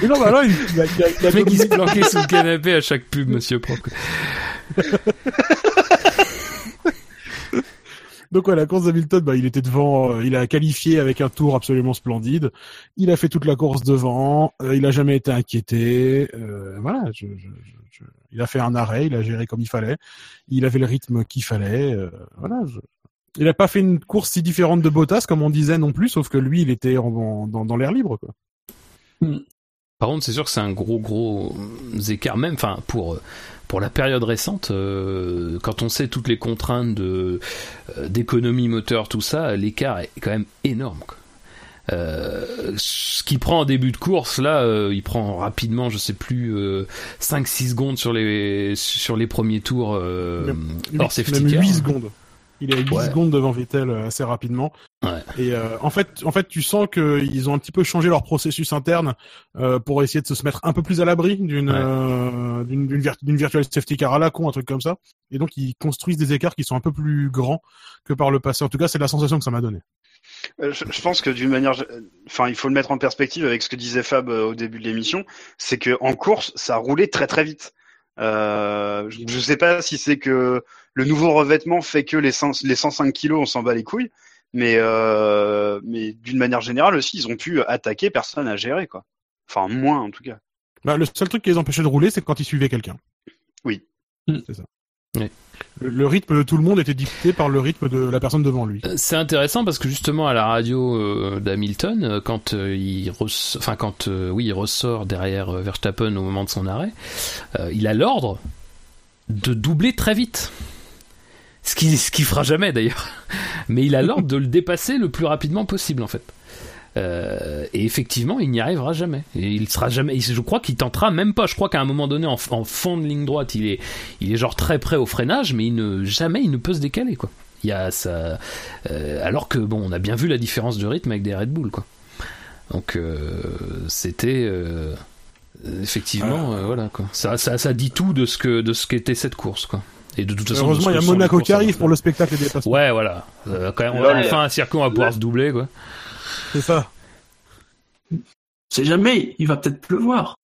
Mais non, bah là, il, il a, il a, il a Le mec qui se planquait sous le canapé à chaque pub, monsieur Propre. Donc ouais, la course d'Hamilton, bah, il était devant, euh, il a qualifié avec un tour absolument splendide. Il a fait toute la course devant, euh, il a jamais été inquiété. euh, voilà, je, je- je- il a fait un arrêt, il a géré comme il fallait, il avait le rythme qu'il fallait. euh, voilà, il a pas fait une course si différente de Bottas comme on disait non plus, sauf que lui, il était en, dans, l'air libre. Quoi. Par contre, c'est sûr que c'est un gros gros écart, même, enfin pour pour la période récente, euh, quand on sait toutes les contraintes de euh, d'économie moteur, tout ça, l'écart est quand même énorme. Quoi. Euh, ce qu'il prend en début de course, là, euh, il prend rapidement, je sais plus, euh, 5-6 secondes sur les sur les premiers tours euh, Huit- hors safety même car. 8 secondes. Il est 8 Ouais. secondes devant Vettel euh, assez rapidement. Ouais. Et euh, en fait, en fait, tu sens qu'ils ont un petit peu changé leur processus interne euh, pour essayer de se mettre un peu plus à l'abri d'une Ouais. euh, d'une d'une vir- virtual safety car à la con, un truc comme ça. Et donc ils construisent des écarts qui sont un peu plus grands que par le passé. En tout cas, c'est la sensation que ça m'a donné. Euh, Je, je pense que d'une manière, enfin, il faut le mettre en perspective avec ce que disait Fab euh, au début de l'émission, c'est que en course, ça a roulé très très vite. Euh, je ne sais pas si c'est que le nouveau revêtement fait que les, 100 les 105 kilos, on s'en bat les couilles, mais euh, mais d'une manière générale aussi, ils ont pu attaquer, personne à gérer quoi. Enfin moins en tout cas. Bah, le seul truc qui les empêchait de rouler, c'est quand ils suivaient quelqu'un. Oui. C'est ça. Oui. Le, le rythme de tout le monde était dicté par le rythme de la personne devant lui. Euh, C'est intéressant parce que justement à la radio euh, d'Hamilton, euh, quand euh, il, res- enfin quand euh, oui il ressort derrière Verstappen au moment de son arrêt, il a l'ordre de doubler très vite. Ce qui ce qui fera jamais d'ailleurs, mais il a l'ordre de le dépasser le plus rapidement possible en fait. Euh, et effectivement, il n'y arrivera jamais. Et il sera jamais. Je crois qu'il tentera même pas. Je crois qu'à un moment donné, en, en fond de ligne droite, il est, il est genre très près au freinage, mais il ne jamais il ne peut se décaler quoi. Il y a ça. euh, alors que bon, on a bien vu la différence de rythme avec des Red Bull quoi. Donc euh, c'était euh, effectivement euh, voilà quoi. Ça, ça ça dit tout de ce que de ce qu'était cette course quoi. Et de toute façon, Heureusement, il y a Monaco qui arrive pour le spectacle des dépassements. Ouais, voilà. Euh, quand même, a enfin un circuit, on va pouvoir se doubler, quoi. C'est ça. C'est jamais, il va peut-être pleuvoir.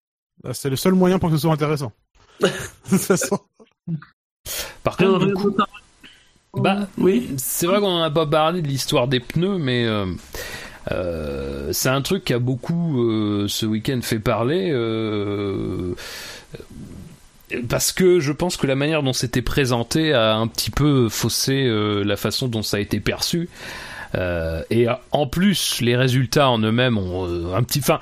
C'est le seul moyen pour que ce soit intéressant. de toute façon. Par contre, du coup, bah, oui. c'est vrai qu'on n'a pas parlé de l'histoire des pneus, mais euh, euh, c'est un truc qui a beaucoup euh, ce week-end fait parler. euh, parce que je pense que la manière dont c'était présenté a un petit peu faussé euh, la façon dont ça a été perçu. Euh, et euh, en plus, les résultats en eux-mêmes ont euh, un petit. Enfin,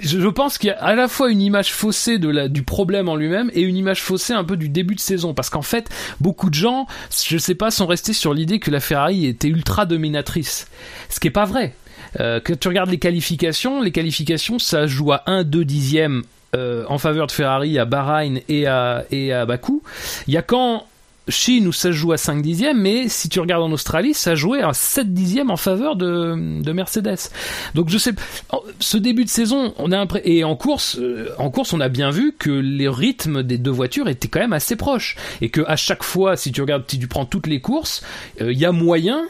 je, pense qu'il y a à la fois une image faussée de la, du problème en lui-même et une image faussée un peu du début de saison. Parce qu'en fait, beaucoup de gens, je sais pas, sont restés sur l'idée que la Ferrari était ultra dominatrice. Ce qui est pas vrai. Euh, quand tu regardes les qualifications, les qualifications, ça joue à 1, 2 dixièmes euh, en faveur de Ferrari à Bahreïn et à, et à Bakou. Il y a quand Chine où ça joue à 5 dixièmes, mais si tu regardes en Australie, ça jouait à 7 dixièmes en faveur de, de Mercedes. Donc je sais, ce début de saison, on a impré- et en course, euh, en course, on a bien vu que les rythmes des deux voitures étaient quand même assez proches et que à chaque fois, si tu regardes, si tu prends toutes les courses, euh, il y a moyen.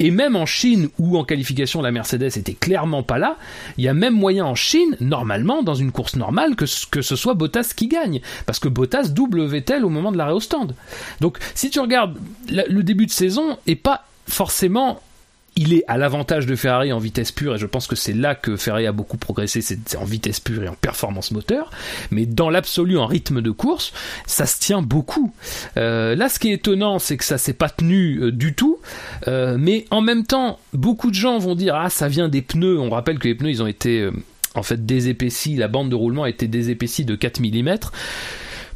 Et même en Chine, où en qualification la Mercedes était clairement pas là, il y a même moyen en Chine, normalement, dans une course normale, que, ce- soit Bottas qui gagne. Parce que Bottas double Vettel au moment de l'arrêt au stand. Donc, si tu regardes, le début de saison est pas forcément. Il est à l'avantage de Ferrari en vitesse pure, et je pense que c'est là que Ferrari a beaucoup progressé, c'est en vitesse pure et en performance moteur. Mais dans l'absolu, en rythme de course, ça se tient beaucoup. Euh, là, ce qui est étonnant, c'est que ça s'est pas tenu euh, du tout. Euh, mais en même temps, beaucoup de gens vont dire ah ça vient des pneus. On rappelle que les pneus ils ont été en fait désépaissis, la bande de roulement a été désépaissie de 4 mm.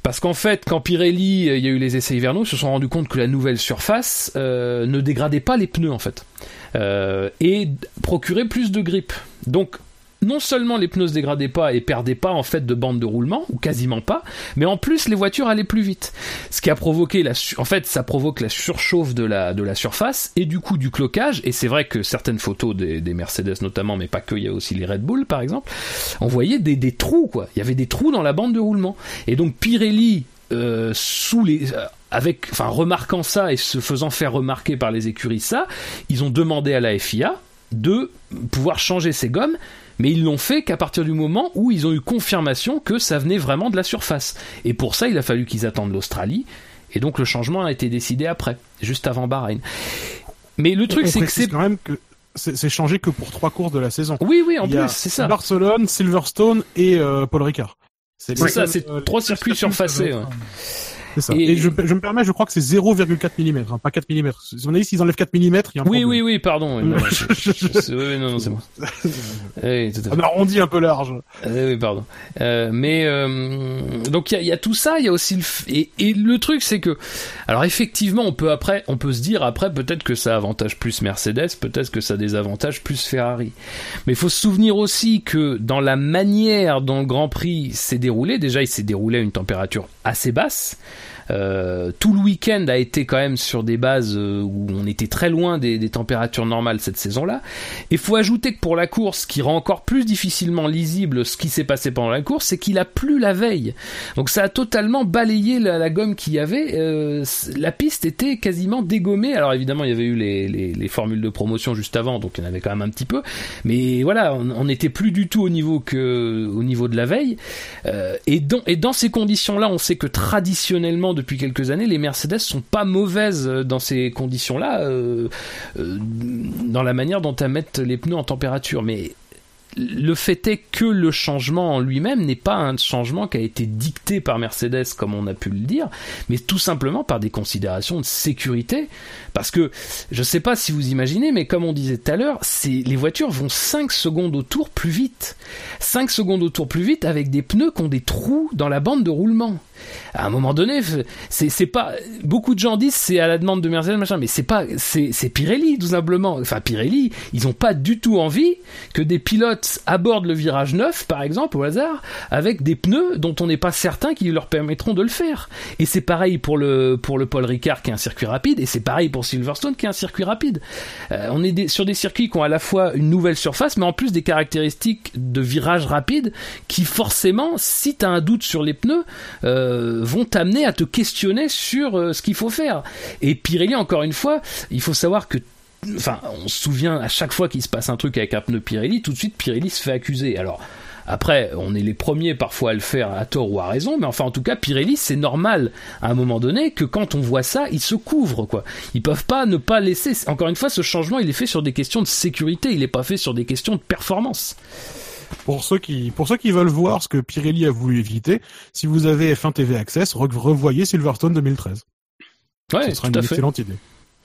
Parce qu'en fait, quand Pirelli, il y a eu les essais hivernaux, ils se sont rendus compte que la nouvelle surface ne dégradait pas les pneus en fait euh, et procurait plus de grip. Donc non seulement les pneus se dégradaient pas et perdaient pas en fait de bande de roulement ou quasiment pas, mais en plus les voitures allaient plus vite. Ce qui a provoqué la en fait ça provoque la surchauffe de la de la surface et du coup du cloquage et c'est vrai que certaines photos des, des Mercedes notamment mais pas que il y a aussi les Red Bull par exemple, on voyait des, des trous quoi, il y avait des trous dans la bande de roulement et donc Pirelli euh, sous les euh, avec enfin remarquant ça et se faisant faire remarquer par les écuries ça, ils ont demandé à la FIA de pouvoir changer ces gommes mais ils l'ont fait qu'à partir du moment où ils ont eu confirmation que ça venait vraiment de la surface. Et pour ça, il a fallu qu'ils attendent l'Australie, et donc le changement a été décidé après, juste avant Bahreïn. Mais le truc, c'est que c'est... quand même que c'est changé que pour trois courses de la saison. Oui, oui, en Il plus, c'est ça. Barcelone, Silverstone et euh, Paul Ricard. C'est ça, c'est euh, trois circuits surfacés. ouais. Ça. Et- Et, je, je me permets, je crois que c'est 0,4 mm, hein, pas 4 mm. Si on a dit s'ils enlèvent 4 mm, il y a un Oui, problème. oui, oui, pardon. oui, non, oui, non, non, c'est bon. Oui, tout à fait. On arrondit un peu large. Euh, oui, pardon. Euh, mais euh, donc il y a, il y a tout ça, il y a aussi le f- et, et le truc c'est que alors effectivement on peut après on peut se dire après peut-être que ça avantage plus Mercedes, peut-être que ça désavantage plus Ferrari. Mais il faut se souvenir aussi que dans la manière dont le Grand Prix s'est déroulé, déjà il s'est déroulé à une température assez basse. Euh, tout le week-end a été quand même sur des bases euh, où on était très loin des, températures normales cette saison-là. Il faut ajouter que pour la course, ce qui rend encore plus difficilement lisible ce qui s'est passé pendant la course, c'est qu'il a plu la veille. Donc ça a totalement balayé la, gomme qu'il y avait. Euh, la piste était quasiment dégommée. Alors évidemment, il y avait eu les, les, les formules de promotion juste avant, donc il y en avait quand même un petit peu. Mais voilà, on n'était plus du tout au niveau que au niveau de la veille. Euh, et, et dans ces conditions-là, on sait que traditionnellement, depuis quelques années, les Mercedes sont pas mauvaises euh, dans ces conditions-là, euh, euh, dans la manière dont elles mettent les pneus en température. Mais le fait est que le changement en lui-même n'est pas un changement qui a été dicté par Mercedes, comme on a pu le dire, mais tout simplement par des considérations de sécurité. Parce que, je sais pas si vous imaginez, mais comme on disait tout à l'heure, les voitures vont 5 secondes au tour plus vite. 5 secondes au tour plus vite avec des pneus qui ont des trous dans la bande de roulement. À un moment donné, c'est, pas, beaucoup de gens disent c'est à la demande de Mercedes, machin, mais c'est pas, c'est, Pirelli, tout simplement. Enfin, Pirelli, ils ont pas du tout envie que des pilotes abordent le virage 9, par exemple, au hasard, avec des pneus dont on n'est pas certain qu'ils leur permettront de le faire. Et c'est pareil pour le, pour le Paul Ricard qui est un circuit rapide, et c'est pareil pour Silverstone qui est un circuit rapide. Euh, on est des- sur des circuits qui ont à la fois une nouvelle surface, mais en plus des caractéristiques de virage rapide qui forcément, si tu as un doute sur les pneus, euh, vont t'amener à te questionner sur euh, ce qu'il faut faire. Et Pirelli, encore une fois, il faut savoir que Enfin, on se souvient à chaque fois qu'il se passe un truc avec un pneu Pirelli, tout de suite Pirelli se fait accuser. Alors, après, on est les premiers parfois à le faire à tort ou à raison, mais enfin en tout cas Pirelli, c'est normal à un moment donné que quand on voit ça, ils se couvrent quoi. Ils peuvent pas ne pas laisser. Encore une fois, ce changement, il est fait sur des questions de sécurité, il est pas fait sur des questions de performance. Pour ceux qui, pour ceux qui veulent voir ce que Pirelli a voulu éviter, si vous avez F1 TV Access, re- revoyez Silverstone 2013. Ouais, Ce sera tout une à fait. excellente idée.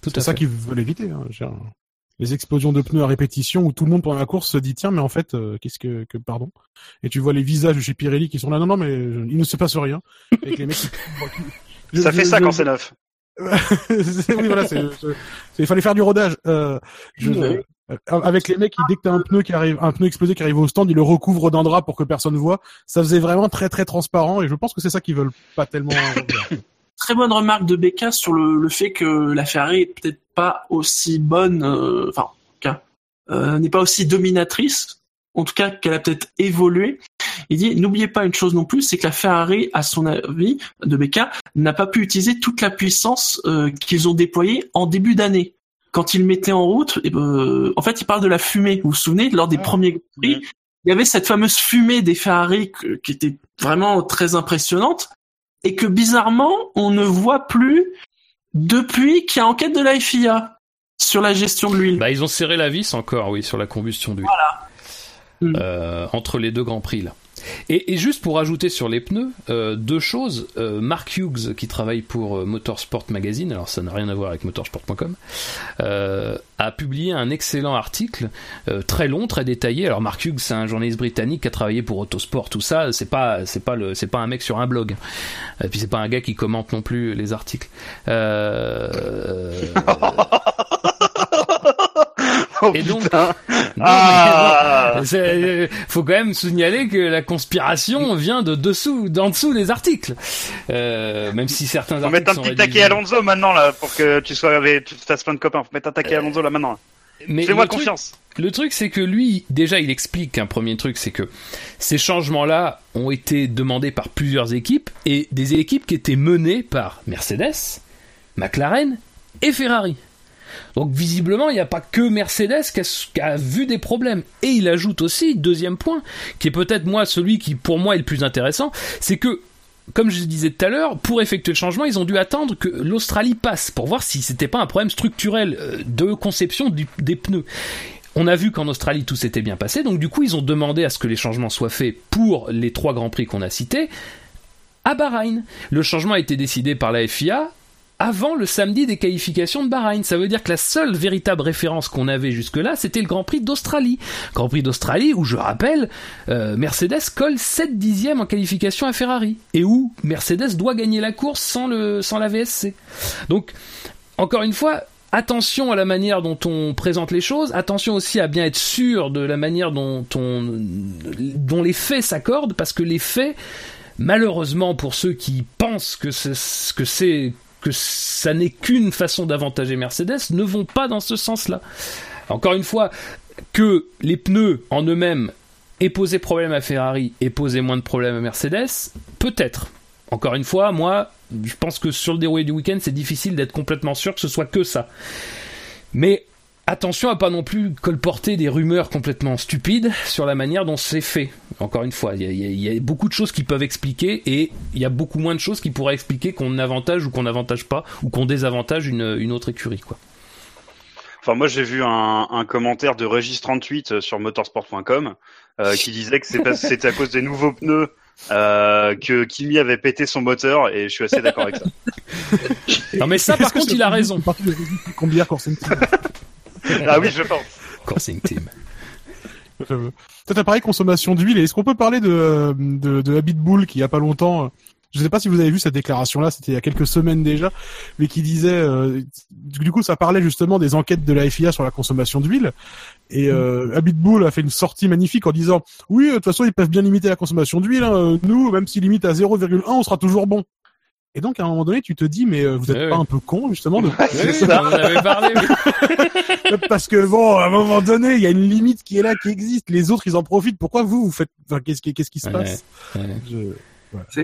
Tout C'est à ça fait. qu'ils veulent éviter. Hein. les explosions de pneus à répétition où tout le monde pendant la course se dit tiens mais en fait euh, qu'est-ce que, que pardon et tu vois les visages de chez Pirelli qui sont là non non mais je- il ne se passe rien avec les mecs qui- Je- Ça je- fait ça je- quand c'est neuf. Oui voilà c'est il fallait faire du rodage euh, je- Ouais. euh, avec les mecs qui dès que t'as un pneu qui arrive un pneu explosé qui arrive au stand ils le recouvrent d'un drap pour que personne voit ça faisait vraiment très très transparent et je pense que c'est ça qu'ils veulent pas tellement Très bonne remarque de Becca sur le, le fait que la Ferrari est peut-être pas aussi bonne, euh, enfin, en tout cas, euh, n'est pas aussi dominatrice, en tout cas qu'elle a peut-être évolué. Il dit, n'oubliez pas une chose non plus, c'est que la Ferrari, à son avis, de Becca, n'a pas pu utiliser toute la puissance euh, qu'ils ont déployée en début d'année. Quand ils mettaient en route, eh ben, en fait, il parle de la fumée. Vous vous souvenez, lors des premiers Grands Prix, il y avait cette fameuse fumée des Ferrari qui était vraiment très impressionnante et que bizarrement, on ne voit plus depuis qu'il y a enquête de la FIA sur la gestion de l'huile. Bah, ils ont serré la vis encore, oui, sur la combustion d'huile. Mm. Euh, entre les deux grands prix là. Et, et juste pour ajouter sur les pneus, euh, deux choses. Euh, Mark Hughes, qui travaille pour euh, Motorsport Magazine, alors ça n'a rien à voir avec motorsport.com, euh, a publié un excellent article, euh, très long, très détaillé. Alors Mark Hughes, c'est un journaliste britannique qui a travaillé pour Autosport, tout ça. C'est pas, c'est pas le, c'est pas un mec sur un blog. Et puis c'est pas un gars qui commente non plus les articles. Euh, Oh, et donc, putain. non, mais Ah. c'est- faut quand même signaler que la conspiration vient de dessous, d'en dessous des articles. Euh, même si certains Faut articles mettre un petit rédigés. taquet Alonso maintenant là pour que tu sois avec, tu te fasses plein de copains. Faut mettre un taquet Alonso là maintenant. Mais Fais-moi truc- confiance. Le truc, c'est que lui, déjà, il explique un premier truc, c'est que ces changements-là ont été demandés par plusieurs équipes et des équipes qui étaient menées par Mercedes, McLaren et Ferrari. Donc visiblement, il n'y a pas que Mercedes qui a, vu des problèmes. Et il ajoute aussi, deuxième point, qui est peut-être moi celui qui pour moi est le plus intéressant, c'est que comme je disais tout à l'heure, pour effectuer le changement, ils ont dû attendre que l'Australie passe pour voir si c'était pas un problème structurel euh, de conception des pneus. On a vu qu'en Australie tout s'était bien passé, donc du coup ils ont demandé à ce que les changements soient faits pour les trois grands prix qu'on a cités à Bahreïn. Le changement a été décidé par la FIA avant le samedi des qualifications de Bahreïn. Ça veut dire que la seule véritable référence qu'on avait jusque-là, c'était le Grand Prix d'Australie. Grand Prix d'Australie où, je rappelle, euh, Mercedes colle 7 dixièmes en qualification à Ferrari. Et où Mercedes doit gagner la course sans, le, sans la VSC. Donc, encore une fois, attention à la manière dont on présente les choses, attention aussi à bien être sûr de la manière dont, on, dont les faits s'accordent, parce que les faits, malheureusement pour ceux qui pensent que c'est que c'est que ça n'est qu'une façon d'avantager Mercedes, ne vont pas dans ce sens-là. Encore une fois, que les pneus en eux-mêmes aient posé problème à Ferrari et posé moins de problèmes à Mercedes, peut-être. Encore une fois, moi, je pense que sur le déroulé du week-end, c'est difficile d'être complètement sûr que ce soit que ça. Mais attention à pas non plus colporter des rumeurs complètement stupides sur la manière dont c'est fait. Encore une fois, il y, a- y y beaucoup de choses qui peuvent expliquer et il y a beaucoup moins de choses qui pourraient expliquer qu'on avantage ou qu'on n'avantage pas ou qu'on désavantage une, une autre écurie. Quoi. Enfin, moi, j'ai vu un, un commentaire de Régis 38 sur motorsport.com euh, qui disait que c'était à cause des nouveaux pneus euh, que Kimi avait pété son moteur et je suis assez d'accord avec ça. Non mais ça par contre il a raison. combien ah oui, je pense. Coursing Team. Peut-être un pareil consommation d'huile. Et Est-ce qu'on peut parler de, de, de Habit Bull qui il y a pas longtemps, euh, je sais pas si vous avez vu cette déclaration-là, c'était il y a quelques semaines déjà, mais qui disait, euh, du coup, ça parlait justement des enquêtes de la FIA sur la consommation d'huile. Et euh, Habit Bull a fait une sortie magnifique en disant, oui, euh, de toute façon, ils peuvent bien limiter la consommation d'huile. hein, nous, même s'ils limitent à 0,1, on sera toujours bon. Et donc, à un moment donné, tu te dis, mais euh, vous êtes Ouais, pas ouais. un peu con justement de Oui, on en avait parlé. oui. parce que bon, à un moment donné, il y a une limite qui est là, qui existe. Les autres, ils en profitent. Pourquoi vous, vous faites Enfin, qu'est-ce qui, qu'est-ce qui se Ouais, passe ouais. Je-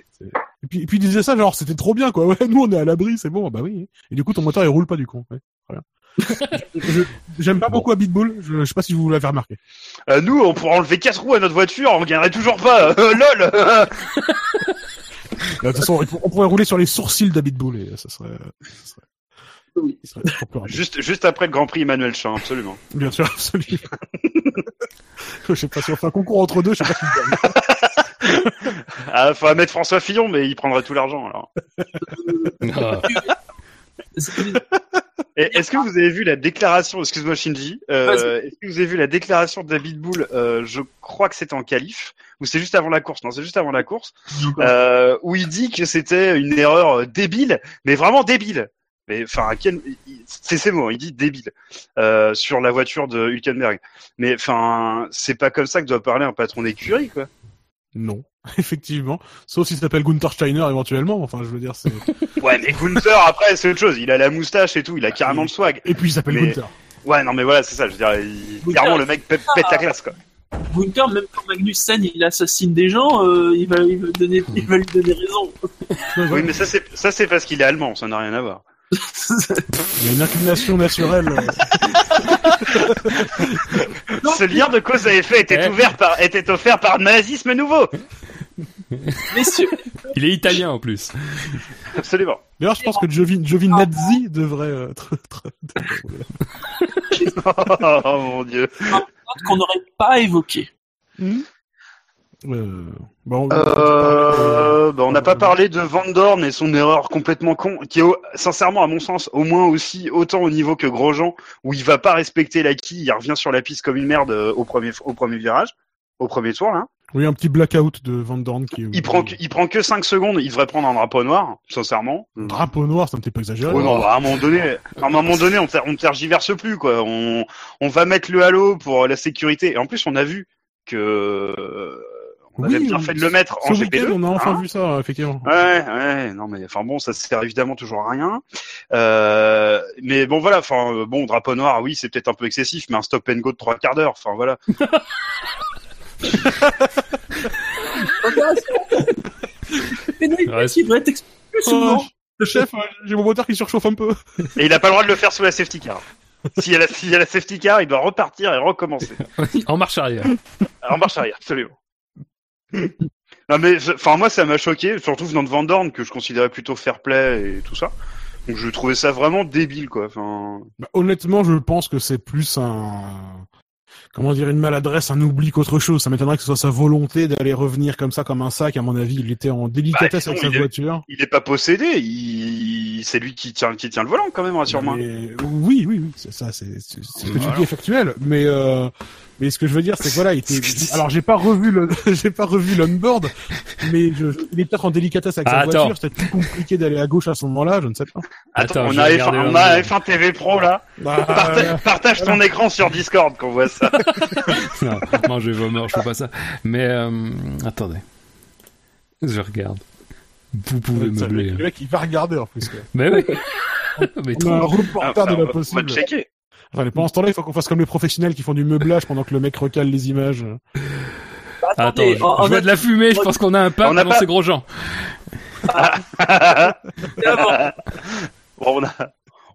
Et puis, et puis, il disait ça, genre, c'était trop bien, quoi. Ouais, nous, on est à l'abri, c'est bon. Bah oui. Et du coup, ton moteur, il roule pas du coup. Ouais. Voilà. Je- J'aime pas beaucoup à Bitbull. Je, je sais pas si vous l'avez remarqué. Euh, nous, on pourrait enlever quatre roues à notre voiture, on gagnerait toujours pas. Euh, lol. De toute façon, on pourrait rouler sur les sourcils d'Habitbull et ça serait, ça serait, Oui. juste, juste après le Grand Prix Emmanuel Chin, absolument. Bien sûr, absolument. je sais pas si on fait un concours entre deux, je sais pas qui gagne. Ah, faut mettre François Fillon, mais il prendrait tout l'argent alors. Est-ce que vous avez vu la déclaration, excuse-moi Shinji, euh, est-ce que vous avez vu la déclaration de David Bull, euh, je crois que c'était en qualif, ou c'est juste avant la course, non c'est juste avant la course, euh, où il dit que c'était une erreur débile, mais vraiment débile. Mais enfin, quel- c'est ses mots, il dit débile euh, sur la voiture de Hülkenberg. Mais enfin, c'est pas comme ça que doit parler un patron d'écurie, quoi. Non, effectivement. Sauf s'il s'appelle Gunther Steiner éventuellement. Enfin, je veux dire, c'est. Ouais, mais Gunther après c'est autre chose. Il a la moustache et tout, il a carrément le swag. Et puis il s'appelle Mais- Gunther. Ouais, non mais voilà, c'est ça. Je veux dire, il- Gunther, clairement le mec pète, pète la classe, quoi. Gunther, même quand Magnussen il assassine des gens, euh, il, va, il, va donner, il va lui donner raison. Oui, mais ça c'est ça c'est parce qu'il est allemand, ça n'a rien à voir. Il y a une inclination naturelle. Ce lien de cause à effet était Eh. ouvert par était offert par le nazisme nouveau. Messieurs, Il est italien en plus. Absolument. D'ailleurs, je pense que Jovi, Giovinazzi devrait. euh, tr- tr- oh mon dieu. qu'on n'aurait pas évoqué. euh, bon, Euh, bah, on n'a pas parlé de Van Dorn et son erreur complètement con, qui est sincèrement à mon sens au moins aussi autant au niveau que Grosjean, où il va pas respecter l'acquis, il revient sur la piste comme une merde euh, au premier au premier virage, au premier tour là. Oui, un petit blackout de Van Dorn qui. Il prend que, il prend que 5 secondes, il devrait prendre un drapeau noir, sincèrement. Drapeau noir, ça me fait pas exagéré. Ouais, non, à un moment donné, à un moment donné, on, on tergiverse plus, quoi. On, on va mettre le halo pour la sécurité. Et en plus, on a vu que euh, on avait bien fait de le mettre en GP2. on a enfin hein. vu ça, effectivement. Ouais, ouais, non mais enfin bon, ça sert évidemment toujours à rien. Euh, mais bon voilà, enfin euh, bon, drapeau noir, oui, c'est peut-être un peu excessif, mais un stop and go de trois quarts d'heure, enfin voilà. Devrait plus souvent. Oh, le chef, j'ai mon moteur qui surchauffe un peu. Et il a pas le droit de le faire sous la safety car. S'il y, a la- s'il y a la safety car, il doit repartir et recommencer. en marche arrière. En marche arrière, absolument. Non mais, enfin moi ça m'a choqué, surtout venant de Van Dorn que je considérais plutôt fair play et tout ça. Donc je trouvais ça vraiment débile quoi. Enfin, Bah, honnêtement, je pense que c'est plus un. Comment dire, une maladresse, un oubli qu'autre chose. Ça m'étonnerait que ce soit sa volonté d'aller revenir comme ça, comme un sac. À mon avis, il était en délicatesse Bah, avec sa il est- voiture. il est pas possédé, il... c'est lui qui tient, qui tient le volant quand même, rassure-moi. Mais- Oui, oui, oui, c'est ça, c'est ce que tu dis est factuel. Mais euh, mais ce que je veux dire, c'est que voilà, il était. Alors, j'ai pas revu le, j'ai pas revu l'onboard, mais je... il est peut-être en délicatesse avec Ah, sa attends. voiture. C'était plus compliqué d'aller à gauche à ce moment-là, je ne sais pas. Attends, on a, vais F1, regarder on a nom. F1 TV Pro là. Bah, Parta- partage ton écran sur Discord qu'on voit ça. non, non, je vais vomir, je fais pas ça. Mais euh, attendez, je regarde. Vous pouvez meubler. le mec, il va regarder en plus. quoi. Mais oui. Mais On a un reporter Ah, de la va- on va possible. checker. Enfin, pendant ce temps-là, il faut qu'on fasse comme les professionnels qui font du meublage pendant que le mec recale les images. Attends, Attendez, je, en- je en vois de la fumée, je pense qu'on a un pape On a dans pas- ces gros gens. Bon, on a,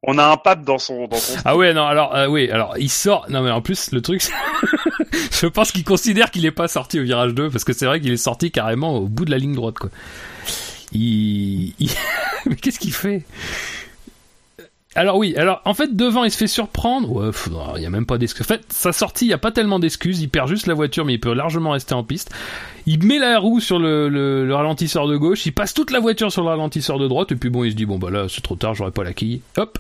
on a un pape dans son, dans son. Ah ouais, non, alors, euh, oui, alors, il sort, non mais en plus, le truc, c'est- je pense qu'il considère qu'il est pas sorti au virage 2, parce que c'est vrai qu'il est sorti carrément au bout de la ligne droite, quoi. Il, il- mais qu'est-ce qu'il fait? Alors oui, alors en fait devant il se fait surprendre. Ouais, il y a même pas d'excuses. En fait, sa sortie, il y a pas tellement d'excuses. Il perd juste la voiture, mais il peut largement rester en piste. Il met la roue sur le, le- le ralentisseur de gauche. Il passe toute la voiture sur le ralentisseur de droite. Et puis bon, il se dit bon bah là c'est trop tard, j'aurai pas la quille. Hop.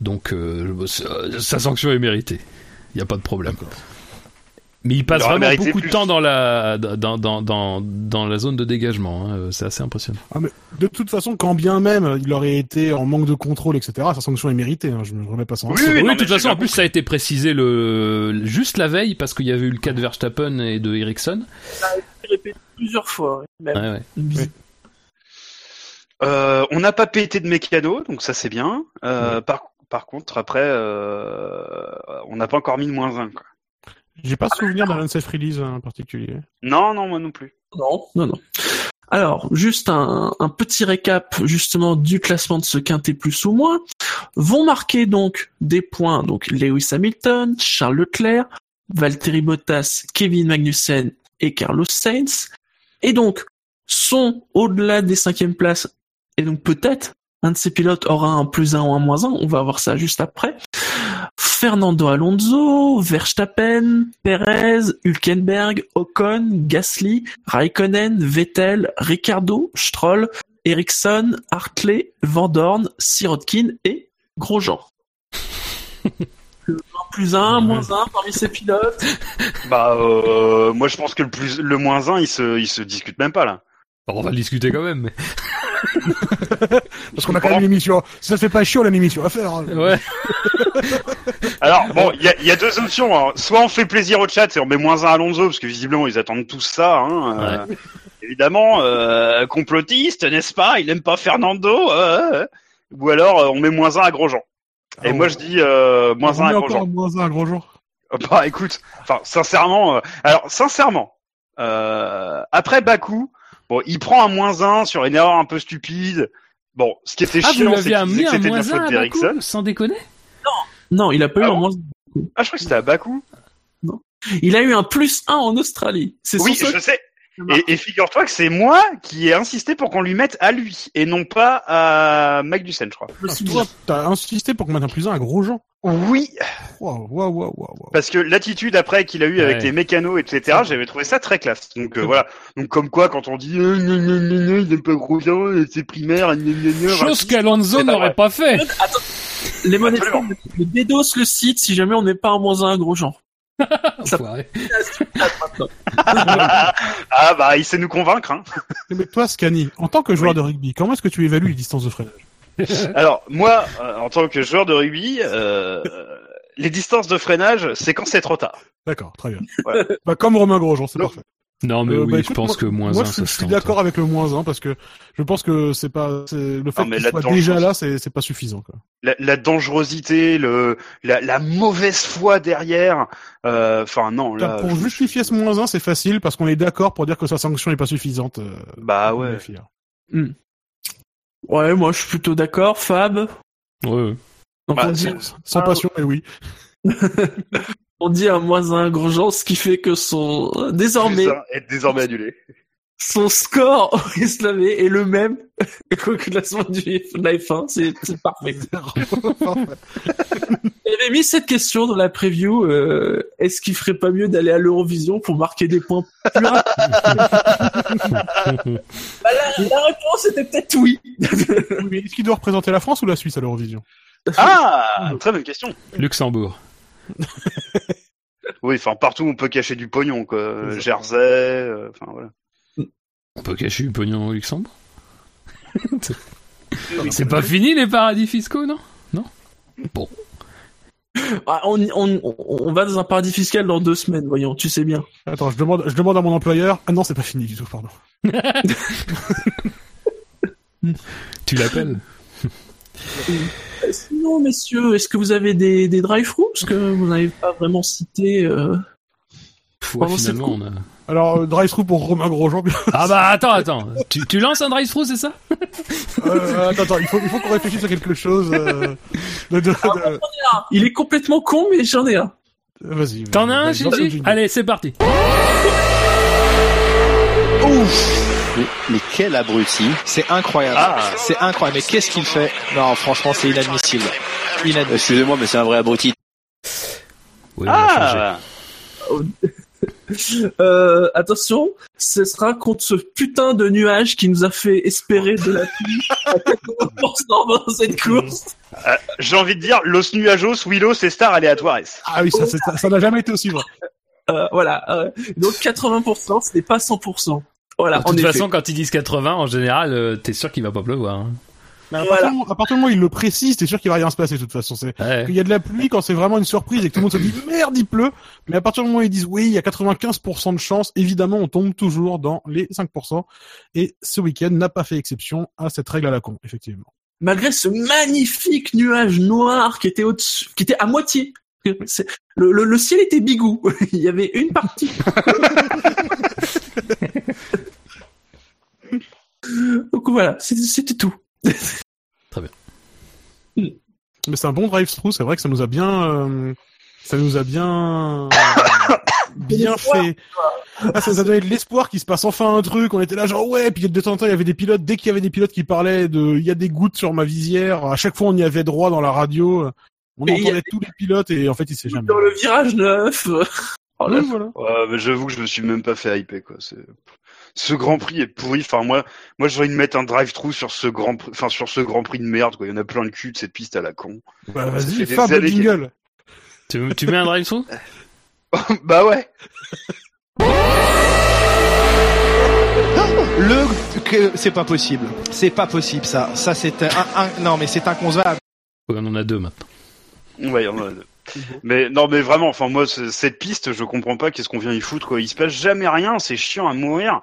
Donc euh, sa, sa sanction est méritée. Il y a pas de problème. Mais il passe Il vraiment beaucoup de temps dans la dans dans dans, dans la zone de dégagement. hein. C'est assez impressionnant. Ah, mais de toute façon, quand bien même il aurait été en manque de contrôle, etc., sa sanction est méritée. Hein, je me remets pas sans. Oui, Oui, oui, non, de toute façon, en plus, ça a été précisé le juste la veille parce qu'il y avait eu le cas de Verstappen et de Ericsson. répété plusieurs fois. même. Ouais, ouais. Euh, on n'a pas pété de mécano, donc ça c'est bien. Euh, par, par contre, après, euh, on n'a pas encore mis de moins 1. Quoi. J'ai pas souvenir d'un unsafe release en particulier. Non, non, moi non plus. Non, non, non. Alors, juste un, un petit récap justement du classement de ce quintet plus ou moins. Vont marquer donc des points donc Lewis Hamilton, Charles Leclerc, Valtteri Bottas, Kevin Magnussen et Carlos Sainz. Et donc, sont au-delà des cinquièmes places. Et donc peut-être un de ces pilotes aura un plus un ou un moins un. On va voir ça juste après. Fernando Alonso, Verstappen, Perez, Hülkenberg, Ocon, Gasly, Raikkonen, Vettel, Ricardo, Stroll, Ericsson, Hartley, Van Dorn, Sirotkin et Grosjean. Le 1 plus 1, moins 1 parmi ses pilotes. Bah, euh, moi je pense que le plus, le moins 1, il se, il se discute même pas là. Bon, on va le discuter quand même. Mais... Parce qu'on a quand même une émission. Si ça fait pas chier, on a une émission à faire. hein. Ouais. Alors bon, il y a, il y a deux options. hein. Soit on fait plaisir au chat et on met moins 1 à Alonso parce que visiblement ils attendent tous ça. Hein, euh, Évidemment, euh, complotiste, n'est-ce pas? Il aime pas Fernando. euh, ou alors euh, on met moins 1 à Grosjean. Et Ah, moi ouais. je dis euh, moins 1 à Grosjean. un moins un, gros jour. Bah écoute, enfin sincèrement, euh, alors sincèrement, euh, après Bakou, bon, il prend un moins 1 sur une erreur un peu stupide. Bon, ce qui était Ah, chiant, c'est que c'était de la moins faute 1 d'Ericsson. Sans déconner? Non, il a pas eu Ah un moins Ah, je crois que c'était à Bakou. Il a eu un plus 1 en Australie. C'est Oui, je sais. Et, et figure-toi que c'est moi qui ai insisté pour qu'on lui mette à lui et non pas à Magnussen, je crois. Ah, toi, t'as insisté pour qu'on mette un plus un à gros Jean. Oui, Waouh, waouh, waouh, waouh. waouh. parce que l'attitude après qu'il a eu avec Ouais. les mécanos, etc., j'avais trouvé ça très classe. Donc euh, voilà. Donc comme quoi, quand on dit euh, gna, gna, gna, il aime pas Grosjean, c'est primaire, Chose qu'Alonso n'aurait pas fait. Les monnaies me dédosse le site si jamais on n'est pas un moins 1 à Grosjean. Ah bah il sait nous convaincre. Hein. Mais toi, Scani, en tant que joueur de rugby, comment est-ce que tu évalues les distances de freinage? Alors moi, euh, en tant que joueur de rugby, euh, les distances de freinage, c'est quand c'est trop tard. D'accord, très bien. Ouais. Bah, comme Romain Grosjean, c'est parfait. Non, mais Euh, oui, bah, je pense moi- que moins Moi, 1, je, ça je suis d'accord avec le moins 1 parce que je pense que c'est pas, le fait qu'il soit déjà là, c'est, c'est pas suffisant, quoi. La, la dangerosité, le, la, la mauvaise foi derrière. euh, Enfin non, là. pour je- justifier ce moins 1, c'est facile parce qu'on est d'accord pour dire que sa sanction n'est pas suffisante. euh, Bah ouais. les filles. Ouais, moi je suis plutôt d'accord. Fab. Ouais, ouais. Donc Bah, on, dit, c'est- Sans Ah, passion, mais oui. on dit un moins 1 à Grosjean, ce qui fait que son désormais Plus un est désormais annulé. son score au Islamique est le même qu'au classement du de la F1. C'est c'est parfait. J'avais mis cette question dans la preview. euh, Est-ce qu'il ferait pas mieux d'aller à l'Eurovision pour marquer des points plus rapides? Bah, la, la réponse était peut-être oui. Mais est-ce qu'il doit représenter la France ou la Suisse à l'Eurovision? Ah, très bonne question. Luxembourg. Oui, enfin partout on peut cacher du pognon quoi. Euh, Jersey, euh, enfin voilà. On peut cacher du pognon au Luxembourg C'est pas fini les paradis fiscaux, non? Ah, on, on, on- on va dans un paradis fiscal dans deux semaines, voyons, tu sais bien. Attends, je demande, je demande à mon employeur. Ah non, c'est pas fini du tout, pardon. Tu l'appelles? Sinon, messieurs, est-ce que vous avez des, des drive-through? Parce que vous n'avez pas vraiment cité... euh, ouais, Pardon, c'est finalement, on a... Alors, euh, drive-through pour Romain Grosjean. Ah bah attends, attends. Tu, tu lances un drive-thru, c'est ça? Euh, attends, attends, il faut, il faut qu'on réfléchisse à quelque chose. Euh, de, de, de- Il est complètement con, mais j'en ai un. Vas-y. T'en as un, jingle. Allez, c'est parti. Mais, mais quel abruti C'est incroyable. Ah. C'est incroyable. Mais qu'est-ce qu'il fait? Non, franchement, c'est inadmissible. Inadmissible. Excusez-moi, mais c'est un vrai abruti. Oui. Ah, Euh, attention, ce sera contre ce putain de nuage qui nous a fait espérer de la pluie à 80% dans cette course. j'ai envie de dire Los Nuajos, Willow, c'est Star Aléatoires. Ah oui, ça, n'a jamais été aussi vrai. Euh, voilà. euh, donc 80%, ce n'est pas 100%. Voilà, De toute effet. façon, quand ils disent 80, en général, euh, t'es sûr qu'il va pas pleuvoir. hein. Mais à, Voilà. partir du moment- à partir du moment où il le précise, t'es sûr qu'il va rien se passer de toute façon. C'est Ouais. il y a de la pluie quand c'est vraiment une surprise et que tout le monde se dit merde il pleut. Mais à partir du moment où ils disent oui il y a 95% de chance, évidemment on tombe toujours dans les 5%. Et ce week-end n'a pas fait exception à cette règle à la con, effectivement. Malgré ce magnifique nuage noir qui était au-dessus, qui était à moitié. Le, le, le ciel était bigou. Il y avait une partie. Donc voilà, c'était tout. Mais c'est un bon drive-through, c'est vrai que ça nous a bien, euh, ça nous a bien, bien fait. Ah, ça nous a donné de l'espoir qu'il se passe enfin un truc. On était là genre ouais, puis de temps en temps il y avait des pilotes. Dès qu'il y avait des pilotes qui parlaient de, il y a des gouttes sur ma visière. À chaque fois on y avait droit dans la radio. On Et entendait tous les pilotes et en fait il s'est jamais. Dans le virage 9. Oh, Oui, voilà. Ouais, mais j'avoue que je me suis même pas fait hyper quoi. Ce Grand Prix est pourri. Enfin moi, moi je voudrais mettre un drive-through sur ce Grand Prix, enfin sur ce Grand Prix de merde quoi. Il y en a plein le cul de cette piste à la con. Bah, vas-y, années qu'il- jingle. Tu, tu mets un drive-through bah ouais. Le que c'est pas possible. C'est pas possible ça. Ça c'est un, un- non mais c'est inconcevable. On en a deux maintenant. Ouais, il y en a deux. Mais non, mais vraiment, enfin moi, cette piste, je comprends pas qu'est-ce qu'on vient y foutre. Quoi. Il se passe jamais rien, c'est chiant à mourir.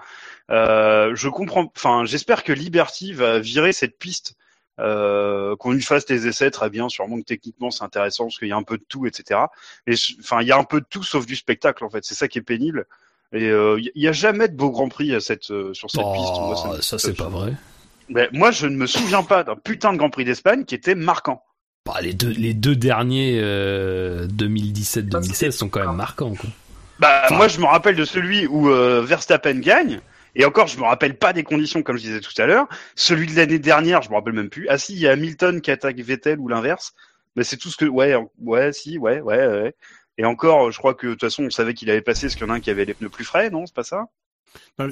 Euh, je comprends. Enfin, j'espère que Liberty va virer cette piste. Euh, qu'on lui fasse des essais très bien, sûrement que techniquement c'est intéressant parce qu'il y a un peu de tout, etc. Mais enfin, il y a un peu de tout sauf du spectacle en fait. C'est ça qui est pénible. Et euh, il y a jamais de beau Grand Prix à cette, euh, sur cette piste. Moi, Oh, me- ça c'est pas vrai. Mais moi, je ne me souviens pas d'un putain de Grand Prix d'Espagne qui était marquant. Bah, les deux, les deux derniers euh, 2017-2016 sont quand même marquants. Quoi. Bah Enfin- moi je me rappelle de celui où euh, Verstappen gagne et encore je me rappelle pas des conditions comme je disais tout à l'heure. Celui de l'année dernière je me rappelle même plus. Ah si il y a Hamilton qui attaque Vettel ou l'inverse. Mais c'est tout ce que ouais ouais si ouais ouais ouais. Et encore je crois que de toute façon on savait qu'il avait passé parce qu'il y en a un qui avait les pneus plus frais non c'est pas ça?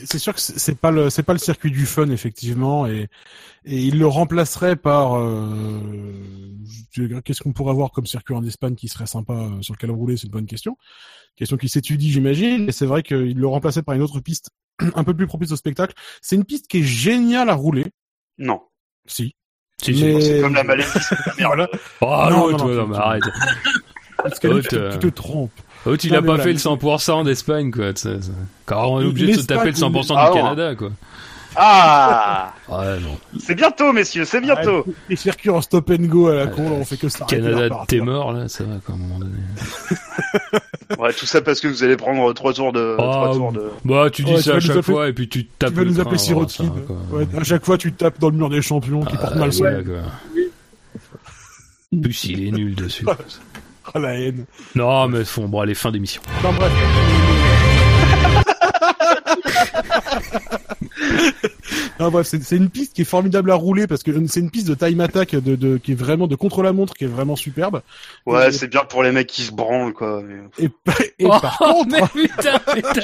C'est sûr que c'est pas le c'est pas le circuit du fun effectivement et et il le remplacerait par euh, qu'est-ce qu'on pourrait avoir comme circuit en Espagne qui serait sympa euh, sur lequel rouler c'est une bonne question question qui s'étudie j'imagine et c'est vrai qu'il le remplaçait par une autre piste un peu plus propice au spectacle c'est une piste qui est géniale à rouler Non. si Si. Mais- C'est comme la maladie. Voilà. Oh Non, non, non, non, mais arrête. Parce que là, tu, te, tu te trompes Oh, tu Non, l'as mais pas voilà. fait le 100% d'Espagne, quoi. tu Quand on est obligé de se taper le 100% Ah du non. Canada, quoi. Ah Ouais, non. c'est bientôt messieurs c'est bientôt. Arrête, les circuits en stop and go à la con là, on fait que ça Canada, t'es mort, là, ça va, quoi, à un moment donné. Ouais tout ça parce que vous allez prendre trois tours de trois Ah, tours de. Bah, tu dis Ouais, tu ça vas à chaque appeler- fois, et puis tu te tapes tu vas le nous appeler Sirotkin ouais, à chaque fois tu tapes dans le mur des champions qui porte Ah, mal son plus, il est nul dessus. Ah, la haine Non, mais font, bon, allez, fin d'émission. Enfin, bref. non, bref, c'est c'est une piste qui est formidable à rouler parce que c'est une piste de time attack de, de, qui est vraiment de contre la montre qui est vraiment superbe. Ouais c'est bien pour les mecs qui se branlent quoi. mais- Et, et Oh, par contre, mais putain, putain.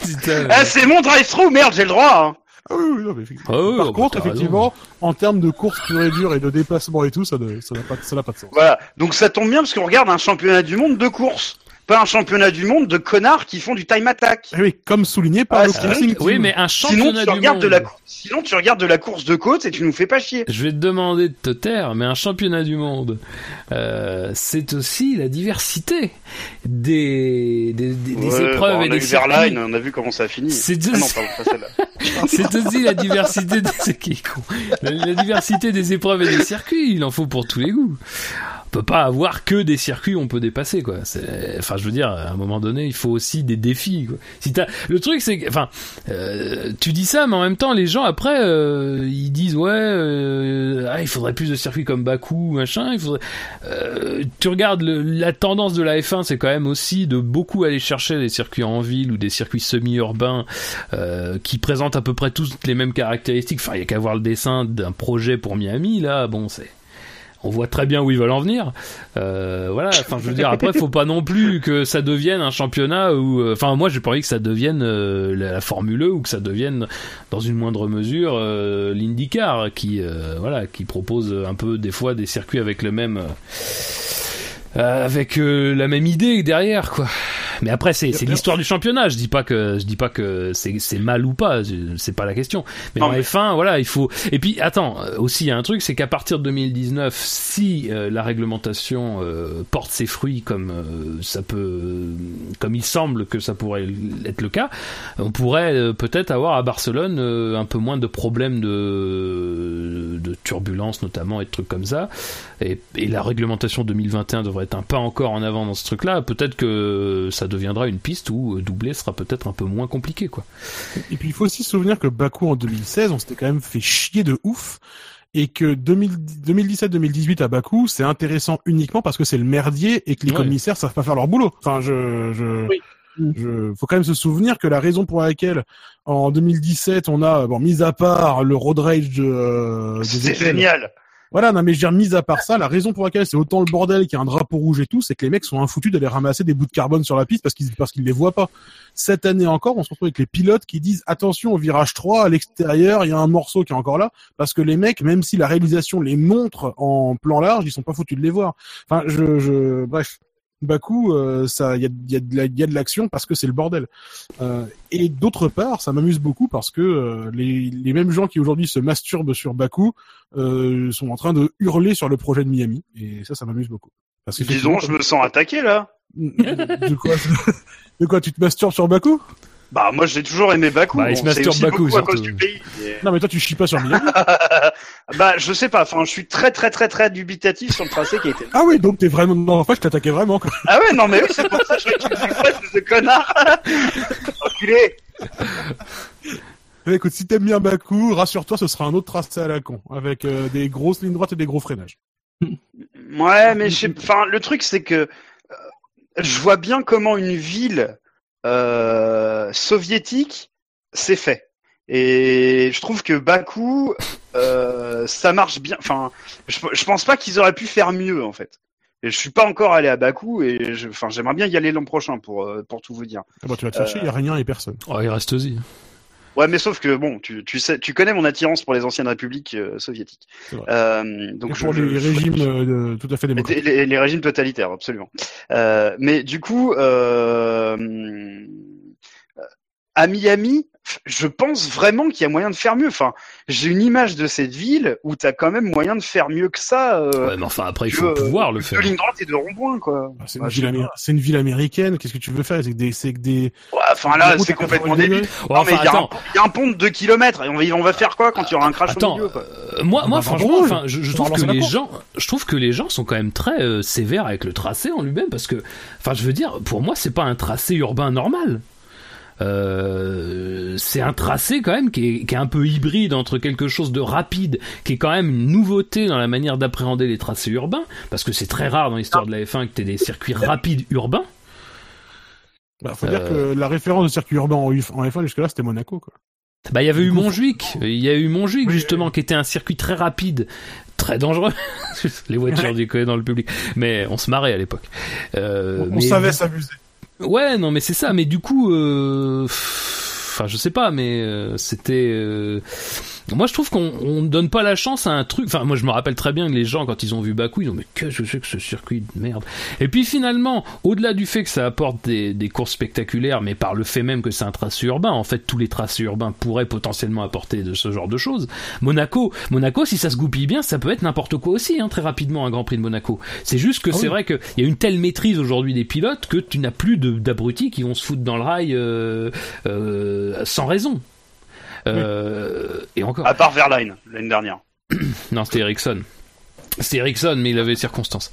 Putain. Ah c'est mon drive-through merde j'ai le droit. Hein. Ah oui, oui, non, mais effectivement. Ah oui, par bah, contre, t'as effectivement, en termes de course pure et dure et de déplacement et tout, ça n'a pas, ça n'a pas de sens. Voilà. Donc ça tombe bien parce qu'on regarde un championnat du monde de course, pas un championnat du monde de connards qui font du time attack. Ah oui, comme souligné par Ah, le Racing Oui, mais un Sinon championnat tu du regardes monde. de la sinon tu regardes de la course de côte et tu nous fais pas chier. Je vais te demander de te taire, mais un championnat du monde, euh, c'est aussi la diversité des, des, des, des Ouais, épreuves bon, et on a des circuits. Verlaine, on a vu comment ça a fini. C'est Ah. C'est aussi la diversité des c'est qui est con. La, la diversité des épreuves et des circuits, il en faut pour tous les goûts. Peut pas avoir que des circuits on peut dépasser quoi. Enfin je veux dire à un moment donné, il faut aussi des défis quoi. Si t'as le truc c'est que enfin euh, tu dis ça mais en même temps les gens après euh, ils disent ouais euh, ah, il faudrait plus de circuits comme Bakou machin, il faudrait euh, tu regardes le- la tendance de la F1 c'est quand même aussi de beaucoup aller chercher des circuits en ville ou des circuits semi-urbains euh, qui présentent à peu près tous les mêmes caractéristiques. Enfin, il y a qu'à voir le dessin d'un projet pour Miami, là, bon, c'est... On voit très bien où ils veulent en venir. Euh, voilà. Enfin, je veux dire, après, faut pas non plus que ça devienne un championnat où, euh, enfin, moi, j'ai pas envie que ça devienne euh, la, Formule 1 ou que ça devienne, dans une moindre mesure, euh, l'IndyCar, qui, euh, voilà, qui propose un peu des fois des circuits avec le même, euh, avec la même idée derrière, quoi. Mais après, c'est c'est l'histoire du championnat. Je dis pas que je dis pas que c'est c'est mal ou pas. C'est pas la question. Mais en mais- F1, voilà, il faut. Et puis, attends, euh, aussi il y a un truc, c'est qu'à partir de 2019, si euh, la réglementation euh, porte ses fruits comme euh, ça peut, comme il semble que ça pourrait être le cas, on pourrait euh, peut-être avoir à Barcelone euh, un peu moins de problèmes de, de turbulences notamment et de trucs comme ça. Et, et la réglementation 2021 devrait être un pas encore en avant dans ce truc-là. Peut-être que ça deviendra une piste où euh, doubler sera peut-être un peu moins compliqué, quoi. Et puis il faut aussi se souvenir que Bakou en 2016, on s'était quand même fait chier de ouf. Et que 2017-2018 à Bakou, c'est intéressant uniquement parce que c'est le merdier et que les Ouais. commissaires savent pas faire leur boulot. Enfin, je, je, je, faut quand même se souvenir que la raison pour laquelle en 2017 on a, bon, mis à part le road rage de, euh, des C'est génial. Voilà, non mais je veux dire, mis à part ça, la raison pour laquelle c'est autant le bordel qu'il y a un drapeau rouge et tout, c'est que les mecs sont infoutus d'aller ramasser des bouts de carbone sur la piste parce qu'ils parce qu'ils les voient pas. Cette année encore, on se retrouve avec les pilotes qui disent attention au virage 3 à l'extérieur, il y a un morceau qui est encore là parce que les mecs, même si la réalisation les montre en plan large, ils sont pas foutus de les voir. Enfin, je, je bref. Bakou, euh, ça, il y a, y, a y a de l'action parce que c'est le bordel. Euh, et d'autre part, ça m'amuse beaucoup parce que euh, les, les mêmes gens qui aujourd'hui se masturbent sur Bakou euh, sont en train de hurler sur le projet de Miami. Et ça, ça m'amuse beaucoup. Parce que Disons, je me sens attaqué là. de quoi, de quoi tu te masturbes sur Bakou Bah moi j'ai toujours aimé Bakou. Bah, il se masturbe Bakou, beaucoup à cause surtout. du pays. Non mais toi tu chies pas sur Miami. bah je sais pas. Enfin je suis très très très très dubitatif sur le tracé qui a été. ah oui, donc t'es vraiment... Non, en fait, je t'attaquais vraiment. Quoi. Ah ouais non mais oui c'est pour ça que je de ce connard. Enculé. Mais écoute, si t'aimes bien Bakou, rassure-toi, ce sera un autre tracé à la con, avec euh, des grosses lignes droites et des gros freinages. Ouais mais je sais. Enfin le truc c'est que euh, je vois bien comment une ville euh, soviétique s'est fait. Et je trouve que Bakou, euh, ça marche bien. Enfin, je, je pense pas qu'ils auraient pu faire mieux en fait. Et je suis pas encore allé à Bakou et je, enfin, j'aimerais bien y aller l'an prochain pour euh, pour tout vous dire. Ah bah, tu vas te chercher, il y a rien et personne. Oh, il reste aussi. Ouais, mais sauf que bon, tu, tu sais, tu connais mon attirance pour les anciennes républiques euh, soviétiques. Euh, donc Et je- pour je- les je- régimes euh, de- tout à fait démocratiques. les- les régimes totalitaires, absolument. Euh, mais du coup, euh, à Miami, je pense vraiment qu'il y a moyen de faire mieux. Enfin, j'ai une image de cette ville où t'as quand même moyen de faire mieux que ça. euh, Ouais, mais enfin, après, il faut euh, pouvoir le faire. De ligne droite et de rond-point, quoi. Ah, C'est une, ville une américaine, qu'est-ce que tu veux faire? C'est que des... C'est que des... Ouais, enfin là, c'est complètement 90 débile. Ouais, non, mais enfin, il y, a un- attends. il y a un pont de 2 km et on va, on va faire quoi quand il y aura un crash Attends, au milieu, quoi euh, moi, moi, bah, franchement, enfin, je, je trouve que les gens, je trouve que les gens sont quand même très euh, sévères avec le tracé en lui-même parce que, enfin, je veux dire, pour moi, c'est pas un tracé urbain normal. Euh, c'est un tracé quand même qui est, qui est un peu hybride entre quelque chose de rapide, qui est quand même une nouveauté dans la manière d'appréhender les tracés urbains, parce que c'est très rare dans l'histoire de la F1 que tu aies des circuits rapides urbains. Bah, faut dire Euh. que la référence de circuit urbain en F- en F1 jusque-là, c'était Monaco. Quoi. Bah, il y avait eu Du Montjuic. Il y a eu Montjuic, Oui, justement, qui était un circuit très rapide, très dangereux. Les voitures décollaient dans le public. Mais on se marrait à l'époque. Euh, On, on mais- savait s'amuser. Ouais, non, mais c'est ça. Mais du coup, euh... enfin, je sais pas, mais euh, c'était. euh, Moi, je trouve qu'on on donne pas la chance à un truc. Enfin, moi, je me rappelle très bien que les gens, quand ils ont vu Bakou, ils ont mais que je sais que ce circuit de merde. Et puis finalement, au-delà du fait que ça apporte des, des courses spectaculaires, mais par le fait même que c'est un tracé urbain, en fait, tous les tracés urbains pourraient potentiellement apporter de ce genre de choses. Monaco, Monaco, si ça se goupille bien, ça peut être n'importe quoi aussi, hein, très rapidement, un Grand Prix de Monaco. C'est juste que Ah c'est oui. vrai qu'il y a une telle maîtrise aujourd'hui des pilotes que tu n'as plus d'abrutis qui vont se foutre dans le rail euh, euh, sans raison. Euh, Et encore. À part Verline, l'année dernière. Non, c'était Ericsson. C'était Ericsson, mais il avait circonstances.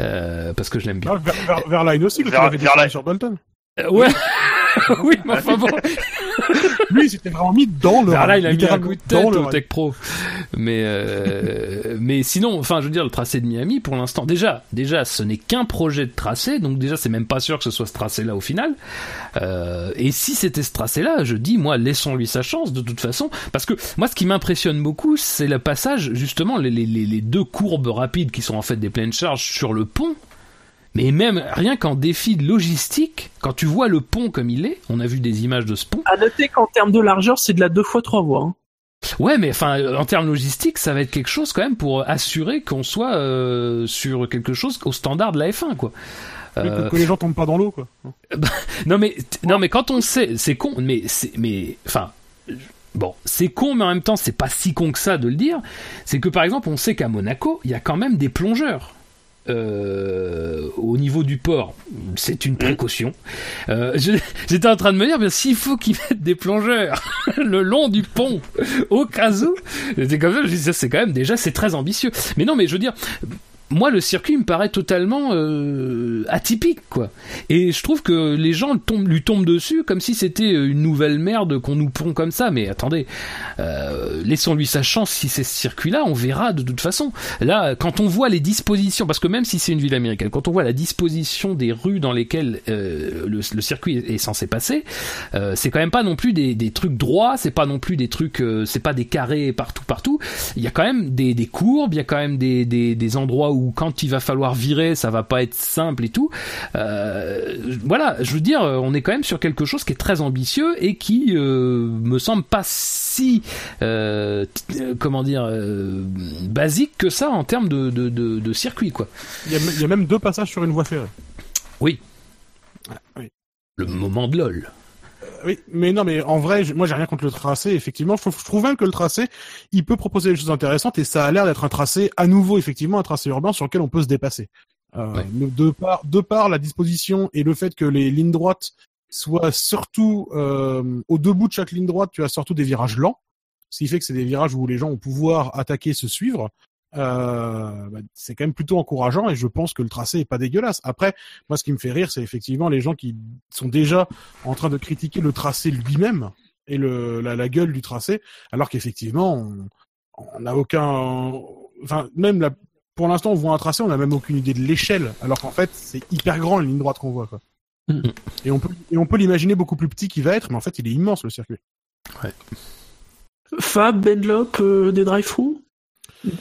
Euh, parce que je l'aime bien. Ah, vers, vers, Verline aussi, quand Vers- il avait Verlaine. descendu sur Bolton. Euh, ouais. oui, mais enfin bon. Lui, il s'était vraiment mis dans le Vers là, il a mis un coup de dans tête le au. Tech Pro. Mais, euh, mais sinon, enfin, je veux dire, le tracé de Miami, pour l'instant, déjà, déjà, ce n'est qu'un projet de tracé, donc déjà, c'est même pas sûr que ce soit ce tracé-là au final. Euh, et si c'était ce tracé-là, je dis, moi, laissons-lui sa chance, de toute façon, parce que moi, ce qui m'impressionne beaucoup, c'est le passage, justement, les, les les deux courbes rapides qui sont en fait des pleines charges sur le pont. Mais même rien qu'en défi de logistique, quand tu vois le pont comme il est, on a vu des images de ce pont. À noter qu'en termes de largeur, c'est de la deux fois trois voies. hein. Ouais, mais enfin, en termes logistiques, ça va être quelque chose quand même pour assurer qu'on soit euh, sur quelque chose au standard de la F1, quoi. Que, Euh, que les gens tombent pas dans l'eau, quoi. non mais t- non mais quand on sait, c'est con, mais c'est mais enfin bon, c'est con, mais en même temps c'est pas si con que ça de le dire. C'est que par exemple, on sait qu'à Monaco, il y a quand même des plongeurs. Euh, au niveau du port, c'est une précaution. Euh, J'étais en train de me dire, s'il faut qu'ils mettent des plongeurs le long du pont, au cas où, c'est comme ça, je dis, ça, c'est quand même déjà, c'est très ambitieux. Mais non, mais je veux dire, moi, le circuit me paraît totalement euh, atypique, quoi. Et je trouve que les gens lui tombent dessus comme si c'était une nouvelle merde qu'on nous pond comme ça. Mais attendez, euh, laissons-lui sa chance. Si c'est ce circuit-là, on verra de toute façon. Là, quand on voit les dispositions, parce que même si c'est une ville américaine, quand on voit la disposition des rues dans lesquelles euh, le, circuit est censé passer, euh, c'est quand même pas non plus des, trucs droits. C'est pas non plus des trucs, euh, c'est pas des carrés partout, partout. Il y a quand même des, des courbes, il y a quand même des, des endroits où quand il va falloir virer, ça va pas être simple et tout. Euh, voilà, je veux dire, on est quand même sur quelque chose qui est très ambitieux et qui euh, me semble pas si, euh, comment dire, euh, basique que ça en termes de, de, de, de circuit, quoi. Il y, a, il y, a, même deux passages sur une voie ferrée. Oui. Ah, oui. Le moment de LOL. Oui, mais non, mais en vrai, moi j'ai rien contre le tracé. Effectivement, je, trouve même que le tracé, il peut proposer des choses intéressantes et ça a l'air d'être un tracé à nouveau, effectivement, un tracé urbain sur lequel on peut se dépasser. Euh, ouais. de par, de par la disposition et le fait que les lignes droites soient surtout euh, au deux bouts de chaque ligne droite, tu as surtout des virages lents, ce qui fait que c'est des virages où les gens vont pouvoir attaquer, se suivre. Euh, bah, c'est quand même plutôt encourageant et je pense que le tracé est pas dégueulasse. Après, moi, ce qui me fait rire, c'est effectivement les gens qui sont déjà en train de critiquer le tracé lui-même et le, la, la, gueule du tracé, alors qu'effectivement, on n'a aucun, enfin, même la, pour l'instant, on voit un tracé, on n'a même aucune idée de l'échelle, alors qu'en fait, c'est hyper grand la ligne droite qu'on voit, quoi. Mm. Et on peut, et on peut l'imaginer beaucoup plus petit qu'il va être, mais en fait, il est immense le circuit. Ouais. Fab, Benlop, euh, des drive-through?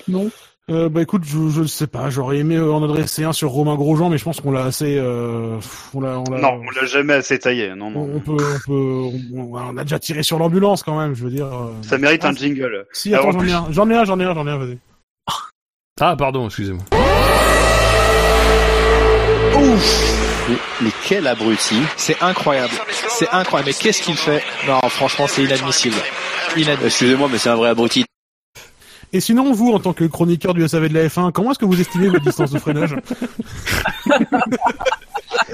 Non euh, bah écoute, je, je ne sais pas. J'aurais aimé en adresser un sur Romain Grosjean, mais je pense qu'on l'a assez. Euh, on l'a, on l'a, non, on l'a jamais assez taillé. Non, non. On peut, on peut, on, on a déjà tiré sur l'ambulance quand même. Je veux dire. Euh... Ça mérite ah, un jingle. Si, attends, j'en ai un, j'en ai un, j'en ai un, j'en ai un. Vas-y. Ah, pardon, excusez-moi. Ouf mais, mais quel abruti C'est incroyable. C'est incroyable. Mais qu'est-ce qu'il fait? Non, franchement, c'est inadmissible. Inadmissible. Excusez-moi, mais c'est un vrai abruti. Et sinon, vous, en tant que chroniqueur du SAV de la F1, comment est-ce que vous estimez votre distance de freinage?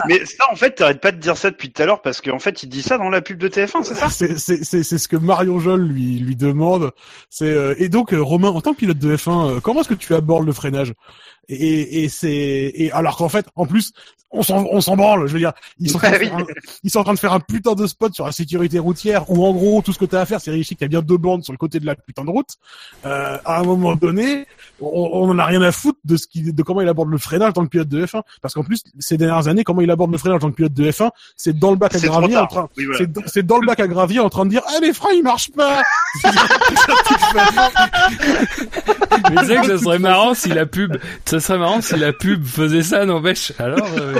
Mais ça, en fait, t'arrêtes pas de dire ça depuis tout à l'heure parce qu'en fait, il dit ça dans la pub de TF1, c'est ça? C'est c'est c'est ce que Marion Jolle lui lui demande. C'est euh, et donc euh, Romain, en tant que pilote de F1, euh, comment est-ce que tu abordes le freinage? Et et c'est et alors qu'en fait, en plus, on s'en on s'en branle. Je veux dire, ils sont, Ouais, oui. un- ils sont en train de faire un putain de spot sur la sécurité routière où en gros tout ce que t'as à faire, c'est vérifier qu'il y a bien deux bandes sur le côté de la putain de route. Euh, à un moment donné, on, on en a rien à foutre de ce qui, de comment il aborde le freinage dans le pilote de F1. Parce qu'en plus, ces dernières années, comment il aborde le freinage dans le pilote de F1, c'est dans le bac à gravier en train, Oui, voilà. c'est dans- c'est dans le bac à gravier en train de dire, ah les freins ils marchent pas. Mais tu sais que ça serait marrant si la pub, ça serait marrant si la pub faisait ça, n'empêche. Alors, euh...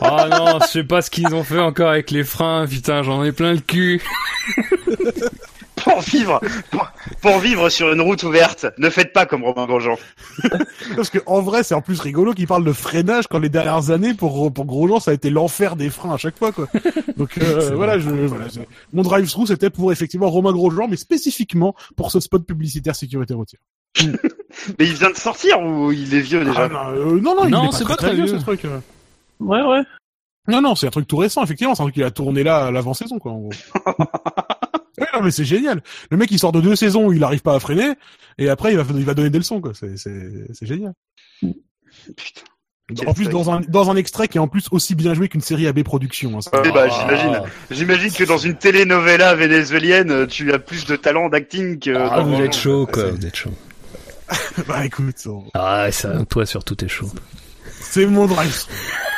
oh non, je sais pas ce qu'ils ont fait encore avec les freins, putain, j'en ai plein le cul. Pour vivre, pour, pour vivre sur une route ouverte, ne faites pas comme Romain Grosjean. Parce que en vrai, c'est en plus rigolo qu'il parle de freinage quand les dernières années pour pour Grosjean, ça a été l'enfer des freins à chaque fois quoi. Donc euh, voilà, je voilà, mon drive-through c'était pour effectivement Romain Grosjean, mais spécifiquement pour ce spot publicitaire sécurité routière. Mais il vient de sortir ou il est vieux déjà Ah, non, euh, non, non, il Non, est c'est pas pas très, très vieux vieux. ce truc. euh. Ouais, ouais. Non, non, c'est un truc tout récent, effectivement. C'est un truc qu'il a tourné là à l'avant-saison, quoi, en gros. Ouais, non, mais c'est génial. Le mec, il sort de deux saisons où il arrive pas à freiner, et après, il va, il va donner des leçons, quoi. C'est, c'est, c'est génial. Putain. En plus, dans un, dans un extrait qui est en plus aussi bien joué qu'une série AB Productions. hein. Eh bah, Ah. j'imagine. J'imagine que dans une telenovela vénézuélienne, tu as plus de talent d'acting que Ah, vous êtes chaud, quoi, c'est- vous êtes chaut. bah, écoute, on- Ah, ça, toi surtout t'es chaud. c'est mon drive.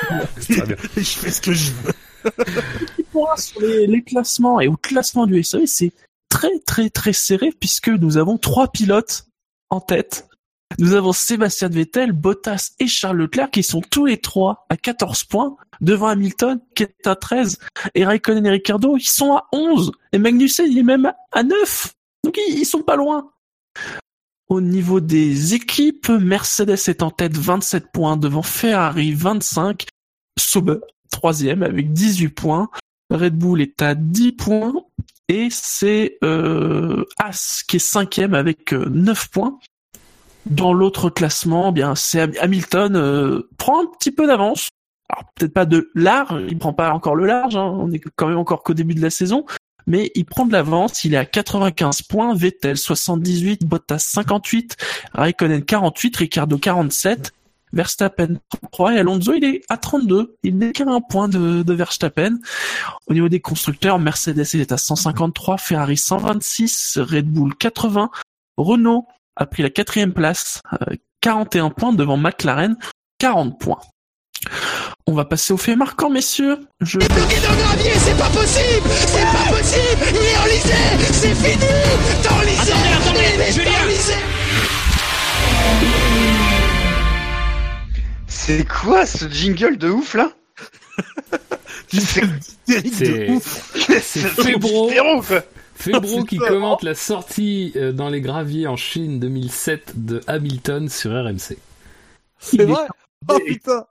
Très bien. je fais ce que je veux. Petit point sur les, classements et au classement du SAV, c'est très très très serré puisque nous avons trois pilotes en tête. Nous avons Sébastien Vettel, Bottas et Charles Leclerc qui sont tous les trois à 14 points devant Hamilton qui est à 13 et Raikkonen et Ricardo ils sont à 11 et Magnussen il est même à 9. Donc ils, ils sont pas loin. Au niveau des équipes, Mercedes est en tête 27 points devant Ferrari 25, Sauber troisième avec 18 points. Red Bull est à 10 points et c'est euh, As qui est cinquième avec euh, 9 points. Dans l'autre classement, eh bien c'est Ham- Hamilton euh, prend un petit peu d'avance. Alors peut-être pas de large, il prend pas encore le large, hein, on est quand même encore qu'au début de la saison, mais il prend de l'avance, il est à 95 points, Vettel 78, Bottas 58, Raikkonen 48, Ricardo 47 Verstappen 33 et Alonso il est à 32. Il n'est qu'à un point de, de Verstappen. Au niveau des constructeurs, Mercedes il est à 153, Ferrari 126, Red Bull 80, Renault a pris la quatrième place, euh, 41 points devant McLaren 40 points. On va passer au fait marquant, messieurs. Je... dans le gravier, c'est pas possible C'est pas possible Il est enlisé C'est fini Attendez, attendez, Julien. C'est quoi ce jingle de ouf là C'est. Febro qui commente la sortie euh, dans les graviers en Chine 2007 de Hamilton sur RMC. C'est vrai Oh putain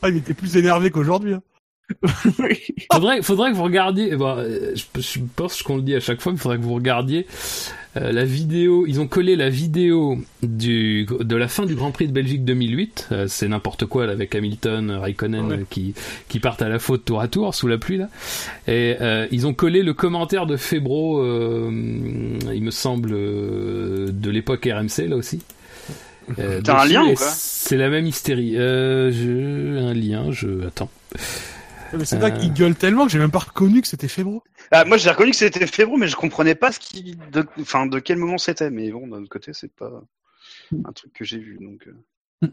ah, Il était plus énervé qu'aujourd'hui. hein. Faudrait, faudrait que vous regardiez. bon, euh, je, je pense qu'on le dit à chaque fois, mais faudrait que vous regardiez euh, la vidéo. Ils ont collé la vidéo du, de la fin du Grand Prix de Belgique 2008. Euh, c'est n'importe quoi là, avec Hamilton, Raikkonen qui qui partent à la faute tour à tour sous la pluie là. Et euh, ils ont collé le commentaire de Febro, euh, il me semble, euh, de l'époque RMC là aussi. Euh, T'as un lien ou quoi C'est la même hystérie. Euh, je un lien. Je attends. Mais c'est Euh. qu'il gueule tellement que j'ai même pas reconnu que c'était Febro. Ah, moi j'ai reconnu que c'était Febro, mais je comprenais pas ce qui, de, enfin, de quel moment c'était. Mais bon, d'un autre côté, c'est pas un truc que j'ai vu. Donc. euh.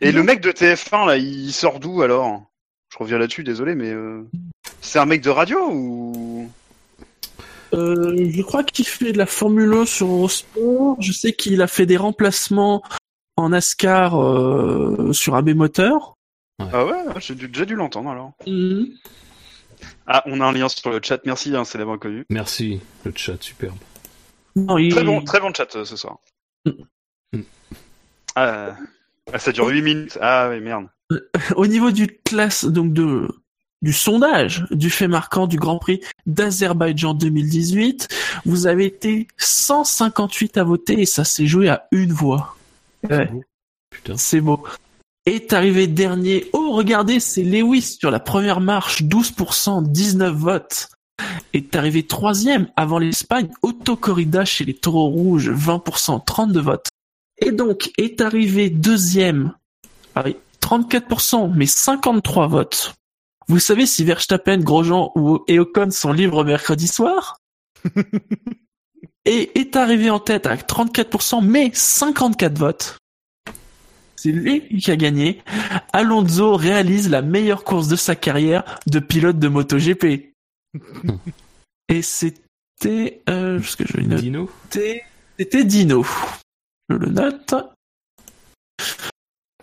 Et le mec de TF1 là, il sort d'où alors? Je reviens là-dessus, désolé, mais euh, c'est un mec de radio ou? Euh, je crois qu'il fait de la Formule 1 sur Eurosport. Je sais qu'il a fait des remplacements en NASCAR euh, sur AB Moteur. Ah ouais, j'ai dû- déjà dû l'entendre alors. Mhm. Ah, on a un lien sur le chat. Merci, hein, c'est l'avant connu. Merci, le chat superbe. Non, il... Très bon, très bon chat euh, ce soir. Mm. Ah, ah, ça dure 8 minutes. Ah ouais, merde. Au niveau du classe, donc de du sondage du fait marquant du Grand Prix d'Azerbaïdjan 2018, vous avez été 158 à voter et ça s'est joué à une voix. Ouais. Putain. C'est beau. Est arrivé dernier. Oh, regardez, c'est Lewis sur la première marche, 12%, 19 votes. Est arrivé troisième avant l'Espagne, Otto Corrida chez les taureaux rouges, 20%, 32 votes. Et donc, est arrivé deuxième, oui, 34%, mais 53 votes. Vous savez si Verstappen, Grosjean ou et Ocon sont libres mercredi soir? Et est arrivé en tête avec 34%, mais 54 votes. C'est lui qui a gagné. Alonso réalise la meilleure course de sa carrière de pilote de MotoGP. Et c'était... Euh, que je vais Dino. C'était Dino. Je le note.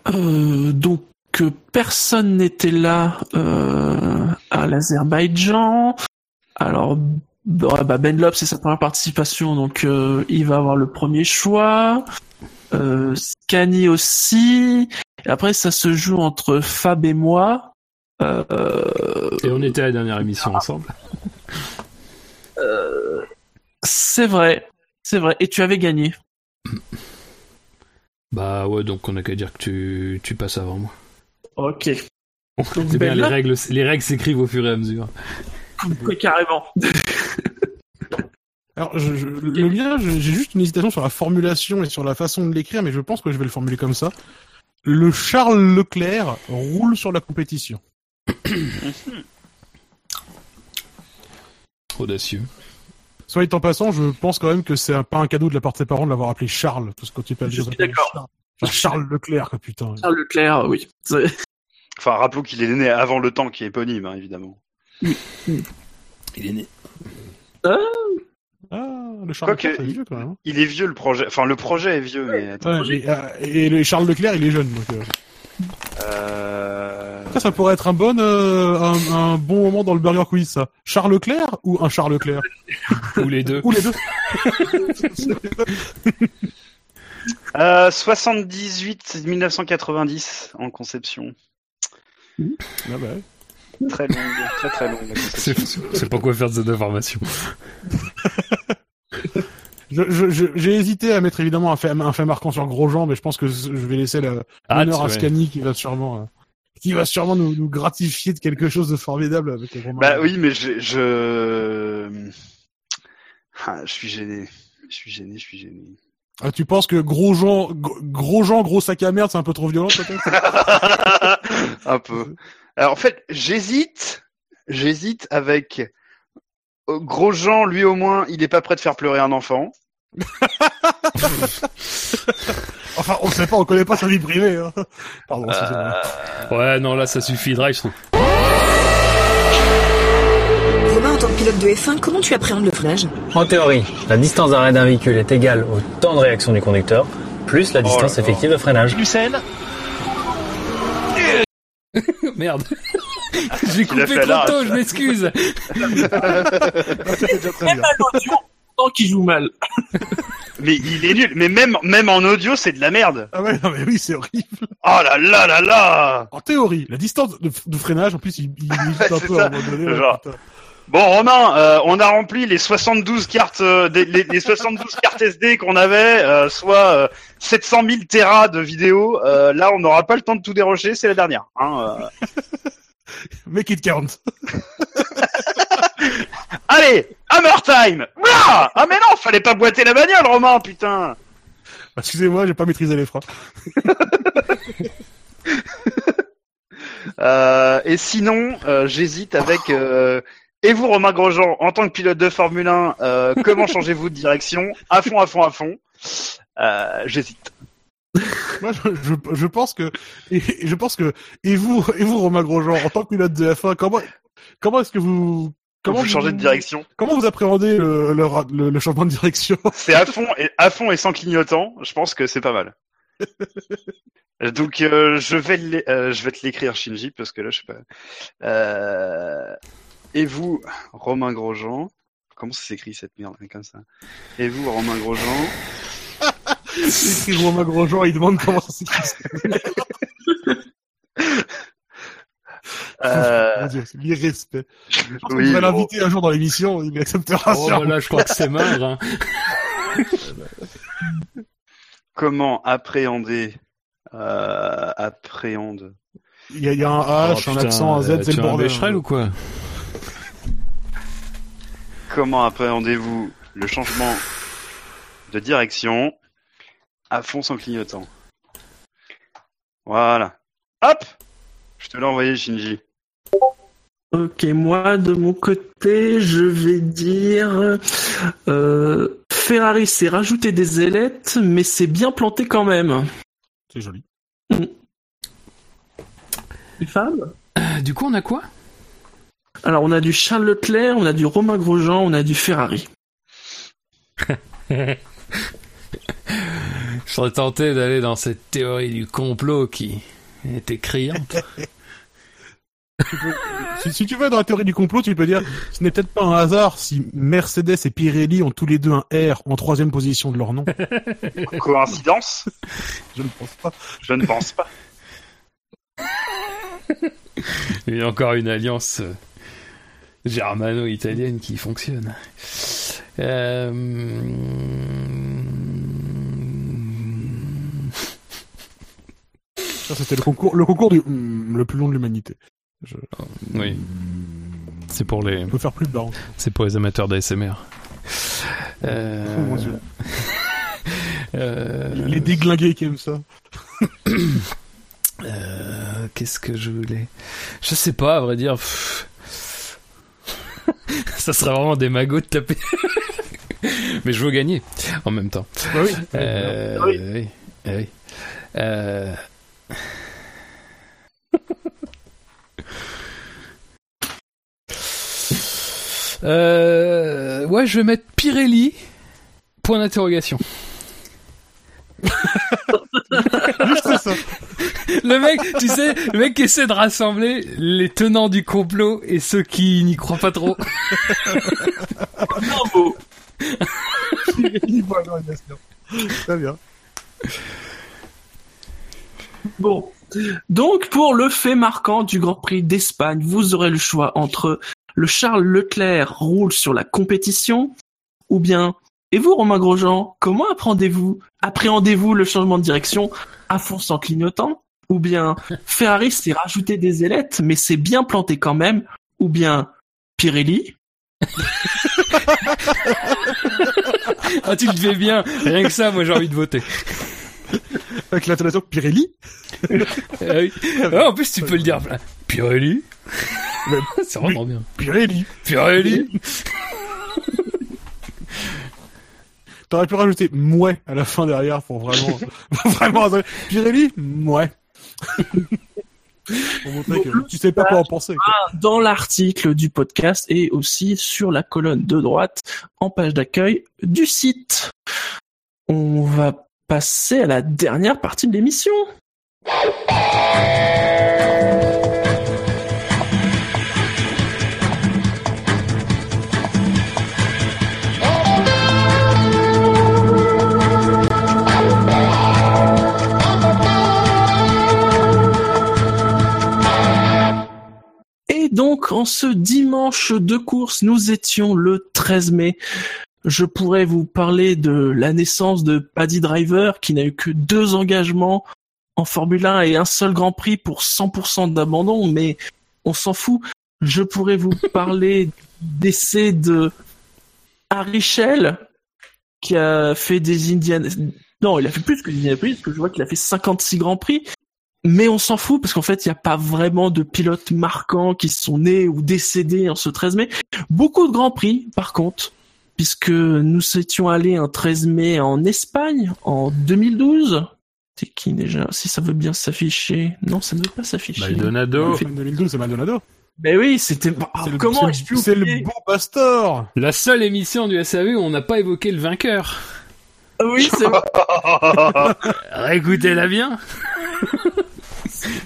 Euh, donc euh, personne n'était là euh, à l'Azerbaïdjan. Alors bah, Ben Lop c'est sa première participation donc euh, il va avoir le premier choix. Euh, Scani aussi. Et après ça se joue entre Fab et moi. Euh, Et on était à la dernière émission ensemble. euh, c'est vrai, c'est vrai. Et tu avais gagné. Bah ouais, donc on a qu'à dire que tu, tu passes avant moi. Ok. C'est bien, Ben les là- règles, les règles s'écrivent au fur et à mesure. Ouais, carrément. Alors, je, je- le mien, j'ai juste une hésitation sur la formulation et sur la façon de l'écrire, mais je pense que je vais le formuler comme ça. Le Charles Leclerc roule sur la compétition. Audacieux. Soit en passant, je pense quand même que c'est un- pas un cadeau de la part de ses parents de l'avoir appelé Charles, parce que quand tu peux Je suis d'accord. Charles, Charles Leclerc, quoi, putain. Charles Leclerc, oui. C'est- Enfin, rappelons qu'il est né avant le temps qui est éponyme, hein, évidemment. Il est né. Ah, le Charles Leclerc, c'est vieux quand même. hein. Il est vieux le projet. Enfin, le projet est vieux, mais attends. Ouais, et, euh, et le Charles Leclerc, il est jeune. Donc, euh. Euh... Ça, ça pourrait être un bon, euh, un, un bon moment dans le Burger Quiz, ça. Charles Leclerc ou un Charles Leclerc? Ou les deux. Ou les deux Euh, 78 1990 en conception. Ah bah ouais. Très longue, très très longue. C'est pas quoi faire de cette information. J'ai hésité à mettre évidemment un fait, un fait marquant sur Grosjean, mais je pense que je vais laisser la- Ah, l'honneur à. Scani qui va sûrement, euh, qui va sûrement nous, nous gratifier de quelque chose de formidable avec. Bah oui, mais je, je... Ah, je suis gêné. Je suis gêné, je suis gêné. Ah, tu penses que gros Jean, gros- gros Jean, gros sac à merde, c'est un peu trop violent peut-être? Un peu. Alors, en fait, j'hésite, j'hésite avec euh, Grosjean, lui au moins, il est pas prêt de faire pleurer un enfant. Enfin, on sait pas, on connaît pas sa vie privée. Hein. Pardon, excusez-moi. Ouais, non, là, ça suffit, Drive, je trouve. Romain, en tant que pilote de F1, comment tu appréhendes le freinage En théorie, la distance d'arrêt d'un véhicule est égale au temps de réaction du conducteur, plus la distance effective de freinage. Lucelle Merde. J'ai coupé fait trop tôt, je m'excuse. Même à l'audio, tant qu'il joue mal. Mais il est nul. Mais même, même en audio, c'est de la merde. Ah ouais, non mais oui, c'est horrible. Oh là là là là En théorie, la distance de, de freinage, en plus, il, il un peu ça. à un moment donné. Genre. Bon, Romain, euh, on a rempli les 72 cartes, euh, des- les, les 72 cartes SD qu'on avait, euh, soit euh, 700 000 terras de vidéos. Euh, là, on n'aura pas le temps de tout dérocher, c'est la dernière. Hein, euh. Make it count. Allez, Hammer Time Ouah Ah mais non, fallait pas boiter la bagnole, Romain, putain Excusez-moi, j'ai pas maîtrisé les freins. Euh, Et sinon, euh, j'hésite avec... Euh, et vous, Romain Grosjean, en tant que pilote de Formule 1, euh, comment changez-vous de direction À fond, à fond, à fond. Euh, j'hésite. Moi, je, je, je pense que, et, je pense que, et vous, et vous, Romain Grosjean, en tant que pilote de F1, comment, comment est-ce que vous, Comment vous changez de direction Comment vous appréhendez le, le, ra- le, le changement de direction C'est à fond et à fond et sans clignotant. Je pense que c'est pas mal. Donc euh, je vais euh, je vais te l'écrire Shinji parce que là je sais pas. Euh, et vous Romain Grosjean Comment ça s'écrit cette merde comme ça Et vous Romain Grosjean C'est écrit Romain Grosjean, il demande comment ça s'écrit. euh, Mon Dieu, c'est l'irrespect. Oui, devrait bon. l'inviter un jour dans l'émission, il acceptera Oh, sûrement. là, je crois que c'est mort. Hein. comment appréhender euh, appréhende Il y a, il y a un H, Oh, un putain, accent, un Z, c'est tu le bordel. Ou quoi? Comment appréhendez-vous le changement de direction à fond sans clignotant Voilà. Hop Je te l'ai envoyé, Shinji. Ok, moi de mon côté, je vais dire euh, Ferrari s'est rajouté des ailettes, mais c'est bien planté quand même. C'est joli. Femmes Euh, Du coup, on a quoi? Alors on a du Charles Leclerc, on a du Romain Grosjean, on a du Ferrari. Je serais tenté d'aller dans cette théorie du complot qui était criante. Tu peux- si, si tu veux dans la théorie du complot, tu peux dire ce n'est peut-être pas un hasard si Mercedes et Pirelli ont tous les deux un R en troisième position de leur nom. Coïncidence? Je ne pense pas. Je ne pense pas. Il y a encore une alliance euh, germano-italienne qui fonctionne. Euh... Ça, c'était le concours, le concours du le plus long de l'humanité. Je Oui. C'est pour les, peux faire plus bas. c'est pour les amateurs d'ASMR. Euh... Oh, euh, Les déglingués qui aiment ça. Euh, Qu'est-ce que je voulais? Je sais pas, à vrai dire. pff. Ça serait vraiment des magots de taper. Mais je veux gagner en même temps. Bah oui. Euh, Oui. oui. eh oui. Euh, Euh, ouais, je vais mettre Pirelli. Point d'interrogation. Juste ça. Le mec, tu sais, le mec qui essaie de rassembler les tenants du complot et ceux qui n'y croient pas trop. Bravo. Très bien. Bon. Donc, pour le fait marquant du Grand Prix d'Espagne, vous aurez le choix entre le Charles Leclerc roule sur la compétition, ou bien, et vous, Romain Grosjean, comment appréhendez-vous, appréhendez-vous le changement de direction à fond sans clignotant, ou bien, Ferrari s'est rajouté des ailettes, mais c'est bien planté quand même, ou bien, Pirelli, ah, tu le fais bien. Rien que ça, moi j'ai envie de voter. Avec l'intonation Pirelli Ah oui. Ah, en plus, tu peux le dire. Pirelli C'est vraiment bien. Pirelli Pirelli T'aurais pu rajouter mouais à la fin derrière pour vraiment, vraiment, Pirelli, mouais. Tu sais pas quoi en penser. quoi. Dans l'article du podcast et aussi sur la colonne de droite en page d'accueil du site. On va passer à la dernière partie de l'émission. Donc, en ce dimanche de course, nous étions le 13 mai. Je pourrais vous parler de la naissance de Paddy Driver, qui n'a eu que deux engagements en Formule 1 et un seul Grand Prix pour 100% d'abandon, mais on s'en fout. Je pourrais vous parler d'essai de Harry Schell, qui a fait des Indian... Non, il a fait plus que des Indianapolis, parce que je vois qu'il a fait 56 Grands Prix. Mais on s'en fout parce qu'en fait, il n'y a pas vraiment de pilotes marquants qui sont nés ou décédés en ce 13 mai. Beaucoup de grands prix, par contre, puisque nous étions allés un 13 mai en Espagne en 2012. C'est qui déjà? Si ça veut bien s'afficher. Non, ça ne veut pas s'afficher. Maldonado. En 2012, c'est Maldonado. Ben oui, c'était. Le- comment c'est le- ai-je pu C'est le oublier beau pastor La seule émission du SAV où on n'a pas évoqué le vainqueur. Oui, c'est vrai. Réécoutez-la bien.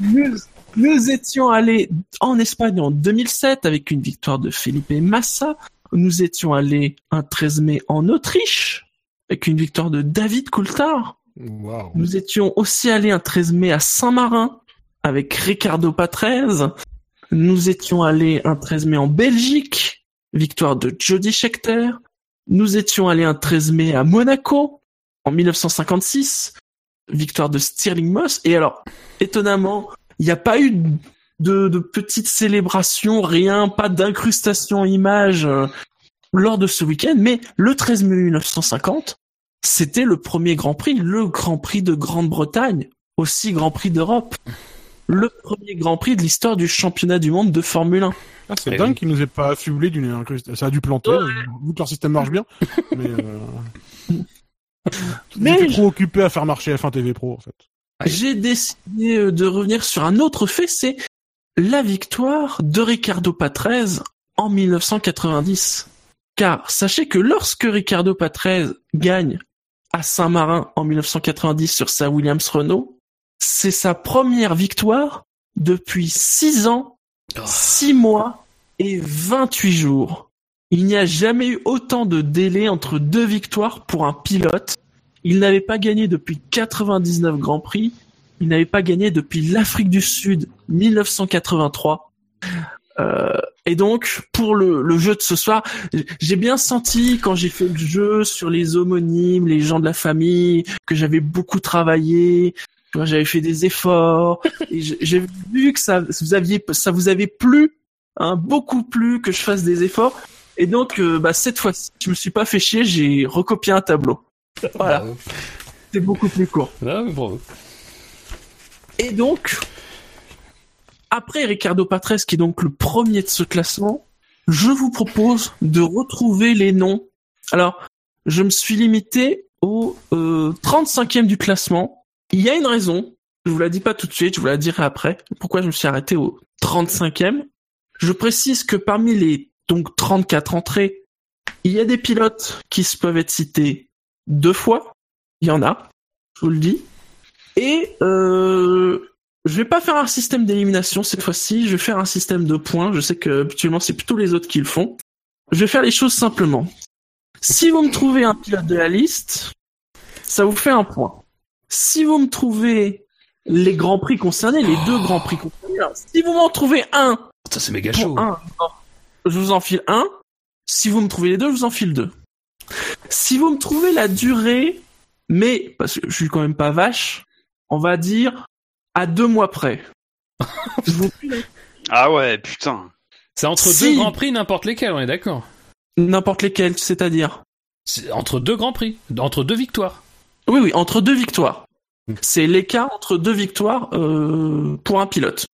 nous, nous étions allés en Espagne en 2007 avec une victoire de Felipe Massa. Nous étions allés un 13 mai en Autriche avec une victoire de David Coulthard. Wow. Nous étions aussi allés un 13 mai à Saint-Marin avec Ricardo Patrese. Nous étions allés un 13 mai en Belgique, victoire de Jody Scheckter. Nous étions allés un 13 mai à Monaco en 1956, victoire de Stirling Moss. Et alors, étonnamment, il n'y a pas eu de, de petites célébrations, rien, pas d'incrustation image euh, lors de ce week-end, mais le 13 mai 1950, c'était le premier Grand Prix, le Grand Prix de Grande-Bretagne, aussi Grand Prix d'Europe. Le premier Grand Prix de l'histoire du championnat du monde de Formule 1. Ah, c'est Eh dingue oui. qu'ils nous aient pas affublé d'une incrustation. Ça a dû planter, euh, vu que leur système marche bien. mais euh... Mais J'étais trop occupé à faire marcher F1 TV Pro, en fait. J'ai décidé euh, de revenir sur un autre fait, c'est la victoire de Ricardo Patrese en 1990. Car sachez que lorsque Ricardo Patrese gagne à Saint-Marin en 1990 sur sa Williams Renault, c'est sa première victoire depuis 6 ans, 6 mois et 28 jours. Il n'y a jamais eu autant de délai entre deux victoires pour un pilote. Il n'avait pas gagné depuis 99 Grands Prix. Il n'avait pas gagné depuis l'Afrique du Sud 1983. Euh, et donc, pour le, le jeu de ce soir, j'ai bien senti quand j'ai fait le jeu sur les homonymes, les gens de la famille, que j'avais beaucoup travaillé, vois, j'avais fait des efforts. et j'ai j'ai vu que ça vous aviez, ça vous avait plu, hein, beaucoup plu que je fasse des efforts. Et donc, euh, bah, cette fois-ci, je me suis pas fait chier, j'ai recopié un tableau. Voilà. C'est beaucoup plus court. Ah, mais bravo. Et donc, après Ricardo Patrese, qui est donc le premier de ce classement, je vous propose de retrouver les noms. Alors, je me suis limité au euh, 35e du classement. Il y a une raison. Je vous la dis pas tout de suite, je vous la dirai après. Pourquoi je me suis arrêté au 35e. Je précise que parmi les donc 34 entrées, il y a des pilotes qui se peuvent être cités deux fois. Il y en a, je vous le dis. Et euh, je vais pas faire un système d'élimination cette fois-ci, je vais faire un système de points. Je sais que habituellement c'est plutôt les autres qui le font. Je vais faire les choses simplement. Si vous me trouvez un pilote de la liste, ça vous fait un point. Si vous me trouvez les grands prix concernés, les deux grands prix concernés, alors, si vous m'en trouvez un, Ça, c'est méga chaud. un, je vous en file un. Si vous me trouvez les deux, je vous en file deux. Si vous me trouvez la durée, mais parce que je suis quand même pas vache, on va dire à deux mois près. Je vous file- Ah ouais, putain. C'est entre Si. deux grands prix, n'importe lesquels, on est d'accord. N'importe lesquels, c'est-à-dire C'est entre deux grands prix, entre deux victoires. Oui, oui, entre deux victoires. C'est l'écart entre deux victoires euh, pour un pilote.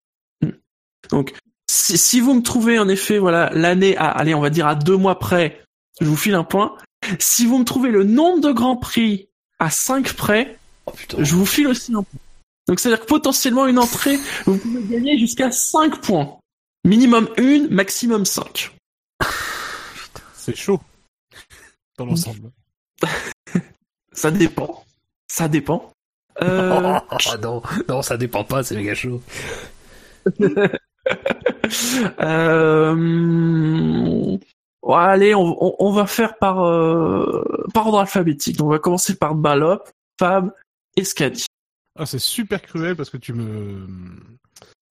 Donc, si, si vous me trouvez en effet, voilà, l'année à, allez, on va dire à deux mois près, je vous file un point. Si vous me trouvez le nombre de grands prix à 5 près, je vous file aussi un point. Donc, c'est-à-dire que potentiellement une entrée, vous pouvez gagner jusqu'à 5 points. Minimum une, maximum 5. C'est chaud. Dans l'ensemble. Ça dépend. Ça dépend. Euh... Ah non, non, ça dépend pas, c'est méga chaud. euh... ouais, allez, on, on, on va faire par, euh, par ordre alphabétique. On va commencer par Ballop, Fab et Scadi. Ah, c'est super cruel parce que tu me,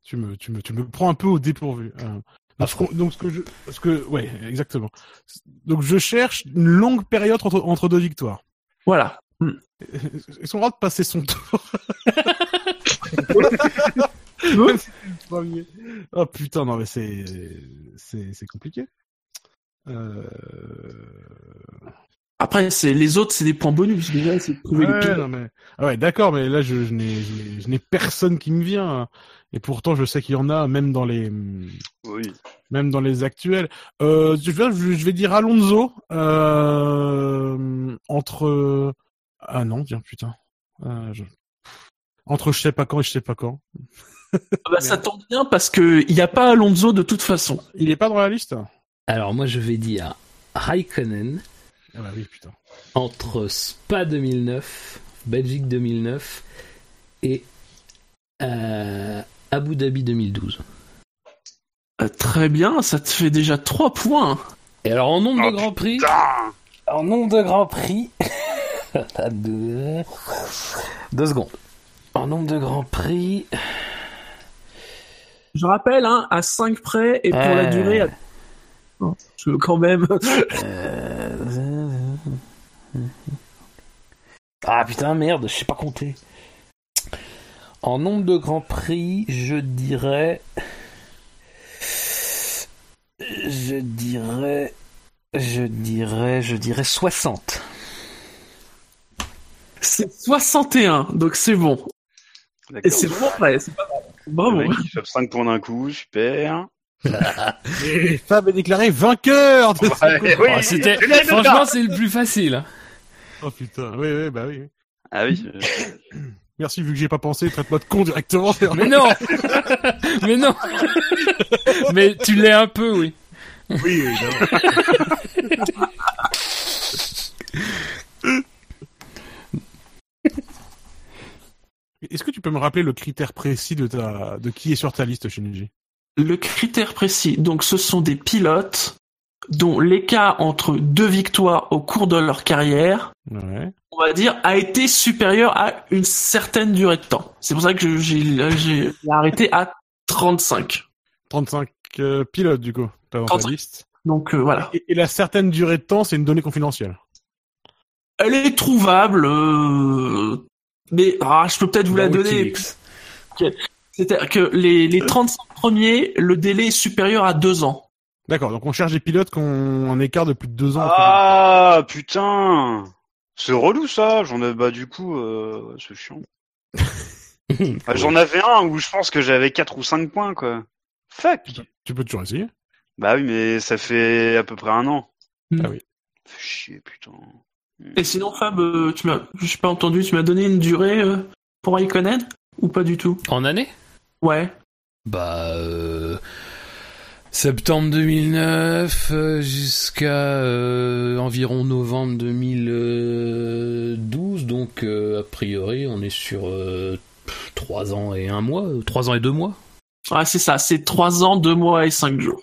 tu me, tu me, tu me prends un peu au dépourvu. Euh, donc, ce qu'on- donc ce que je, ce que, ouais, exactement. Donc je cherche une longue période entre, entre deux victoires. Voilà. Ils sont droit de passer son tour? oh putain, non mais c'est, c'est, c'est compliqué. Euh... Après, c'est les autres, c'est des points bonus. Déjà, c'est de trouver les Ouais, pilotes. non, mais... ah ouais, d'accord, mais là, je, je n'ai, je n'ai- je n'ai personne qui me vient. hein. Et pourtant, je sais qu'il y en a, même dans les, Oui. même dans les actuels. Euh, je, vais, je vais dire Alonso euh, entre. Ah non, tiens, putain. Euh, je- Entre je sais pas quand et je sais pas quand. Ah bah, ça tombe bien parce que il n'y a pas Alonso de toute façon. Il est pas dans la liste Alors moi je vais dire Raikkonen Ah bah oui, putain. entre Spa 2009, Belgique 2009 et euh, Abu Dhabi 2012. Euh, très bien, ça te fait déjà 3 points. Et alors en nombre Oh, de grands prix, en nombre de grands prix, deux... deux secondes. En nombre de grands prix, Je rappelle, hein, à 5 près et pour la Euh. durée. à- Oh, Je veux quand même. Euh, Ah putain, merde, je sais pas compter. En nombre de grands prix, je dirais. Je dirais. Je dirais. Je dirais 60. C'est 61, donc c'est bon. Et c'est bon près, c'est pas mal. Bravo. Le mec, il chope 5 points d'un coup, super. Et Fab est déclaré vainqueur de Ouais, oui, Oh, c'était, franchement, c'est le plus facile. hein. Oh putain, oui, oui, bah oui. Ah oui. euh, Merci, vu que j'ai pas pensé, traite-moi de con directement. Mais non Mais non Mais tu l'es un peu, oui. Oui, oui, Est-ce que tu peux me rappeler le critère précis de ta, de qui est sur ta liste, Shinji? Le critère précis, donc ce sont des pilotes dont l'écart entre deux victoires au cours de leur carrière, Ouais. on va dire, a été supérieur à une certaine durée de temps. C'est pour ça que j'ai arrêté à 35. 35 euh, pilotes, du coup, dans ta 35. liste. Donc euh, voilà. Et, et la certaine durée de temps, c'est une donnée confidentielle? Elle est trouvable, euh, mais ah, je peux peut-être vous la Dans donner. C'est-à-dire que les, les 35 premiers, le délai est supérieur à deux ans. D'accord, donc on cherche des pilotes qui ont un écart de plus de deux ans. entre Ah putain C'est relou ça. J'en ai bah du coup euh, c'est chiant. Ah, J'en avais un où je pense que j'avais 4 ou 5 points quoi. Fuck. Tu peux toujours essayer. Bah oui mais ça fait à peu près un an. Ah oui. Fait chier putain. Et sinon, Fab, euh, tu m'as, je n'ai pas entendu, tu m'as donné une durée euh, pour Raikkonen ou pas du tout? En année? Ouais. Bah, euh, septembre 2009 euh, jusqu'à euh, environ novembre 2012. Donc, euh, a priori, on est sur euh, 3 ans et un mois, 3 ans et deux mois. Ouais, c'est ça, c'est 3 ans, 2 mois et 5 jours.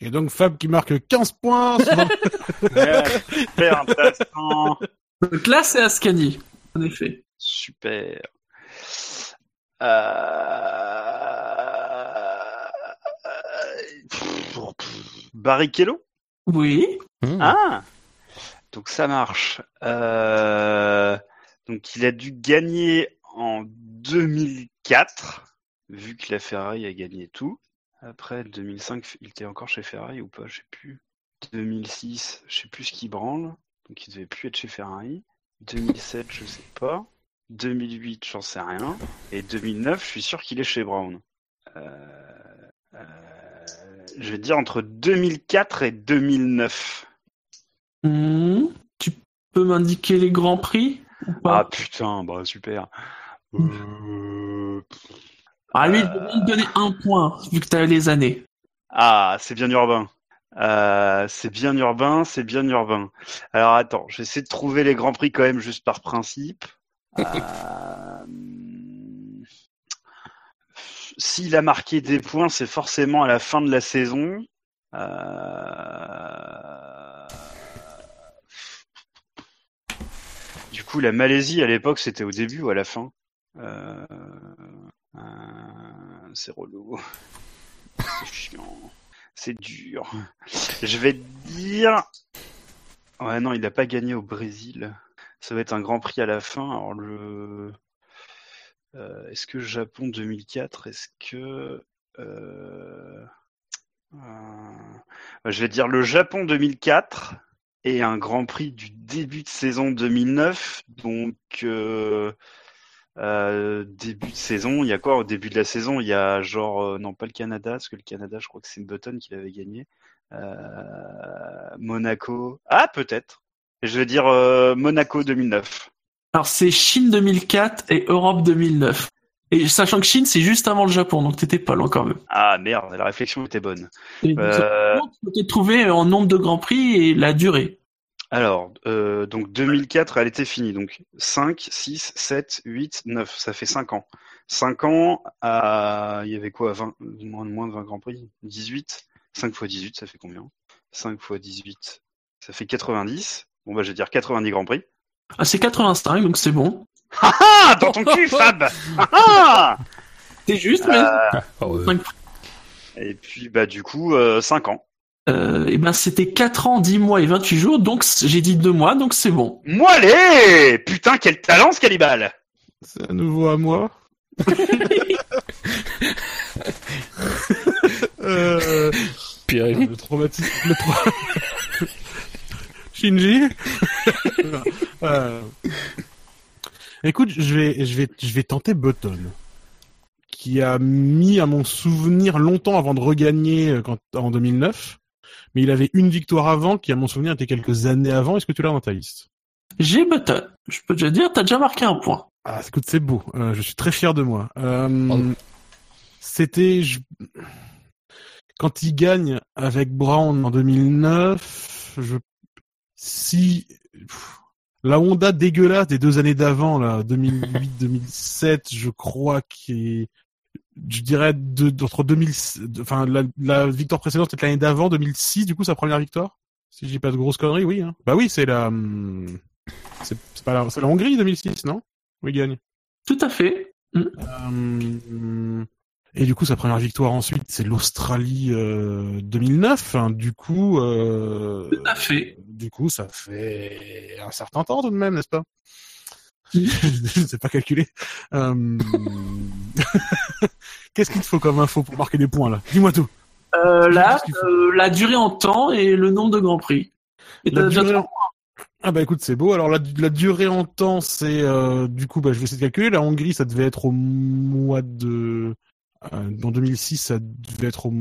Et donc Fab qui marque 15 points. Ouais, super intéressant. Donc là, c'est Ascani, en effet. Super. Euh... Barrichello? Oui. Hmm. Ah Donc ça marche. Euh, Donc il a dû gagner en 2004, vu que la Ferrari a gagné tout. Après 2005, il était encore chez Ferrari ou pas, je sais plus. 2006, je sais plus ce qui branle. Donc il devait plus être chez Ferrari. 2007, je sais pas. 2008, j'en sais rien. Et 2009, je suis sûr qu'il est chez Brown. Euh, euh, je vais dire entre 2004 et 2009. Hmm, tu peux m'indiquer les grands prix ou pas? Ah putain, bah super. Euh, Ah, lui, il devait me donner un point, vu que t'as les années. Ah, c'est bien urbain. Euh, c'est bien urbain, c'est bien urbain. Alors attends, je vais essayer de trouver les grands prix quand même juste par principe. Euh, S'il a marqué des points, c'est forcément à la fin de la saison. Euh, Du coup, la Malaisie à l'époque, c'était au début ou à la fin? Euh, C'est relou. C'est chiant. C'est dur. Je vais dire. Ouais, non, il n'a pas gagné au Brésil. Ça va être un grand prix à la fin. Alors, le. Euh, Est-ce que Japon 2004 Est-ce que. euh, Je vais dire le Japon 2004 et un grand prix du début de saison 2009. Donc. Euh, début de saison, il y a quoi au début de la saison? Il y a genre euh, non pas le Canada, parce que le Canada, je crois que c'est Button qui l'avait gagné. Euh, Monaco, ah peut-être. Je vais dire euh, Monaco 2009. Alors, c'est Chine 2004 et Europe 2009. Et sachant que Chine, c'est juste avant le Japon, donc t'étais pas loin quand même. Ah merde, la réflexion était bonne. Euh, tu peux te trouver en nombre de grands prix et la durée. Alors, euh, donc 2004, elle était finie. Donc 5, 6, 7, 8, 9. Ça fait 5 ans. 5 ans, à... il y avait quoi 20, moins, moins de 20 Grands Prix? 18 5 x 18, ça fait combien? 5 x 18, ça fait 90. Bon, bah, je vais dire 90 Grands Prix. Ah, c'est 85, donc c'est bon. Ah ah Dans ton cul, Fab Ah ah C'est juste, mais... Euh, Cinq- Et puis, bah, du coup, euh, 5 ans. Euh, et ben, c'était 4 ans, 10 mois et 28 jours, donc j'ai dit 2 mois, donc c'est bon. Moi, allez Putain, quel talent, ce cannibale C'est à nouveau à moi. euh, le traumatisme. Le tra- Shinji? Euh, Écoute, je vais, je vais, je vais tenter Button, qui a mis à mon souvenir longtemps avant de regagner euh, quand, en 2009. Mais il avait une victoire avant, qui à mon souvenir était quelques années avant. Est-ce que tu l'as dans ta liste? J'ai Button. Je peux déjà dire, t'as déjà marqué un point. Ah, écoute, c'est beau. Euh, je suis très fier de moi. Euh, C'était je- quand il gagne avec Brown en 2009. Je si pff, la Honda dégueulasse des deux années d'avant, là, 2008-2007, je crois qui je dirais de, entre 2000, enfin la, la victoire précédente c'était l'année d'avant, 2006, du coup sa première victoire. Si j'ai pas de grosses conneries, oui. Hein. Bah oui, c'est la, hum, c'est pas la, Hongrie 2006, non? Oui, il gagne. Tout à fait. Mm. Euh, et du coup, sa première victoire ensuite, c'est l'Australie euh, 2009. hein. Du coup, euh, Tout à fait. du coup, ça fait un certain temps tout de même, n'est-ce pas? Je ne sais pas calculer. Euh, Qu'est-ce qu'il te faut comme info pour marquer des points là? Dis-moi tout. Euh, là, euh, la durée en temps et le nombre de grands prix. Et La t'as déjà durée trois en- Ah bah écoute, c'est beau. Alors la, la durée en temps, c'est du coup, bah, je vais essayer de calculer. La Hongrie, ça devait être au mois de... En 2006, ça devait être au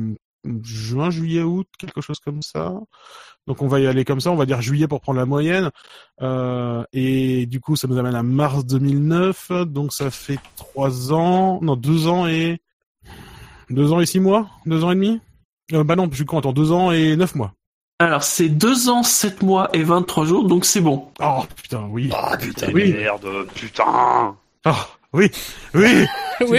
juin, juillet, août, quelque chose comme ça. Donc on va y aller comme ça, on va dire juillet pour prendre la moyenne. Euh, et du coup, ça nous amène à mars 2009. Donc ça fait trois ans, non deux ans et deux ans et six mois, deux ans et demi? Euh, bah non, je suis con. Attends, deux ans et neuf mois. Alors, c'est 2 ans, 7 mois et 23 jours, donc c'est bon. Oh putain, oui. Ah putain, Oui. merde, putain Ah oui, oui. Oui, oui,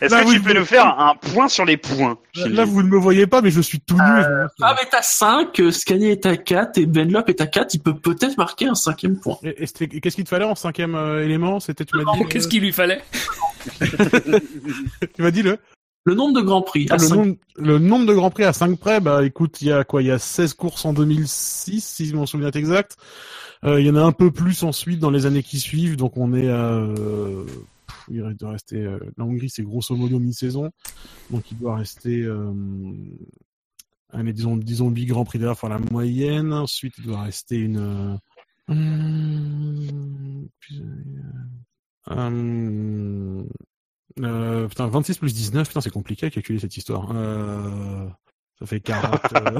Est-ce que vous- tu peux nous faire un point sur les points Là, vous ne me voyez pas, mais je suis tout nu. je- Ah, mais t'as 5, euh, Scania est à 4 et Benlop est à 4, il peut peut-être marquer un cinquième point. Et- et c'était- et Qu'est-ce qu'il te fallait en cinquième euh, élément? C'était tu m'as dit. Qu'est-ce qu'il lui fallait? Tu m'as dit le? Le nombre de grands prix, Ah, à le, cinq. nombre, le nombre de grands prix à 5 près, bah écoute, il y a quoi? Il y a 16 courses en 2006, si mon souvenir est exact. Euh, il y en a un peu plus ensuite dans les années qui suivent, donc on est à... euh, il doit rester... euh, la Hongrie, c'est grosso modo mi-saison, donc il doit rester... euh, Allez, disons, disons 8 Grands Prix d'ailleurs pour la moyenne. Ensuite, il doit rester une... euh, euh, putain, 26 plus 19, putain, c'est compliqué à calculer cette histoire. Ça fait 40... euh,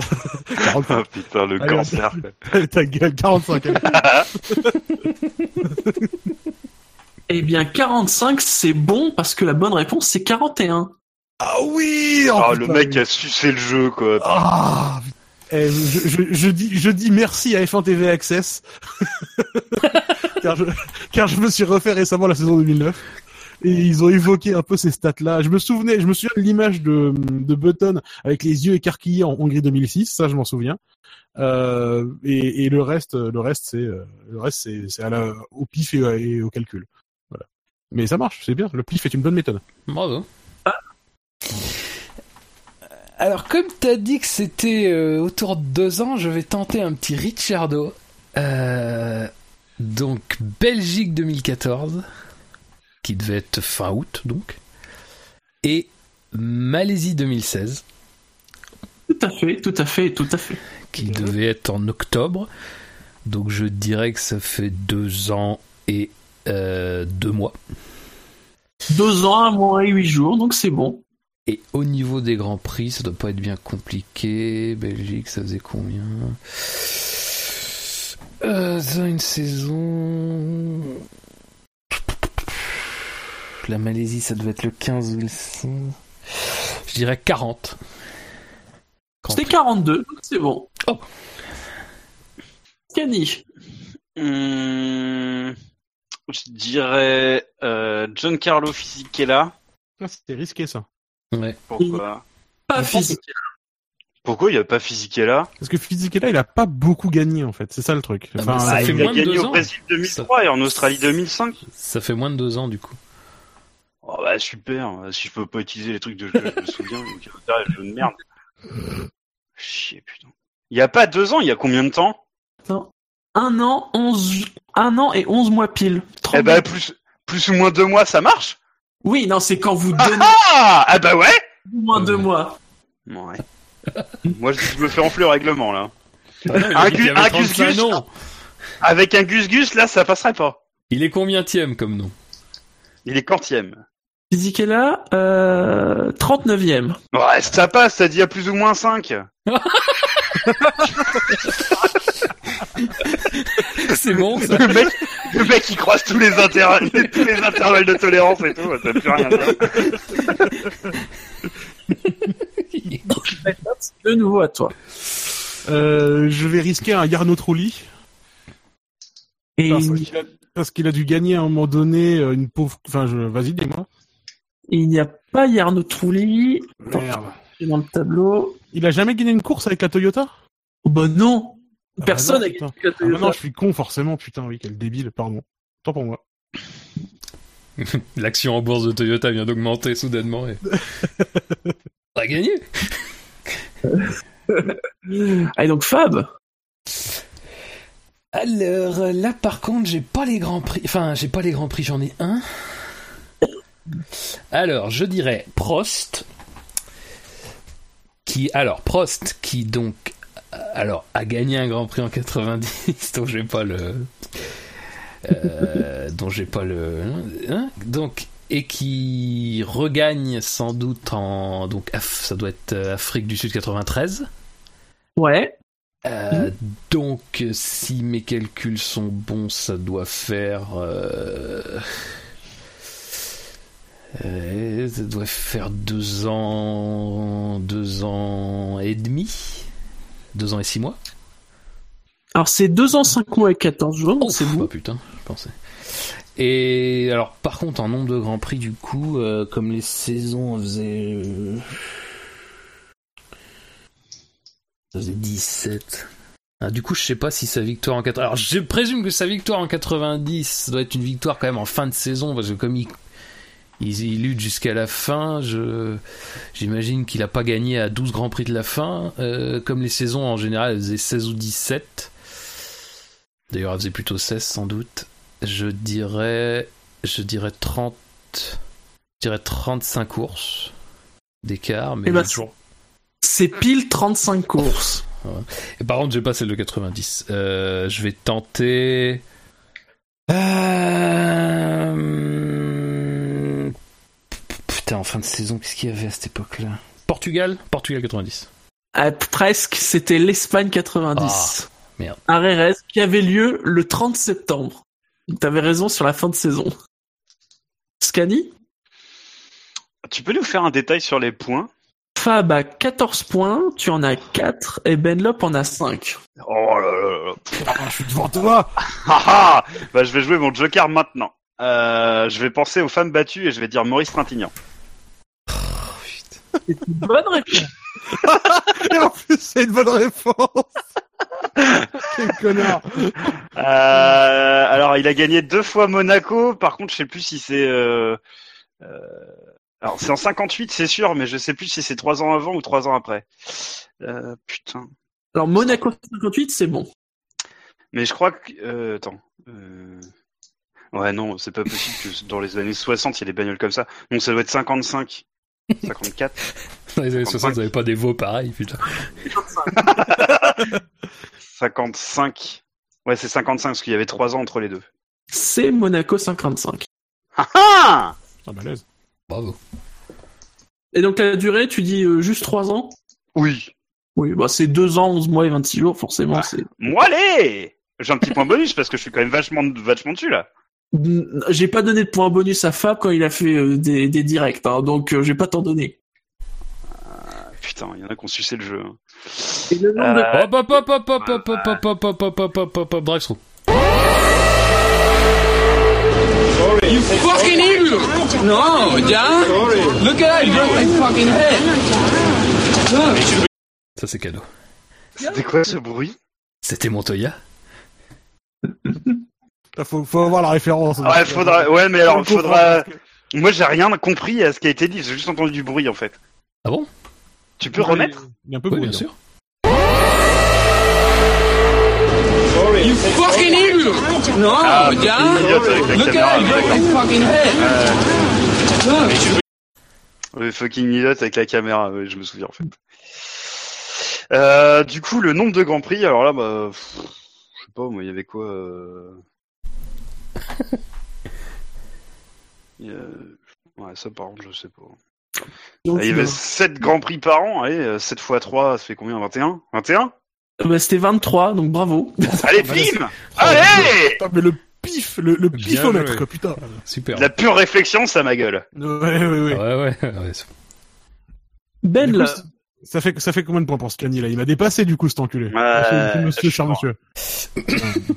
40 Ah, putain, le Allez, cancer. ta- Ta gueule, 45. allez. Eh bien, 45, c'est bon parce que la bonne réponse, c'est 41. Ah oui oh, Ah, le putain, mec oui. a sucé le jeu, quoi. Ah Eh, je, je, je dis, je dis merci à F1 TV Access car, je, car je me suis refait récemment la saison 2009 et ils ont évoqué un peu ces stats-là. Je me souvenais, je me souviens de l'image de, de Button avec les yeux écarquillés en Hongrie 2006, ça je m'en souviens. Euh, et, et le reste, le reste c'est euh, le reste c'est c'est à la, au pif et, et au calcul. Voilà. Mais ça marche, c'est bien. Le pif est une bonne méthode. Bravo. Alors, comme t'as dit que c'était euh, autour de deux ans, je vais tenter un petit Ricciardo. Euh, donc, Belgique 2014, qui devait être fin août, donc. Et Malaisie 2016, Tout à fait, tout à fait, tout à fait. qui devait être en octobre. Donc, je dirais que ça fait deux ans et euh, deux mois. Deux ans, un mois et huit jours, donc c'est bon. Et au niveau des grands prix, ça doit pas être bien compliqué. Belgique, ça faisait combien? Euh, ça, une saison. La Malaisie, ça devait être le 15 ou le 16. Je dirais 40. C'était 42, donc c'est bon. Oh. Kenny. Hum, je dirais euh, Giancarlo Fisichella. Ah, C'était risqué ça. Ouais. Pourquoi Pas physique. Pourquoi il n'y a pas Fisichella Parce que Fisichella, il a pas beaucoup gagné en fait. C'est ça le truc. Ah, Enfin, ça fait Il a moins de gagné deux au ans. Brésil 2003 et en Australie 2005. Ça fait moins de deux ans, du coup. Oh bah super, si je peux pas utiliser les trucs de jeu, je me souviens, le jeu de merde. Chier, putain. Il y a pas deux ans, il y a combien de temps? Attends. Un an, onze, un an et onze mois pile. Eh 30 bah plus, plus ou moins deux mois, ça marche? Oui, non, c'est quand vous donnez Ah Ah bah ouais moins deux mois. Ouais. Moi je dis que je me fais enfler au règlement là. il un a dit qu'il gu- avait un 35 gus-gus noms. Avec un Gus Gus là, ça passerait pas. Il est combienième comme nom? Il est quantième. Fisichella, euh, 39e. Ouais, ça passe, ça dit à plus ou moins 5. C'est bon, ça. Le mec, le mec il croise tous les, intervalles, tous les intervalles de tolérance et tout, ça plus rien. De nouveau à toi. euh, je vais risquer un Yarno Trulli. Et parce qu'il a dû gagner à un moment donné euh, une pauvre. Enfin, je... vas-y, dis-moi. il n'y a pas Yarno Trulli Merde. dans le tableau. Il a jamais gagné une course avec la Toyota? Oh bah non Ah Personne bah non, gagné la Ah bah non, Toyota. je suis con forcément. Putain, oui, quel débile. Pardon. Tant pour moi. L'action en bourse de Toyota vient d'augmenter soudainement. Et... On a gagné Allez donc Fab? Alors là par contre j'ai pas les grands prix. Enfin j'ai pas les grands prix, j'en ai un. Alors je dirais Prost. Qui alors Prost qui donc alors a gagné un Grand Prix en 90 dont j'ai pas le euh, dont j'ai pas le hein, donc et qui regagne sans doute en donc ça doit être euh, Afrique du Sud 93. Ouais. Euh, Donc, si mes calculs sont bons, ça doit faire. euh, euh, ça doit faire deux ans, deux ans et demi, deux ans et six mois. Alors c'est 2 ans, 5 mois et 14 jours, donc c'est Oh bon. putain, je pensais. Et alors, par contre, en nombre de grands prix, du coup, comme les saisons faisaient. Euh, ça faisait 17. Ah, du coup, je sais pas si sa victoire en 80. Alors, je présume que sa victoire en 90 ça doit être une victoire quand même en fin de saison, parce que comme il, il, il lutte jusqu'à la fin, je j'imagine qu'il a pas gagné à 12 grands prix de la fin. Euh, comme les saisons en général, elles faisaient 16 ou 17. D'ailleurs, elle faisait plutôt 16 sans doute. Je dirais, je dirais 30, je dirais 35 courses d'écart, mais Eh ben, toujours. C'est pile 35 courses. Ouais. Et par contre, j'ai pas celle de 90. Euh, je vais tenter. Euh... Putain, en fin de saison, qu'est-ce qu'il y avait à cette époque-là? Portugal Portugal 90. Ah, presque, c'était l'Espagne 90. Ah, merde. Rérez, qui avait lieu le 30 septembre. T'avais raison sur la fin de saison. Scani? Tu peux nous faire un détail sur les points? Fab a 14 points, tu en as 4 et Benlop en a 5. Oh là là là. Ah, je suis devant toi. Ah ah bah, je vais jouer mon joker maintenant. Euh, je vais penser aux femmes battues et je vais dire Maurice Trintignant. C'est une bonne réponse. Et en plus, c'est une bonne réponse. Quel connard. Euh, alors, il a gagné deux fois Monaco. Par contre, je sais plus si c'est. Euh, euh, alors, c'est en 58, c'est sûr, mais je sais plus si c'est trois ans avant ou trois ans après. Euh, putain. Alors Monaco 58, c'est bon. Mais je crois que. Euh, attends. Euh... Ouais, non, c'est pas possible que dans les années 60, il y ait des bagnoles comme ça. Donc, ça doit être 55. 54. Dans les années 60, vous avez pas des veaux pareils, putain. 55. Ouais, c'est 55 parce qu'il y avait 3 ans entre les deux. C'est Monaco 55. Ah ah Ah, balèze. Bravo. Et donc la durée, tu dis euh, juste 3 ans Oui. Oui, bah c'est 2 ans, 11 mois et 26 jours, forcément. Ah. c'est. Moi, allez J'ai un petit point bonus parce que je suis quand même vachement, vachement dessus là. J'ai pas donné de point bonus à Fab quand il a fait euh, des, des directs, hein, donc euh, j'ai pas t'en donné. Putain, il y en a qui ont sucé le jeu. hein. Et le nombre de- Euh, Hop, hop, hop, hop, hop, hop, hop, hop, hop, hop, hop, hop, hop, hop, hop, drive-through. You fucking idiot! No, John! Look at that, you broke my fucking head! Look! Ça, c'est cadeau. C'était quoi ce bruit? C'était Montoya Là, faut, faut avoir la référence. Ouais, faudra. Ouais, mais alors, faudra. Moi, j'ai rien compris à ce qui a été dit. J'ai juste entendu du bruit en fait. Ah bon? Tu peux remettre? Il est un peu Oui, bien bruyant. sûr. You fucking idiot! No, Ah, John! Look at you fucking head! Look! Le fucking idiot avec la caméra, ouais, je me souviens en fait. Euh, du coup, le nombre de grands prix, alors là, bah, pff, je sais pas, moi, il y avait quoi euh... il y a- Ouais, ça par contre, je sais pas. donc, il y avait euh, 7 grands prix par an, allez, euh, 7 x 3, ça fait combien 21 21 bah, c'était 23, donc bravo. Allez, bim Allez Putain, mais le pif, le, le Bien pifomètre, joué. quoi, putain. Super. La pure réflexion, ça ma gueule. Ouais, ouais, ouais. Ouais, ouais, ouais. Ben, coup, ça- fait, ça fait combien de points pour Scani, là? Il m'a dépassé, du coup, cet enculé. Ouais, monsieur, cher je monsieur.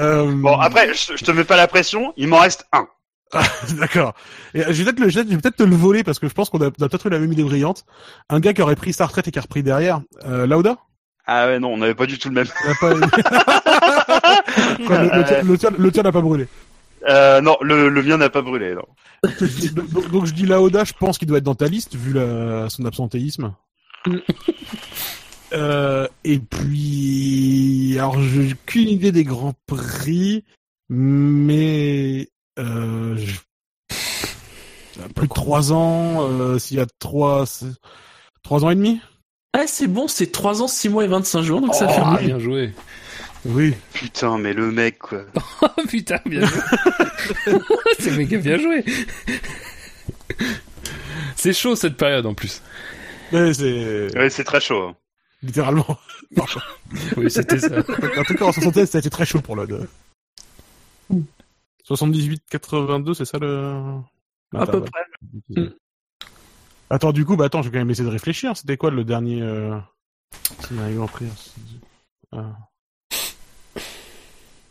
euh, Bon, après, je, je te mets pas la pression, il m'en reste un. D'accord. Et, euh, je vais peut-être le, je vais te le voler parce que je pense qu'on a, peut-être eu la même idée brillante. Un gars qui aurait pris sa retraite et qui a repris derrière, euh, Lauda? Ah ouais, non, on n'avait pas du tout le même. Pas- Quoi, le, le tien- le tien- le tien n'a pas brûlé. Euh, non, le, le mien n'a pas brûlé, non. donc, donc je dis Lauda, je pense qu'il doit être dans ta liste vu la, son absentéisme. Euh, et puis, alors j'ai qu'une idée des grands prix, mais euh, je- plus de trois ans, euh, s'il y a trois, c'est- trois ans et demi. Ah, c'est bon, c'est 3 ans, 6 mois et 25 jours, donc ça fait Ah, bien joué. Oui. Putain, mais le mec, quoi. Oh putain, bien joué. C'est méga bien joué. C'est chaud cette période en plus. Mais c'est Ouais, c'est très chaud. hein. littéralement. Oui, c'était ça. en tout cas, en 76, ça a été très chaud pour l'Ode. 78-82, c'est ça le... À peu près. ouais. Attends, du coup, bah attends, je vais quand même essayer de réfléchir. C'était quoi le dernier... Euh... Ah.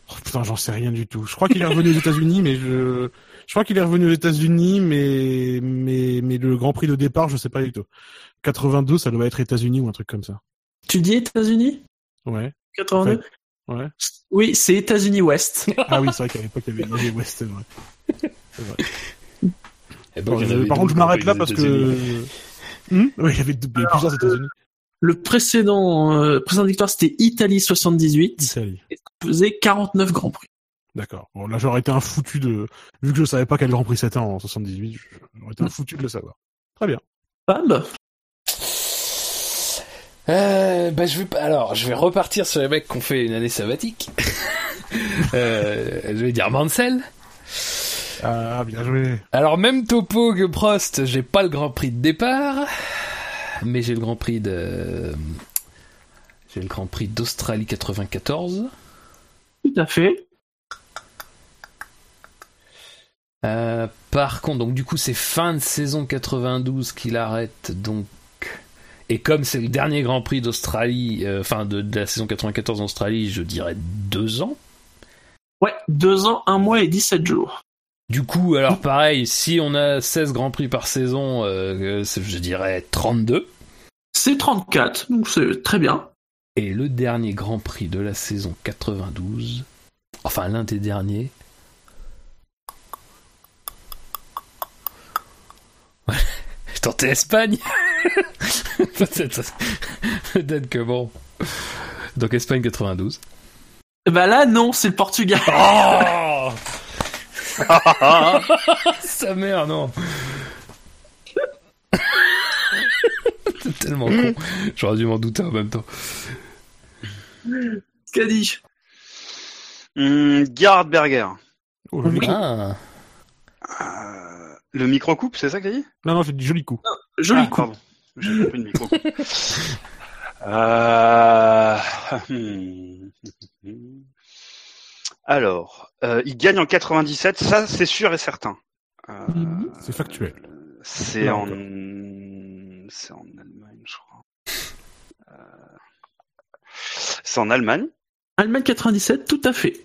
Oh, putain, j'en sais rien du tout. Je crois qu'il est revenu aux États-Unis, mais je... Je crois qu'il est revenu aux États-Unis, mais... mais mais le Grand Prix de départ, je sais pas du tout. 82, ça doit être États-Unis ou un truc comme ça. Tu dis États-Unis? Ouais. 82 Ouais. Oui, c'est États-Unis Ouest. Ah oui, c'est vrai qu'à l'époque, il y avait les West, c'est vrai. C'est vrai. Eh ben, euh, par contre, je m'arrête là parce que. Hmm oui, il y avait avait plusieurs États-Unis. Le précédent, euh, précédente victoire, c'était Italie 78. Italie. Et ça faisait 49 Grands Prix. D'accord. Bon, là, j'aurais été un foutu de. Vu que je savais pas quel Grand Prix c'était en 78, j'aurais été un foutu de le savoir. Très bien. Fab Euh, bah, je vais pas- alors, je vais repartir sur les mecs qui ont fait une année sabbatique. Euh, je vais dire Mansell. Ah, bien joué. Alors, même topo que Prost, j'ai pas le grand prix de départ, mais j'ai le grand prix de. J'ai le grand prix d'Australie 94. Tout à fait. Euh, par contre, donc du coup, c'est fin de saison 92 qu'il arrête, donc. Et comme c'est le dernier Grand Prix d'Australie, euh, enfin de, de la saison 94 en Australie, je dirais deux ans. Ouais, deux ans, un mois et 17 jours. Du coup, alors pareil, si on a 16 Grands Prix par saison, euh, c'est- je dirais 32. C'est 34, donc c'est très bien. Et le dernier Grand Prix de la saison 92, enfin l'un des derniers. J'ai tenté Espagne? Peut-être peut-être que bon. Donc Espagne 92. Bah là, non, c'est le Portugal. Oh Sa mère, non. C'est tellement con. J'aurais dû m'en douter en même temps. Scadi. Gerhard Berger. Oh, joli coup. Ah. Euh, le micro-coupe, c'est ça que t'as dit? Non, non, j'ai dit joli coup. Joli Ah, coup. Pardon. J'ai compris le micro-coupe. Euh, hmm. Alors, euh, il gagne en 97, ça c'est sûr et certain. Euh, C'est factuel. c'est en... en Allemagne, je crois. Euh, C'est en Allemagne. Allemagne 97, tout à fait.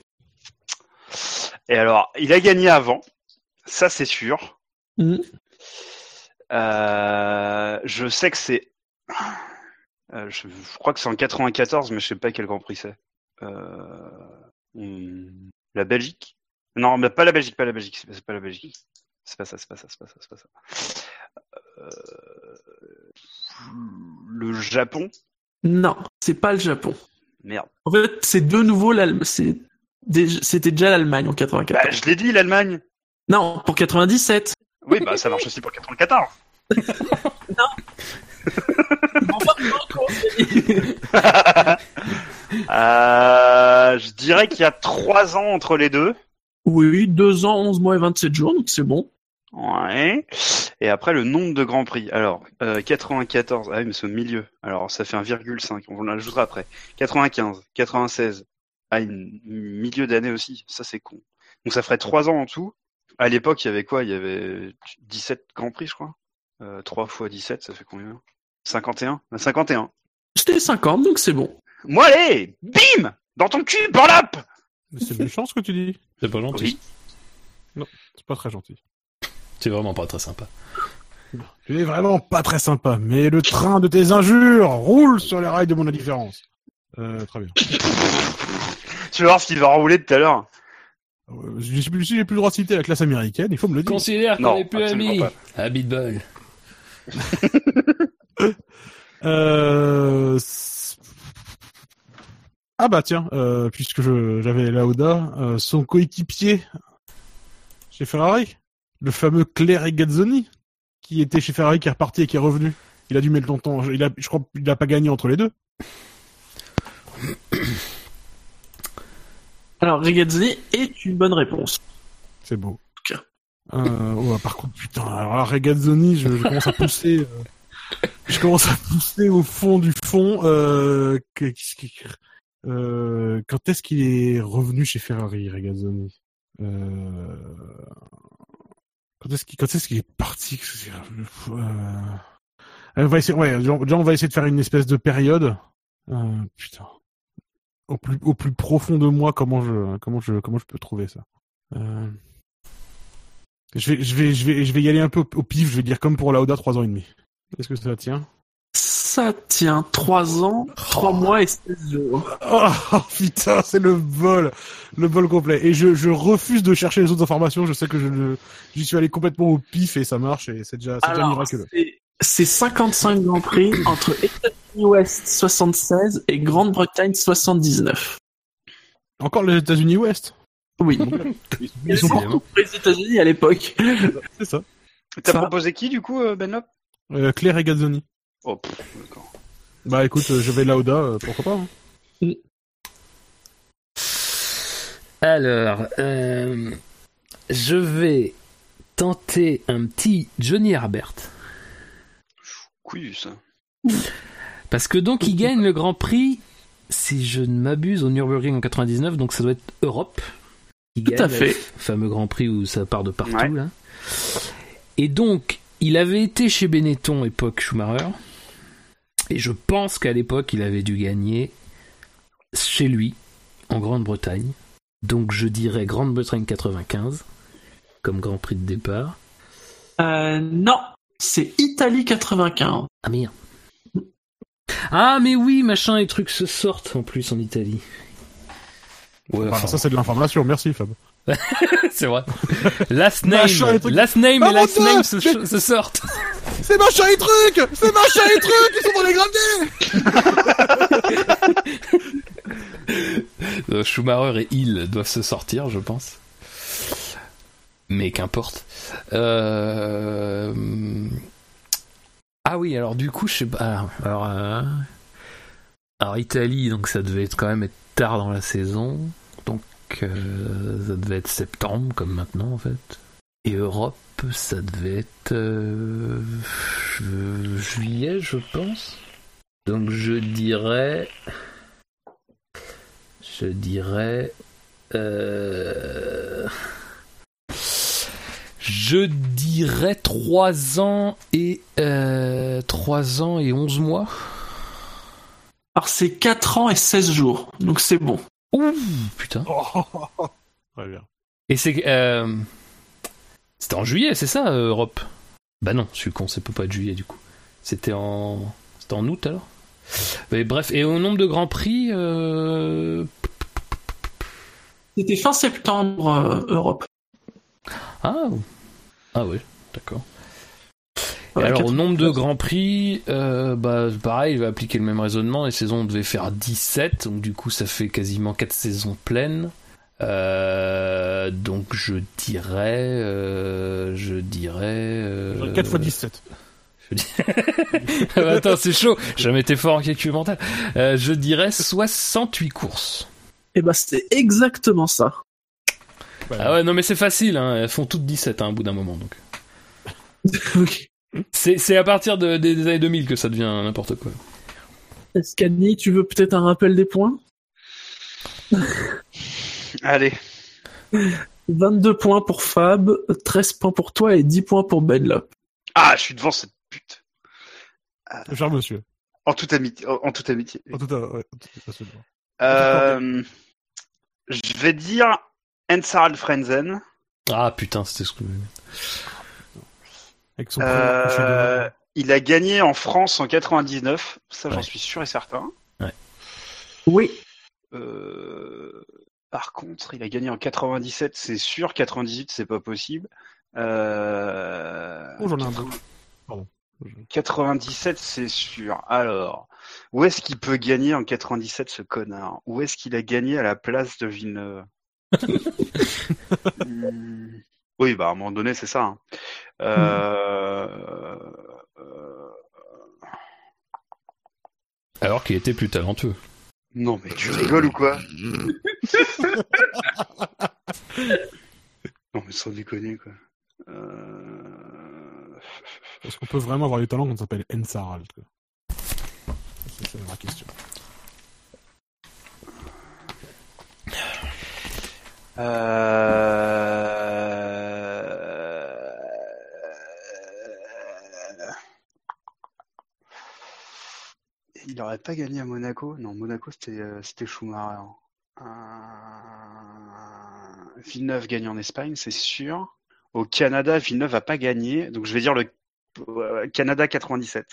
Et alors, il a gagné avant, ça c'est sûr. Mhm. Euh, je sais que c'est. Je, crois que c'est en 94, mais je sais pas quel Grand Prix c'est. La Belgique? Non, mais pas la Belgique, pas la Belgique, c'est pas- la Belgique. C'est pas ça, c'est pas ça, c'est pas ça, c'est pas ça. Euh, Le Japon? Non, c'est pas le Japon. Merde. En fait, c'est de nouveau l'Allemagne. C'était déjà l'Allemagne en 94. Bah, je l'ai dit, l'Allemagne. Non, pour 97. Oui, bah ça marche aussi pour 94. Euh, je dirais qu'il y a trois ans entre les deux. Oui, deux ans, 11 mois et 27 jours, donc c'est bon. Ouais. Et après le nombre de grands prix. Alors euh, 94. Ah oui, mais c'est au milieu. Alors ça fait un virgule 5. On l'ajoutera après. 95, 96. Ah, une milieu d'année aussi. Ça c'est con. Donc ça ferait trois ans en tout. À l'époque, il y avait quoi? Il y avait 17 grands prix, je crois. Euh, 3 fois 17, ça fait combien? 51 Euh, 51. C'était 50, donc c'est bon. Moi, allez Bim Dans ton cul, Borlap Mais c'est méchant ce que tu dis. C'est pas gentil. Oui. Non, c'est pas très gentil. C'est vraiment pas très sympa. Tu es vraiment pas très sympa, mais le train de tes injures roule sur les rails de mon indifférence. Euh, très bien. Tu vas voir ce qu'il va rouler tout à l'heure? Euh, je sais plus si j'ai plus le droit de citer la classe américaine, il faut me le dire. Considère qu'on Non, est plus amis. pas. Ah, Beatball. Euh... Ah bah tiens, euh, puisque j'avais Lauda, euh, son coéquipier chez Ferrari, le fameux Claire Gazzoni, qui était chez Ferrari, qui est reparti et qui est revenu. Il a dû mettre longtemps. Il a, je crois qu'il a pas gagné entre les deux. Alors, Regazzoni est une bonne réponse. C'est beau. Euh, ouais, par contre, putain, alors là, Regazzoni, je, je commence à pousser. euh, je commence à pousser au fond du fond. Euh, que- euh, quand est-ce qu'il est revenu chez Ferrari, Regazzoni? Euh, Quand est-ce qu'il est parti? Euh, on va essayer, ouais, on va essayer de faire une espèce de période. Euh, putain. Au plus, profond de moi, comment je, peux trouver ça? Je vais, y aller un peu au, pif. Je vais dire comme pour Lauda, trois ans et demi. Est-ce que ça tient? Ça tient 3 ans, 3 mois et 16 jours. oh, putain, c'est le vol, le vol complet. Et je, je refuse de chercher les autres informations. Je sais que je, j'y suis allé complètement au pif et ça marche et c'est déjà, déjà miraculeux. c'est- c'est 55 Grands Prix entre États-Unis Ouest 76 et Grande-Bretagne 79. Encore les États-Unis Ouest? Oui. Ils, Ils sont partout les États-Unis à l'époque. C'est ça. T'as proposé qui du coup, euh, Benlop? Euh, Claire et Gazzoni. Oh, d'accord. Bah écoute, euh, je vais Lauda, euh, pourquoi pas. hein. Alors, euh, je vais tenter un petit Johnny Herbert. Couillu, ça. Parce que donc il gagne le Grand Prix, si je ne m'abuse, au Nürburgring en 99, donc ça doit être Europe. Il Tout gagne à fait. Le fameux Grand Prix où ça part de partout Ouais. là. Et donc, il avait été chez Benetton époque Schumacher. Et je pense qu'à l'époque, il avait dû gagner chez lui, en Grande-Bretagne. Donc je dirais Grande-Bretagne 95, comme Grand Prix de départ. Euh, non, c'est Italie 95. Ah merde. Ah mais oui, machin, les trucs se sortent en plus en Italie. Ouais, Enfin, enfin, ça c'est de l'information, merci Fab. c'est vrai. Last name, last name Ah, et last name se, sortent. C'est machin et truc C'est machin et truc Ils sont dans les gradés Schumacher et Hill doivent se sortir, je pense. Mais qu'importe. Euh... Ah oui, alors du coup, je sais pas. Alors, alors, euh, alors, Italie, donc ça devait être quand même être tard dans la saison. Euh, ça devait être septembre, comme maintenant en fait. Et Europe, ça devait être euh, ju- juillet, je pense. Donc je dirais. Je dirais. euh, Je dirais 3 ans et. Euh, 3 ans et 11 mois. Alors c'est 4 ans et 16 jours, donc c'est bon. Ouh, putain. Très bien. Et c'est. Euh... C'était en juillet, c'est ça, euh, Europe? Bah non, je suis con, ça peut pas être juillet du coup. C'était en. C'était en août alors? Mais bref, et au nombre de grands prix. Euh... C'était fin septembre, euh, Europe. Ah, ah ouais, d'accord. Et alors, au 80. nombre de grands prix, euh, bah, pareil, il va appliquer le même raisonnement. Les saisons devaient faire 17, donc du coup, ça fait quasiment 4 saisons pleines. Euh, donc, je dirais. euh, je dirais. euh, 4 x 17. je dis- Attends, c'est chaud. J'ai jamais été fort en calcul mental. Euh, je dirais 68 courses. Et bah c'est exactement ça. Ah ouais, non, mais c'est facile. Hein. Elles font toutes 17 hein, au bout d'un moment. donc. Oui. C'est c'est à partir de- des, des années 2000 que ça devient n'importe quoi. Scani, tu veux peut-être un rappel des points? Allez. 22 points pour Fab, 13 points pour toi et 10 points pour Bedlop. Ah, je suis devant cette pute. Cher monsieur. En toute amitié. En toute amitié. En tout cas, ouais. Euh, je vais dire Ensarald Frenzen. Ah putain, c'était ce que. Avec son Euh, il a gagné en France en 99, ça j'en suis sûr et certain. Oui. Euh, par contre, il a gagné en 97, c'est sûr. 98, c'est pas possible. Euh, Oh, j'en ai un peu. Pardon. 97, c'est sûr. Alors, où est-ce qu'il peut gagner en 97, ce connard? Où est-ce qu'il a gagné à la place de Villeneuve? Hmm. Oui, bah à un moment donné, c'est ça. hein. Euh, euh, Alors qu'il était plus talentueux. Non, mais tu rigoles ou quoi? Non, mais sans déconner, quoi. Euh... Est-ce qu'on peut vraiment avoir du talent quand on s'appelle Ensarald quoi C'est la vraie question. Euh... Il aurait pas gagné à Monaco? Non, Monaco c'était euh, c'était Schumacher. Euh... Villeneuve gagne en Espagne, c'est sûr. Au Canada, Villeneuve a pas gagné, donc je vais dire le euh, Canada 97.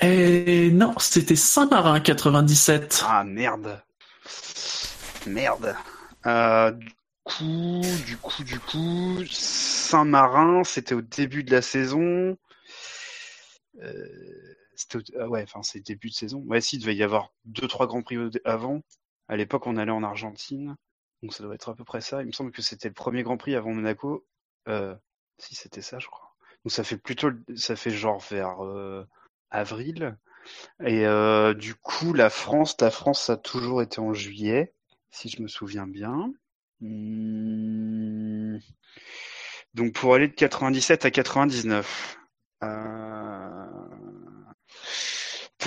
Et non, c'était Saint-Marin 97. Ah merde. Merde. Euh, du coup, du coup, du coup, Saint-Marin, c'était au début de la saison. Euh, ah ouais, enfin c'est début de saison. Ouais, si, il devait y avoir deux, trois grands prix avant. À l'époque, on allait en Argentine, donc ça doit être à peu près ça. Il me semble que c'était le premier Grand Prix avant Monaco. Euh, si c'était ça, je crois. Donc ça fait plutôt, ça fait genre vers euh, avril. Et euh, du coup, la France, la France, ça a toujours été en juillet, si je me souviens bien. Hmm. Donc pour aller de 97 à 99. Euh...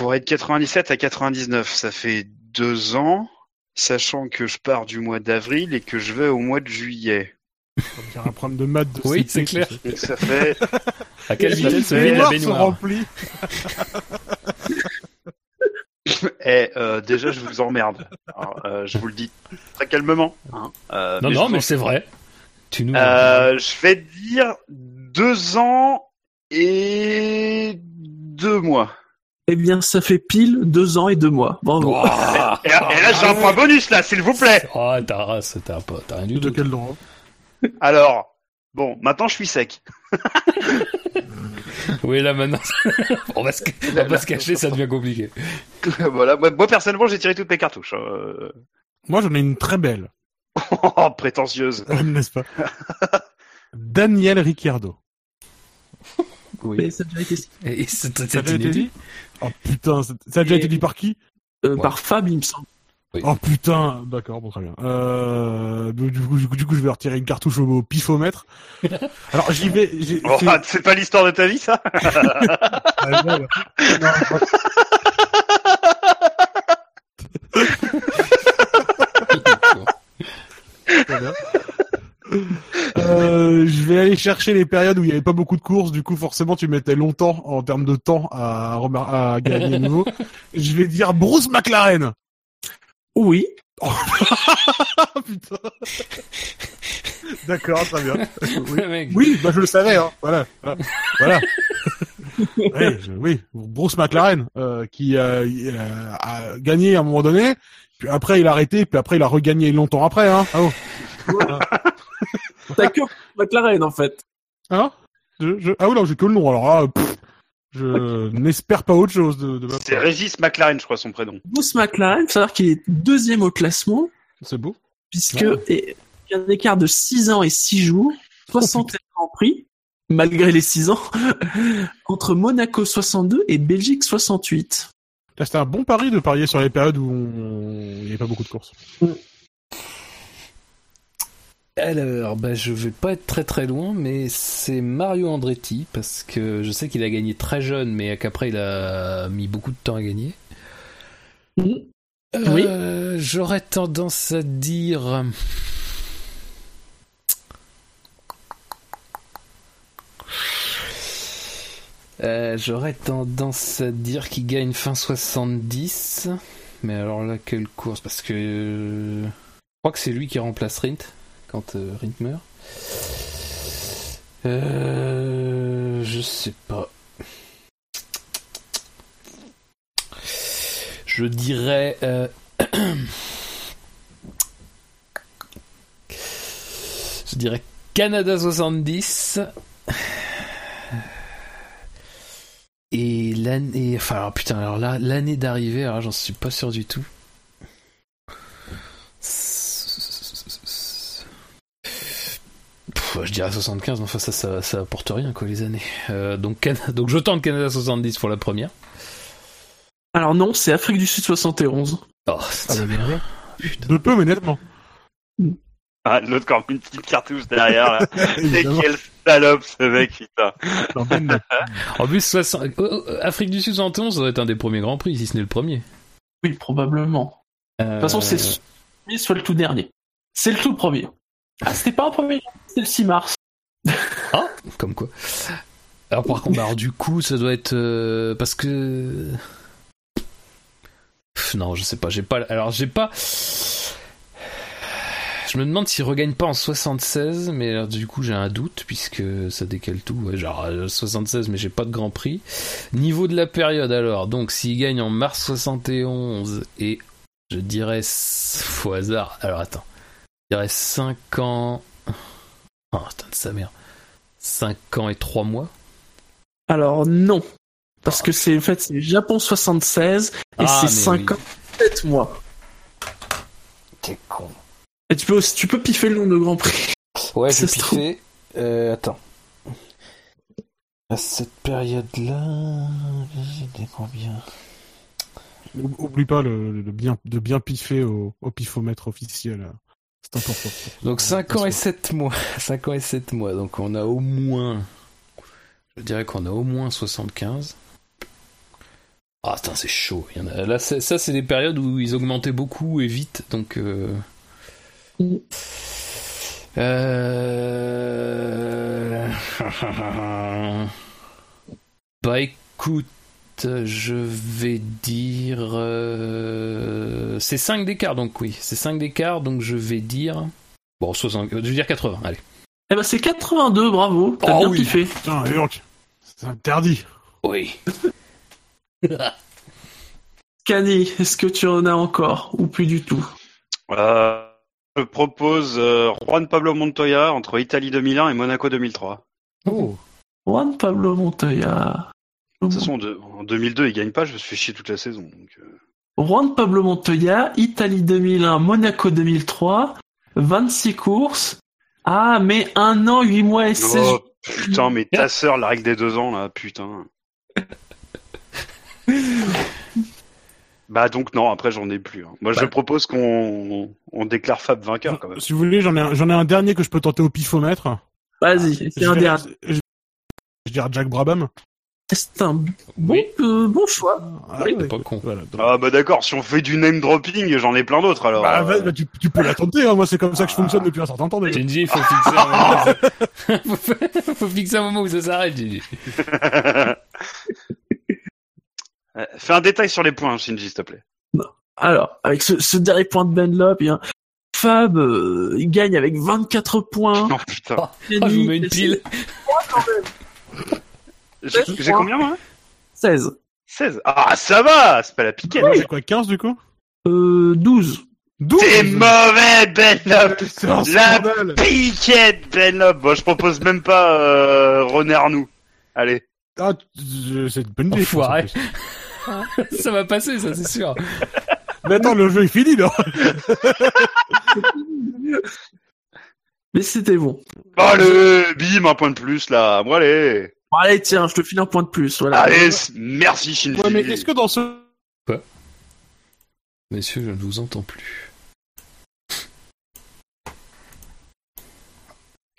Pour de 97 à 99, ça fait deux ans, sachant que je pars du mois d'avril et que je vais au mois de juillet. Il y a un problème de maths. De Oui, c'est clair. Donc ça fait À quelle vitesse se fait la baignoire. Eh, euh, déjà, je vous emmerde. Alors, euh, je vous le dis très calmement. hein. Euh, Non, mais non, c'est vrai. Tu nous. Euh, je vais dire deux ans et deux mois. Eh bien, ça fait pile deux ans et deux mois. Bravo. Et, et là, j'ai un point bonus là, s'il vous plaît. Oh, ta race, t'as pas, t'as rien du De quel droit? Alors, bon, maintenant je suis sec. Oui, là maintenant, on va se, on va pas se cacher, ça devient compliqué. voilà, moi, moi, personnellement, j'ai tiré toutes mes cartouches. hein. Euh, Moi, j'en ai une très belle, Oh, prétentieuse. n'est-ce pas? Daniel Ricciardo. Mais ça a déjà été Et c'est Ça a déjà été dit Oh putain, ça ça a déjà Et- été dit par qui euh, Ouais. par Fab, il me semble. Oui. Oh putain, d'accord, bon très bien. Euh, du, coup, du coup, du coup, je vais retirer une cartouche au, au pifomètre. Alors j'y vais. j'ai- Oh, c'est- pas l'histoire de ta vie, ça Ah, voilà. Non, Très bien. Euh, je vais aller chercher les périodes où il n'y avait pas beaucoup de courses, du coup forcément tu mettais longtemps en termes de temps à, remar- à gagner à nouveau. Je vais dire Bruce McLaren. Oui. Putain. D'accord, très bien. Oui, bah je le savais, hein. Voilà, voilà. voilà. oui, je- oui, Bruce McLaren euh, qui euh, a gagné à un moment donné, puis après il a arrêté, puis après il a regagné longtemps après, hein. Ah, oh. T'as que McLaren, en fait. Hein je, je- Ah oui, non, j'ai que le nom. Alors pff, je n'espère pas autre chose de, de ma C'est. Régis McLaren, je crois, son prénom. Bruce McLaren, faut savoir qu'il est deuxième au classement, C'est beau. puisque Ah. et- il y a un écart de 6 ans et 6 jours, 61 Grands Prix, malgré les 6 ans, entre Monaco 62 et Belgique 68. Là, c'était un bon pari de parier sur les périodes où on- il n'y avait pas beaucoup de courses. Alors, bah, je vais pas être très très loin, mais c'est Mario Andretti, parce que je sais qu'il a gagné très jeune, mais qu'après il a mis beaucoup de temps à gagner. Oui. Euh, J'aurais tendance à dire. Euh, J'aurais tendance à dire qu'il gagne fin 70. Mais alors là, quelle course Parce que. euh, Je crois que c'est lui qui remplace Rint quand euh, Rint meurt. Euh, je sais pas. Je dirais. euh, Je dirais Canada 70. Et l'année. Enfin, alors, putain, alors là, l'année d'arrivée, alors j'en suis pas sûr du tout. Je dirais 75, mais enfin, ça, ça, ça apporte rien, quoi, les années. Euh, donc, donc, je tente Canada 70 pour la première. Alors non, c'est Afrique du Sud 71. Oh, Ah bah bien joué. De peu, mais nettement. Ah, l'autre qui une petite cartouche derrière, là. C'est quel salope, ce mec, putain. En plus, 60... oh, oh, Afrique du Sud 71, ça doit être un des premiers grands prix, si ce n'est le premier. Oui, probablement. De toute façon, c'est premier, soit le tout dernier. C'est le tout premier. Ah, c'était pas un premier, c'était le 6 mars. Ah, comme quoi. Alors par contre, alors du coup, ça doit être euh, parce que Pff, non, je sais pas, j'ai pas. Alors j'ai pas. Je me demande s'il regagne pas en 76, mais alors, du coup j'ai un doute puisque ça décale tout. Ouais, genre euh, 76, mais j'ai pas de Grand Prix. Niveau de la période alors, donc s'il gagne en mars 71 et je dirais au hasard. Alors attends, je dirais 5 ans. Oh putain de sa mère. 5 ans et 3 mois. Alors non. Parce que c'est en fait c'est Japon 76 et Ah, c'est mais 5 oui. ans 7 mois. T'es con. Et tu peux aussi, tu peux piffer le nom de Grand Prix. Ouais, j'ai piffé. Euh, attends. À cette période-là, j'étais combien? Ou- Oublie pas le, le bien, de bien piffer au, au pifomètre officiel. C'est. Donc 5 ans et 7 mois. 5 ans et 7 mois. Donc on a au moins. Je dirais qu'on a au moins 75. Ah, putain, c'est chaud. Il y en a... Là, ça, c'est des périodes où ils augmentaient beaucoup et vite. Donc. Euh... Euh... bah écoute, je vais dire... euh, C'est 5 d'écart, donc oui. C'est 5 d'écart, donc je vais dire... Bon, 60... je vais dire 80, allez. Eh ben c'est 82, bravo. T'as Oh bien oui. kiffé. Putain, Urk, c'est interdit. Oui. Cani, est-ce que tu en as encore ou plus du tout? Euh, je propose euh, Juan Pablo Montoya entre Italie 2001 et Monaco 2003. Oh. Juan Pablo Montoya. De toute façon, en 2002, il gagne pas, je me suis fait chier toute la saison. donc, euh. Juan Pablo Montoya, Italie 2001, Monaco 2003, 26 courses. Ah, mais un an, 8 mois et 16 Oh, putain, mais ta sœur, la règle des deux ans, là, putain. Bah donc non, après j'en ai plus. hein. Moi je propose qu'on on déclare Fab vainqueur quand même. Si vous voulez, j'en ai, un- j'en ai un dernier que je peux tenter au pifomètre. Vas-y, c'est Je un dernier. Je, je dirais Jack Brabham. C'est un bon, euh, bon choix. Ah, Oui, ouais, pas con. voilà. Donc, Ah bah d'accord, si on fait du name dropping, j'en ai plein d'autres alors. bah, euh. bah, tu, tu peux la tenter, hein. moi c'est comme ça que je fonctionne depuis un certain temps déjà. Shinji, il faut fixer un moment. où ça- faut fixer un moment où ça s'arrête, Shinji. Euh, Fais un détail sur les points, Shinji, s'il te plaît. Alors, avec ce, ce dernier point de Ben Lop, bien, Fab, euh, il gagne avec 24 points. Oh putain. Ah, je vous mets une pile. J'ai j'ai combien moi 16. 16. Ah ça va, c'est pas la piquette. Moi j'ai quoi, 15 du coup Euh, 12. 12 T'es mauvais, Benlop La piquette, Benlop Bon, je propose même pas euh, René Arnoux. Allez. Ah, c'est une bonne idée. Enfoiré. ça va passer, ça, c'est sûr. Mais attends, le jeu est fini là Mais c'était bon. Allez, bim, un point de plus là. Bon, allez. Bon, allez, tiens, je te file un point de plus. Voilà. Allez, merci Shinji. Ouais, mais est-ce que dans ce... Messieurs, je ne vous entends plus.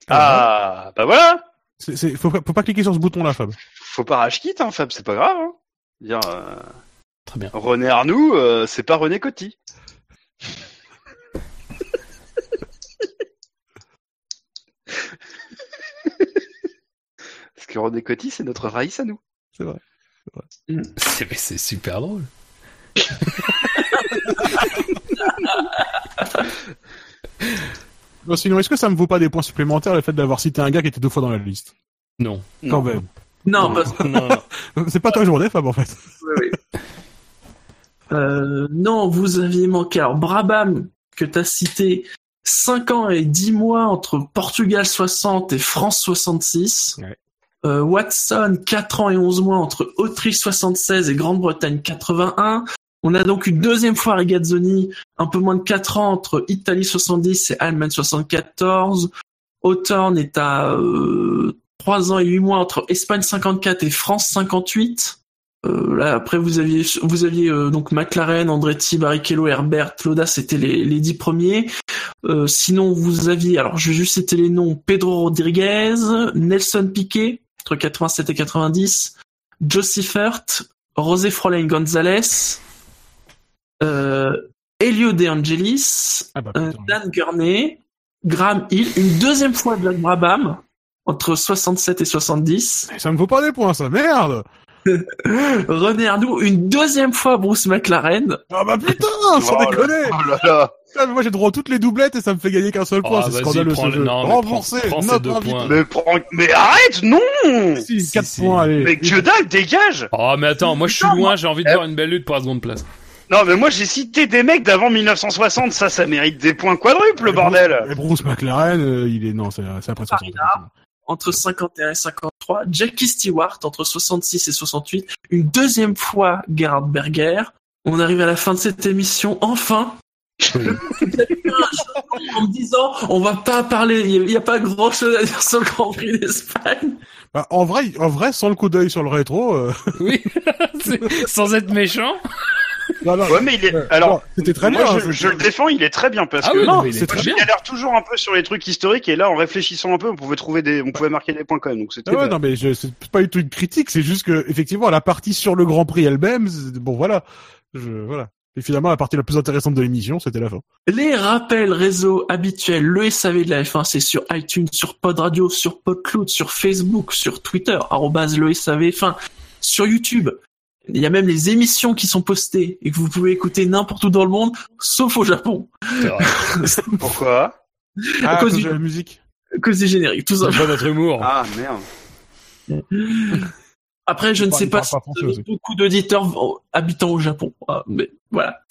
Ah, bah voilà. c'est- c'est- faut, pas- faut pas cliquer sur ce bouton là, Fab. Faut pas rage quitte, hein, Fab, c'est pas grave. Hein. Dire, euh, Très bien. René Arnoux, euh, c'est pas René Coty. Que René Coty, c'est notre Raïs à nous. C'est vrai. C'est mais c'est super drôle. Bon, sinon, est-ce que ça me vaut pas des points supplémentaires le fait d'avoir cité un gars qui était deux fois dans la liste? Non. Quand même. Non, parce que Non, non. C'est pas toi journée, Fab, en fait. Euh, non, vous aviez manqué. Alors, Brabham, que t'as cité, 5 ans et 10 mois entre Portugal 60 et France 66. Ouais. Euh, Watson, 4 ans et 11 mois entre Autriche 76 et Grande-Bretagne 81. On a donc une deuxième fois Regazzoni, un peu moins de 4 ans entre Italie 70 et Allemagne 74. Hawthorne est à euh, 3 ans et 8 mois entre Espagne 54 et France 58. Euh, là, après, vous aviez, vous aviez euh, donc McLaren, Andretti, Barrichello, Herbert, Loda, c'était les, les dix premiers. Euh, sinon, vous aviez, alors je vais juste citer les noms, Pedro Rodriguez, Nelson Piquet, entre 87 et 90, Joe Seifert, José Froline Gonzalez, euh, Elio De Angelis, Ah bah, euh. Dan Gurney, Graham Hill, une deuxième fois Jack Brabham, entre 67 et 70. Ça me vaut pas des points, ça, merde René Arnoux, une deuxième fois Bruce McLaren. Ah bah putain, sans Oh là- déconner Oh là là. Ah, mais Moi j'ai droit à toutes les doublettes et ça me fait gagner qu'un seul point, Ah, c'est vas-y, scandaleux prends ce le- jeu. non, mais Remboursé, prends- invité. Mais, prends- mais arrête, non Si, Si, 4 si. points, allez. Mais que dalle, dégage Oh, mais attends, moi je suis loin, j'ai envie de voir une belle lutte pour la seconde place. Non, mais moi j'ai cité des mecs d'avant 1960, ça, ça mérite des points quadruples, le bordel Et Bruce McLaren, euh, il est... Non, c'est c'est après 60. entre 51 et 53, Jackie Stewart entre 66 et 68, une deuxième fois Gerhard Berger. On arrive à la fin de cette émission, enfin. En me disant, on va pas parler, il n'y a, pas grand chose à dire sur le Grand Prix d'Espagne. Bah, en vrai, en vrai, sans le coup d'œil sur le rétro, euh, Oui, sans être méchant. Non, non, Ouais, mais il est. Alors, c'était très moi, bien. je, hein, je le défends, il est très bien parce Ah que oui, Non, mais il est c'est très je bien. galère toujours un peu sur les trucs historiques et là, en réfléchissant un peu, on pouvait trouver des, on pouvait marquer des points quand même. Donc c'était. Ah ouais, non, mais je, c'est pas du tout une critique, c'est juste que, effectivement, la partie sur le Grand Prix elle-même, bon, voilà. Je, voilà. Et finalement, la partie la plus intéressante de l'émission, c'était la fin. Les rappels réseaux habituels, le SAV de la F1, c'est sur iTunes, sur Pod Radio, sur PodCloud, sur Facebook, sur Twitter, arrobase le SAV F1, sur YouTube. Il y a même les émissions qui sont postées et que vous pouvez écouter n'importe où dans le monde, sauf au Japon. Vrai. Pourquoi? Ah, à cause cause du- de la musique. Que c'est générique, tout simplement. pas notre humour. Ah merde. Après, je ne sais pas si français beaucoup d'auditeurs habitant au Japon. Ah, Mais voilà.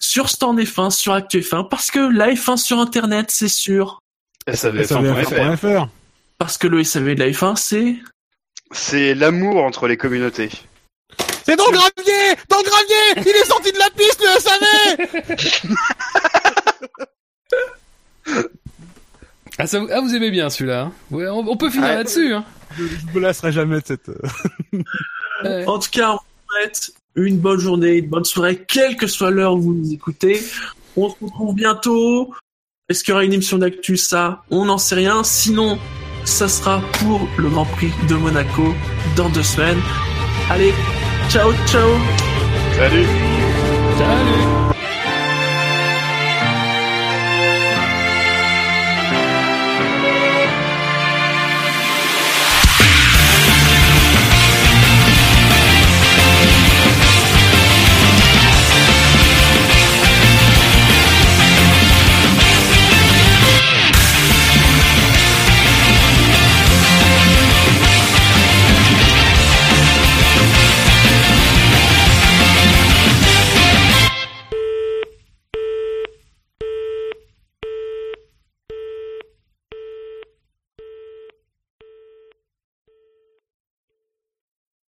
Sur Stand F1, sur Actu F1, parce que la F1 sur Internet, c'est sûr. SAVF1.fr. SAVF1.fr. Parce que le SAV de la F1, c'est... C'est l'amour entre les communautés. C'est dans le gravier! Dans le gravier! Il est sorti de la piste, le SAV! Ah, ça, ah, vous aimez bien celui-là. hein ouais, on, on peut finir là-dessus. Hein. Je, je me lasserai jamais de cette, euh, Ouais. En tout cas, on vous souhaite une bonne journée, une bonne soirée, quelle que soit l'heure où vous nous écoutez. On se retrouve bientôt. Est-ce qu'il y aura une émission d'actu? Ça, on n'en sait rien. Sinon, ça sera pour le Grand Prix de Monaco dans deux semaines. Allez, ciao, ciao Salut. Salut